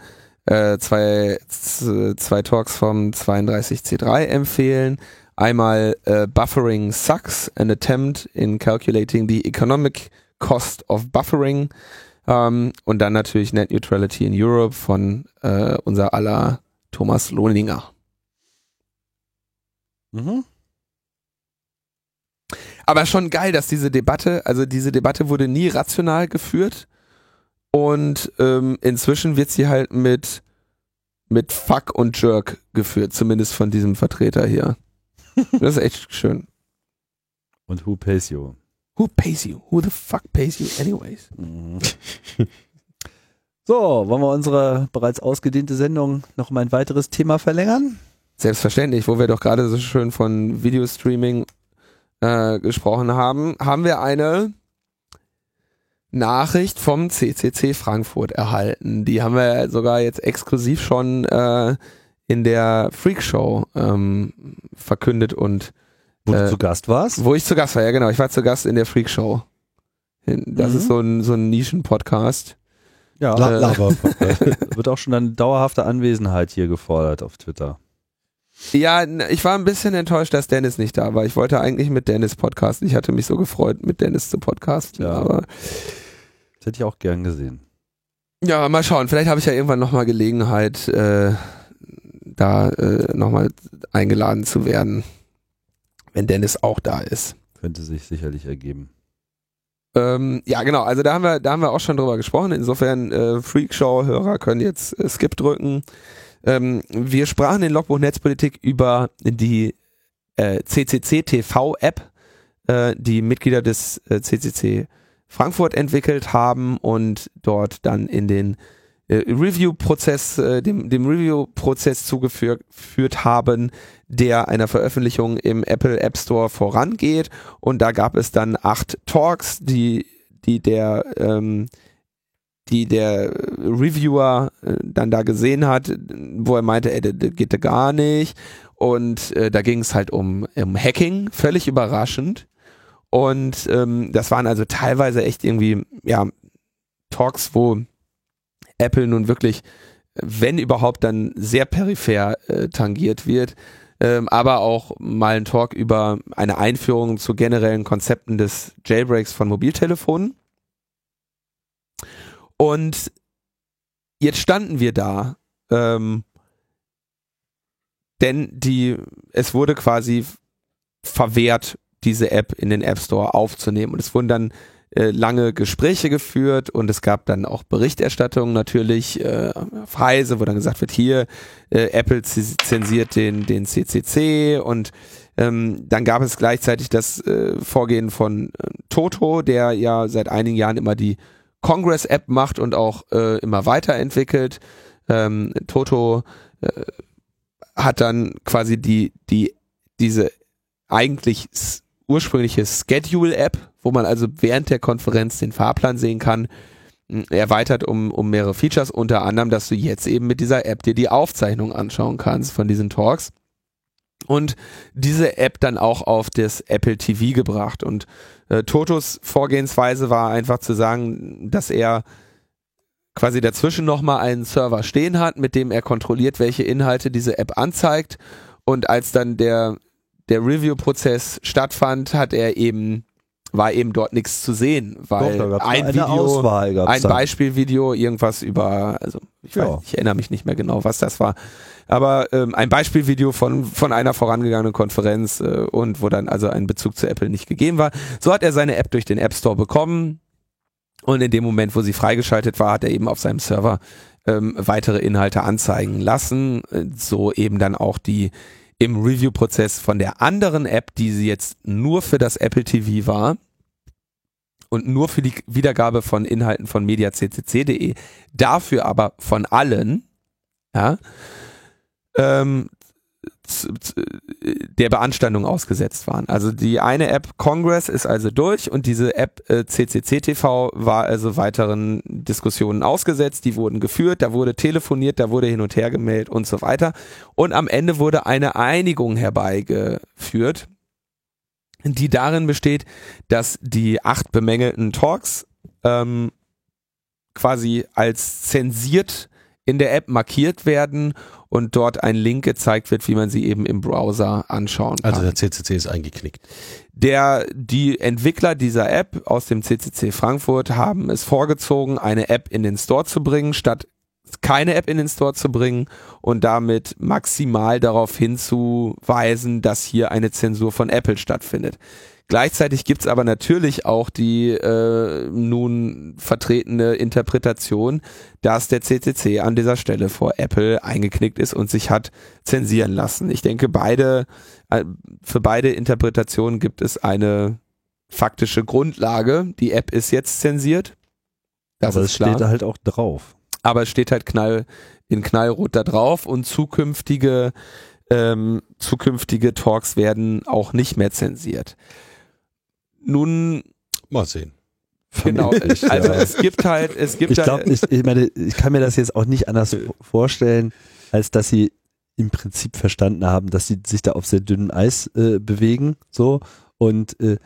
äh, zwei, zwei Talks vom 32C3 empfehlen. Einmal äh, Buffering Sucks, an attempt in calculating the economic cost of buffering. Ähm, und dann natürlich Net Neutrality in Europe von äh, unser aller Thomas Lohninger. Mhm. Aber schon geil, dass diese Debatte, also diese Debatte wurde nie rational geführt und ähm, inzwischen wird sie halt mit mit Fuck und Jerk geführt, zumindest von diesem Vertreter hier. *laughs* Das ist echt schön. Und who pays you? Who pays you? Who the fuck pays you anyways? Mhm. *laughs* So, wollen wir unsere bereits ausgedehnte Sendung noch mal ein weiteres Thema verlängern? Selbstverständlich, wo wir doch gerade so schön von Videostreaming äh, gesprochen haben, haben wir eine Nachricht vom CCC Frankfurt erhalten. Die haben wir sogar jetzt exklusiv schon äh, in der Freakshow ähm, verkündet und wo äh, du zu Gast warst? Wo ich zu Gast war, ja genau. Ich war zu Gast in der Freakshow. Das mhm. ist so ein, so ein Nischen-Podcast. Ja, äh, *laughs* wird auch schon eine dauerhafte Anwesenheit hier gefordert auf Twitter. Ja, ich war ein bisschen enttäuscht, dass Dennis nicht da war. Ich wollte eigentlich mit Dennis podcasten. Ich hatte mich so gefreut, mit Dennis zu podcasten. Ja, aber das hätte ich auch gern gesehen. Ja, mal schauen. Vielleicht habe ich ja irgendwann nochmal Gelegenheit, äh, da äh, nochmal eingeladen zu werden, wenn Dennis auch da ist. Könnte sich sicherlich ergeben. Ähm, ja, genau. Also da haben wir, da haben wir auch schon drüber gesprochen. Insofern äh, Freakshow-Hörer können jetzt äh, Skip drücken. Ähm, wir sprachen in Logbuch Netzpolitik über die äh, CCC TV App, äh, die Mitglieder des äh, CCC Frankfurt entwickelt haben und dort dann in den äh, Review-Prozess, äh, dem, dem Review-Prozess zugeführt haben, der einer Veröffentlichung im Apple App Store vorangeht. Und da gab es dann acht Talks, die, die der ähm, die der Reviewer äh, dann da gesehen hat, wo er meinte, ey, das, geht gar nicht. Und äh, da ging es halt um, um Hacking, völlig überraschend. Und ähm, das waren also teilweise echt irgendwie, ja, Talks, wo Apple nun wirklich, wenn überhaupt, dann sehr peripher äh, tangiert wird. Ähm, aber auch mal ein Talk über eine Einführung zu generellen Konzepten des Jailbreaks von Mobiltelefonen. Und jetzt standen wir da, ähm, denn die, es wurde quasi verwehrt, diese App in den App Store aufzunehmen. Und es wurden dann äh, lange Gespräche geführt und es gab dann auch Berichterstattung natürlich äh, auf Heise, wo dann gesagt wird, hier äh, Apple zensiert den, den CCC und ähm, dann gab es gleichzeitig das äh, Vorgehen von äh, Toto, der ja seit einigen Jahren immer die Congress-App macht und auch äh, immer weiterentwickelt. Ähm, Toto äh, hat dann quasi die, die, diese eigentlich ursprüngliche Schedule-App, wo man also während der Konferenz den Fahrplan sehen kann, erweitert um, um mehrere Features, unter anderem, dass du jetzt eben mit dieser App dir die Aufzeichnung anschauen kannst von diesen Talks. Und diese App dann auch auf das Apple TV gebracht. Und äh, Totos Vorgehensweise war einfach zu sagen, dass er quasi dazwischen nochmal einen Server stehen hat, mit dem er kontrolliert, welche Inhalte diese App anzeigt. Und als dann der der Review-Prozess stattfand, hat er eben war eben dort nichts zu sehen, weil Doch, ein Video, ein. Beispielvideo, irgendwas über, also ich, Ja. weiß, ich erinnere mich nicht mehr genau, was das war, aber ähm, ein Beispielvideo von von einer vorangegangenen Konferenz äh, und wo dann also ein Bezug zu Apple nicht gegeben war. So hat er seine App durch den App Store bekommen und in dem Moment, wo sie freigeschaltet war, hat er eben auf seinem Server ähm, weitere Inhalte anzeigen lassen, äh, so eben dann auch die im Review-Prozess von der anderen App, die sie jetzt nur für das Apple TV war und nur für die Wiedergabe von Inhalten von mediaccc.de, dafür aber von allen, ja, ähm, der Beanstandung ausgesetzt waren. Also die eine App Congress ist also durch und diese App äh, CCC-TV war also weiteren Diskussionen ausgesetzt, die wurden geführt, da wurde telefoniert, da wurde hin und her gemeldet und so weiter. Und am Ende wurde eine Einigung herbeigeführt, die darin besteht, dass die acht bemängelten Talks ähm, quasi als zensiert in der App markiert werden und dort ein Link gezeigt wird, wie man sie eben im Browser anschauen kann. Also der CCC ist eingeknickt. Der, die Entwickler dieser App aus dem CCC Frankfurt haben es vorgezogen, eine App in den Store zu bringen, statt keine App in den Store zu bringen und damit maximal darauf hinzuweisen, dass hier eine Zensur von Apple stattfindet. Gleichzeitig gibt's aber natürlich auch die äh, nun vertretene Interpretation, dass der CCC an dieser Stelle vor Apple eingeknickt ist und sich hat zensieren lassen. Ich denke, beide äh, für beide Interpretationen gibt es eine faktische Grundlage. Die App ist jetzt zensiert. Das Aber ist es klar. steht da halt auch drauf. aber es steht halt knall in knallrot da drauf und zukünftige ähm, zukünftige Talks werden auch nicht mehr zensiert. Nun Mal sehen. genau, also ja. es gibt halt es gibt Ich glaube, halt, ich, ich meine, ich kann mir das jetzt auch nicht anders vorstellen, als dass sie im Prinzip verstanden haben, dass sie sich da auf sehr dünnem Eis äh, bewegen, so und äh,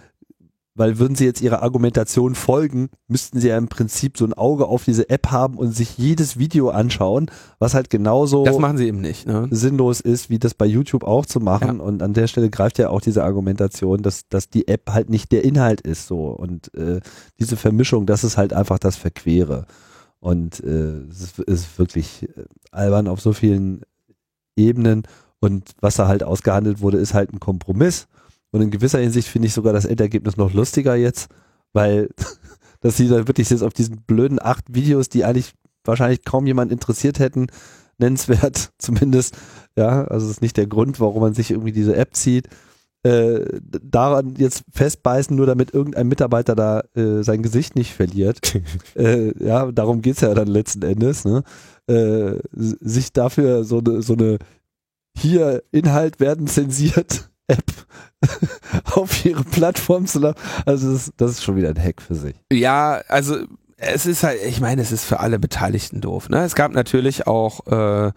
weil würden sie jetzt ihrer Argumentation folgen, müssten sie ja im Prinzip so ein Auge auf diese App haben und sich jedes Video anschauen, was halt genauso das machen sie eben nicht. Ne? sinnlos ist, wie das bei YouTube auch zu machen. Und an der Stelle greift ja auch diese Argumentation, dass, dass die App halt nicht der Inhalt ist so. Und äh, diese Vermischung, das ist halt einfach das Verquere. Und äh, es ist, ist wirklich äh, albern auf so vielen Ebenen. Und was da halt ausgehandelt wurde, ist halt ein Kompromiss. Und in gewisser Hinsicht finde ich sogar das Endergebnis noch lustiger jetzt, weil *laughs* dass sie da wirklich jetzt auf diesen blöden acht Videos, die eigentlich wahrscheinlich kaum jemand interessiert hätten, nennenswert *laughs* zumindest, ja, also das ist nicht der Grund, warum man sich irgendwie diese App zieht, äh, daran jetzt festbeißen, nur damit irgendein Mitarbeiter da äh, sein Gesicht nicht verliert. *laughs* äh, ja, darum geht's ja dann letzten Endes, ne? Äh, sich dafür so eine, so eine hier Inhalt werden zensiert App *laughs* auf ihre Plattform zu laden. Also das, das ist schon wieder ein Hack für sich. Ja, also es ist halt, ich meine, es ist für alle Beteiligten doof. Ne? Es gab natürlich auch äh,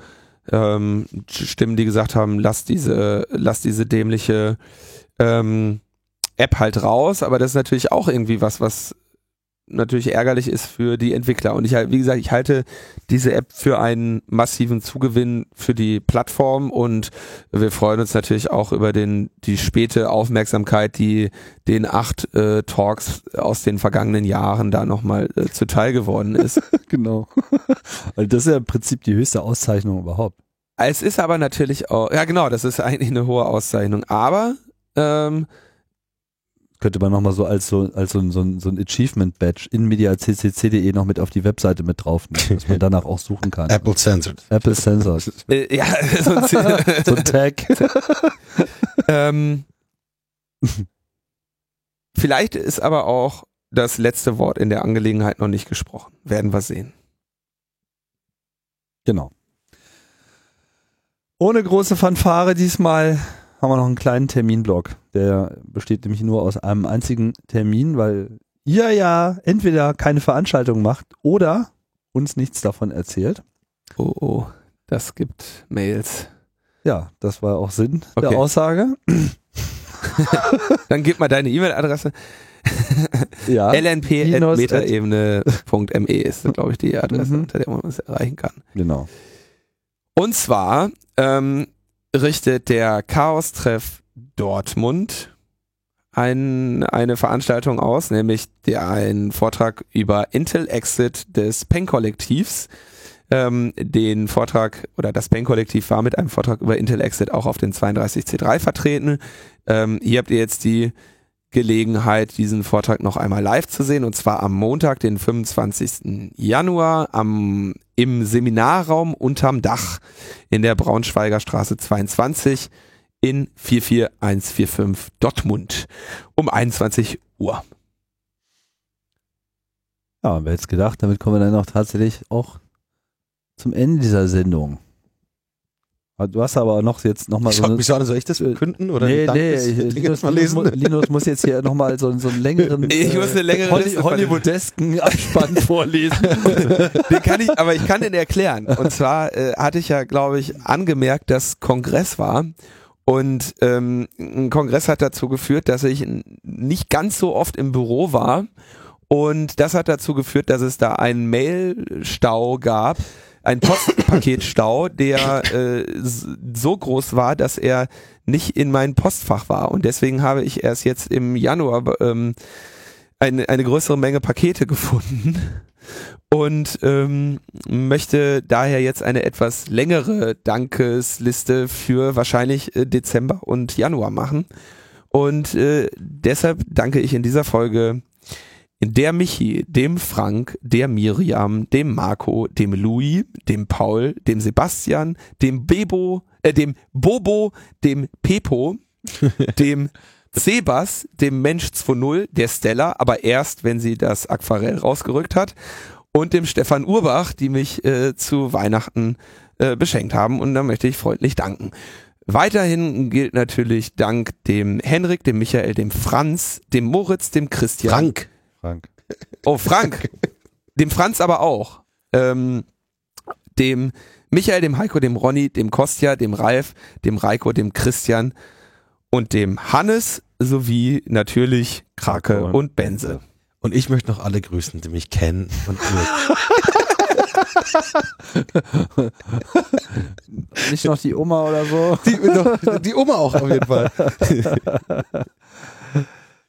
ähm, Stimmen, die gesagt haben, lass diese, lass diese dämliche ähm, App halt raus, aber das ist natürlich auch irgendwie was, was natürlich ärgerlich ist für die Entwickler. Und ich halt, wie gesagt, ich halte diese App für einen massiven Zugewinn für die Plattform und wir freuen uns natürlich auch über den die späte Aufmerksamkeit, die den acht äh, Talks aus den vergangenen Jahren da nochmal äh, zuteil geworden ist. *laughs* genau. *laughs* Also das ist ja im Prinzip die höchste Auszeichnung überhaupt. Es ist aber natürlich auch, ja genau, das ist eigentlich eine hohe Auszeichnung. Aber ähm, könnte man nochmal so als so, als so, ein, so ein, so ein Achievement-Badge in mediaccc.de noch mit auf die Webseite mit drauf nehmen, dass man *laughs* danach auch suchen kann. Apple Censored. Apple Censored. *laughs* Äh, ja, *laughs* so ein, so ein Tag. ähm, vielleicht ist aber auch das letzte Wort in der Angelegenheit noch nicht gesprochen. Werden wir sehen. Genau. Ohne große Fanfare diesmal haben wir noch einen kleinen Terminblock. Der besteht nämlich nur aus einem einzigen Termin, weil ihr ja entweder keine Veranstaltung macht oder uns nichts davon erzählt. Oh, oh, das gibt Mails. Ja, das war auch Sinn okay. der Aussage. *laughs* Dann gib mal deine E-Mail-Adresse. *laughs* ja. lnp.metaebene.me ist, glaube ich, die Adresse, mhm. unter der man uns erreichen kann. Genau. Und zwar ähm, richtet der Chaos-Treff Dortmund ein, eine Veranstaltung aus, nämlich der, ein Vortrag über Intel Exit des PEN-Kollektivs. Ähm, den Vortrag oder das PEN-Kollektiv war mit einem Vortrag über Intel Exit auch auf den 32C3 vertreten. Ähm, hier habt ihr jetzt die Gelegenheit, diesen Vortrag noch einmal live zu sehen, und zwar am Montag, den 25. Januar, am, im Seminarraum unterm Dach in der Braunschweiger Straße 22 in 44145 Dortmund um 21 Uhr. Ja, wer hätte gedacht, damit kommen wir dann auch tatsächlich auch zum Ende dieser Sendung. Du hast aber noch jetzt nochmal so. Eine, mich so an, soll ich das verkünden? Oder nee, nee, Linus, *laughs* mal lesen? Linus muss jetzt hier nochmal so, so einen längeren, ich muss eine längere Holly, Hollywoodesken Abspann *laughs* vorlesen. den kann ich, aber ich kann den erklären. Und zwar äh, hatte ich ja, glaube ich, angemerkt, dass Kongress war. Und ähm, ein Kongress hat dazu geführt, dass ich nicht ganz so oft im Büro war. Und das hat dazu geführt, dass es da einen Mailstau gab, ein Postpaketstau, der äh, so groß war, dass er nicht in mein Postfach war. Und deswegen habe ich erst jetzt im Januar ähm, eine, eine größere Menge Pakete *laughs* gefunden und ähm, möchte daher jetzt eine etwas längere Dankesliste für wahrscheinlich äh, Dezember und Januar machen. Und äh, deshalb danke ich in dieser Folge der Michi, dem Frank, der Miriam, dem Marco, dem Louis, dem Paul, dem Sebastian, dem Bebo, äh, dem Bobo, dem Pepo, *laughs* dem Sebas, dem Mensch 2.0, der Stella, aber erst, wenn sie das Aquarell rausgerückt hat, und dem Stefan Urbach, die mich äh, zu Weihnachten äh, beschenkt haben. Und da möchte ich freundlich danken. Weiterhin gilt natürlich Dank dem Henrik, dem Michael, dem Franz, dem Moritz, dem Christian. Frank. Frank. Oh, Frank. *laughs* dem Franz aber auch. Ähm, dem Michael, dem Heiko, dem Ronny, dem Kostja, dem Ralf, dem Reiko, dem Christian und dem Hannes sowie natürlich Krake und, und Benze. Und ich möchte noch alle grüßen, die mich kennen und *laughs* Nicht noch die Oma oder so. Die, die Oma auch auf jeden Fall. *laughs*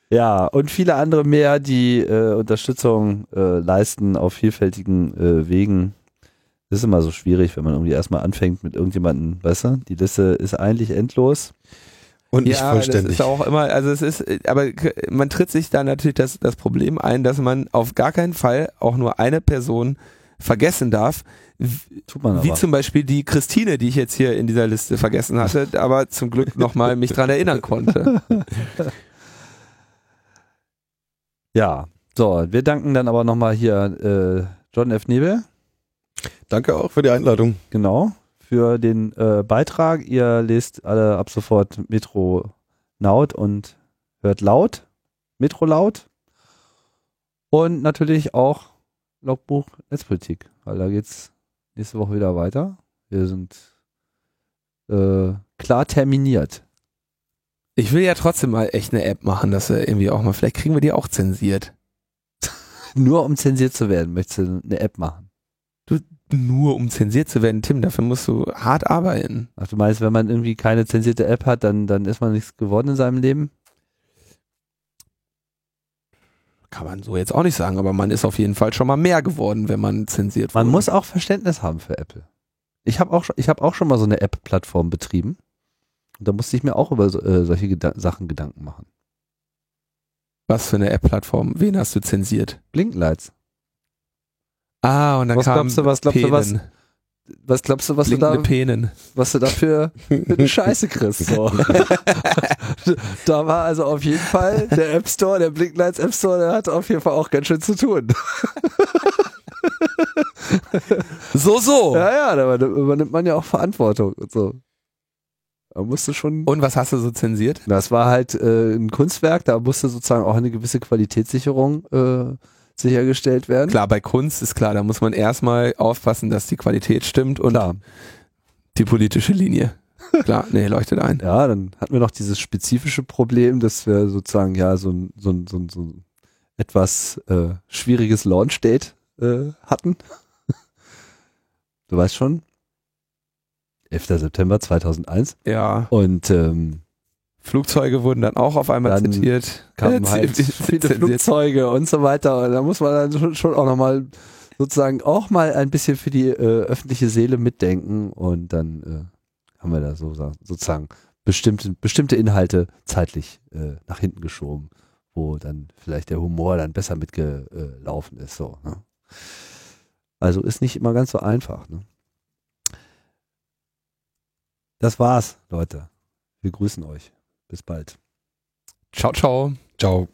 Ja, und viele andere mehr, die äh, Unterstützung äh, leisten auf vielfältigen äh, Wegen. Das ist immer so schwierig, wenn man irgendwie erstmal anfängt mit irgendjemandem, weißt du? Die Liste ist eigentlich endlos. Und nicht ja, vollständig. Das ist auch immer, also es ist, aber man tritt sich da natürlich das, das Problem ein, dass man auf gar keinen Fall auch nur eine Person vergessen darf. Tut man Wie aber. zum Beispiel die Christine, die ich jetzt hier in dieser Liste vergessen hatte, *laughs* aber zum Glück nochmal mich dran erinnern konnte. *laughs* Ja, so, wir danken dann aber nochmal hier äh, John F. Nebel. Danke auch für die Einladung. Genau, für den äh, Beitrag. Ihr lest alle ab sofort Metro Naut und hört laut, Metro laut. Und natürlich auch Logbuch Netzpolitik, weil da geht's nächste Woche wieder weiter. Wir sind äh, klar terminiert. Ich will ja trotzdem mal echt eine App machen, dass wir irgendwie auch mal, vielleicht kriegen wir die auch zensiert. *laughs* nur um zensiert zu werden, möchtest du eine App machen? Nur um zensiert zu werden, Tim, dafür musst du hart arbeiten. Ach, du meinst, wenn man irgendwie keine zensierte App hat, dann, dann ist man nichts geworden in seinem Leben? Kann man so jetzt auch nicht sagen, aber man ist auf jeden Fall schon mal mehr geworden, wenn man zensiert Man wurde. muss auch Verständnis haben für Apple. Ich habe auch, ich hab auch schon mal so eine App-Plattform betrieben. Und da musste ich mir auch über so, äh, solche Geda Sachen Gedanken machen. Was für eine App-Plattform? Wen hast du zensiert? Blinklights. Ah, und dann Was kam glaubst du, was glaubst du, was- Penen. Was glaubst du, was du Blinkende da, Penen. was du dafür für eine Scheiße kriegst? *laughs* So. *laughs* da war also auf jeden Fall der App Store, der Blinklights App Store, der hatte auf jeden Fall auch ganz schön zu tun. *laughs* So, so. Ja, ja, da übernimmt man ja auch Verantwortung und so. Da musste schon. Und was hast du so zensiert? Das war halt äh, ein Kunstwerk, da musste sozusagen auch eine gewisse Qualitätssicherung äh, sichergestellt werden. Klar, bei Kunst ist klar, da muss man erstmal aufpassen, dass die Qualität stimmt und Klar. die politische Linie. *laughs* Klar, nee, leuchtet ein. Ja, dann hatten wir noch dieses spezifische Problem, dass wir sozusagen ja so ein, so ein, so ein, so ein etwas äh, schwieriges Launch-Date äh, hatten. *laughs* Du weißt schon. 11. September 2001. Ja, Und ähm, Flugzeuge wurden dann auch auf einmal Dann zitiert. kamen Äh, halt *laughs* viele. Flugzeuge und so weiter. Und da muss man dann schon, schon auch nochmal sozusagen auch mal ein bisschen für die äh, öffentliche Seele mitdenken und dann äh, haben wir da so sozusagen bestimmte, bestimmte Inhalte zeitlich äh, nach hinten geschoben, wo dann vielleicht der Humor dann besser mitgelaufen ist. So, ne? Also ist nicht immer ganz so einfach. Ne? Das war's, Leute. Wir grüßen euch. Bis bald. Ciao, ciao. Ciao.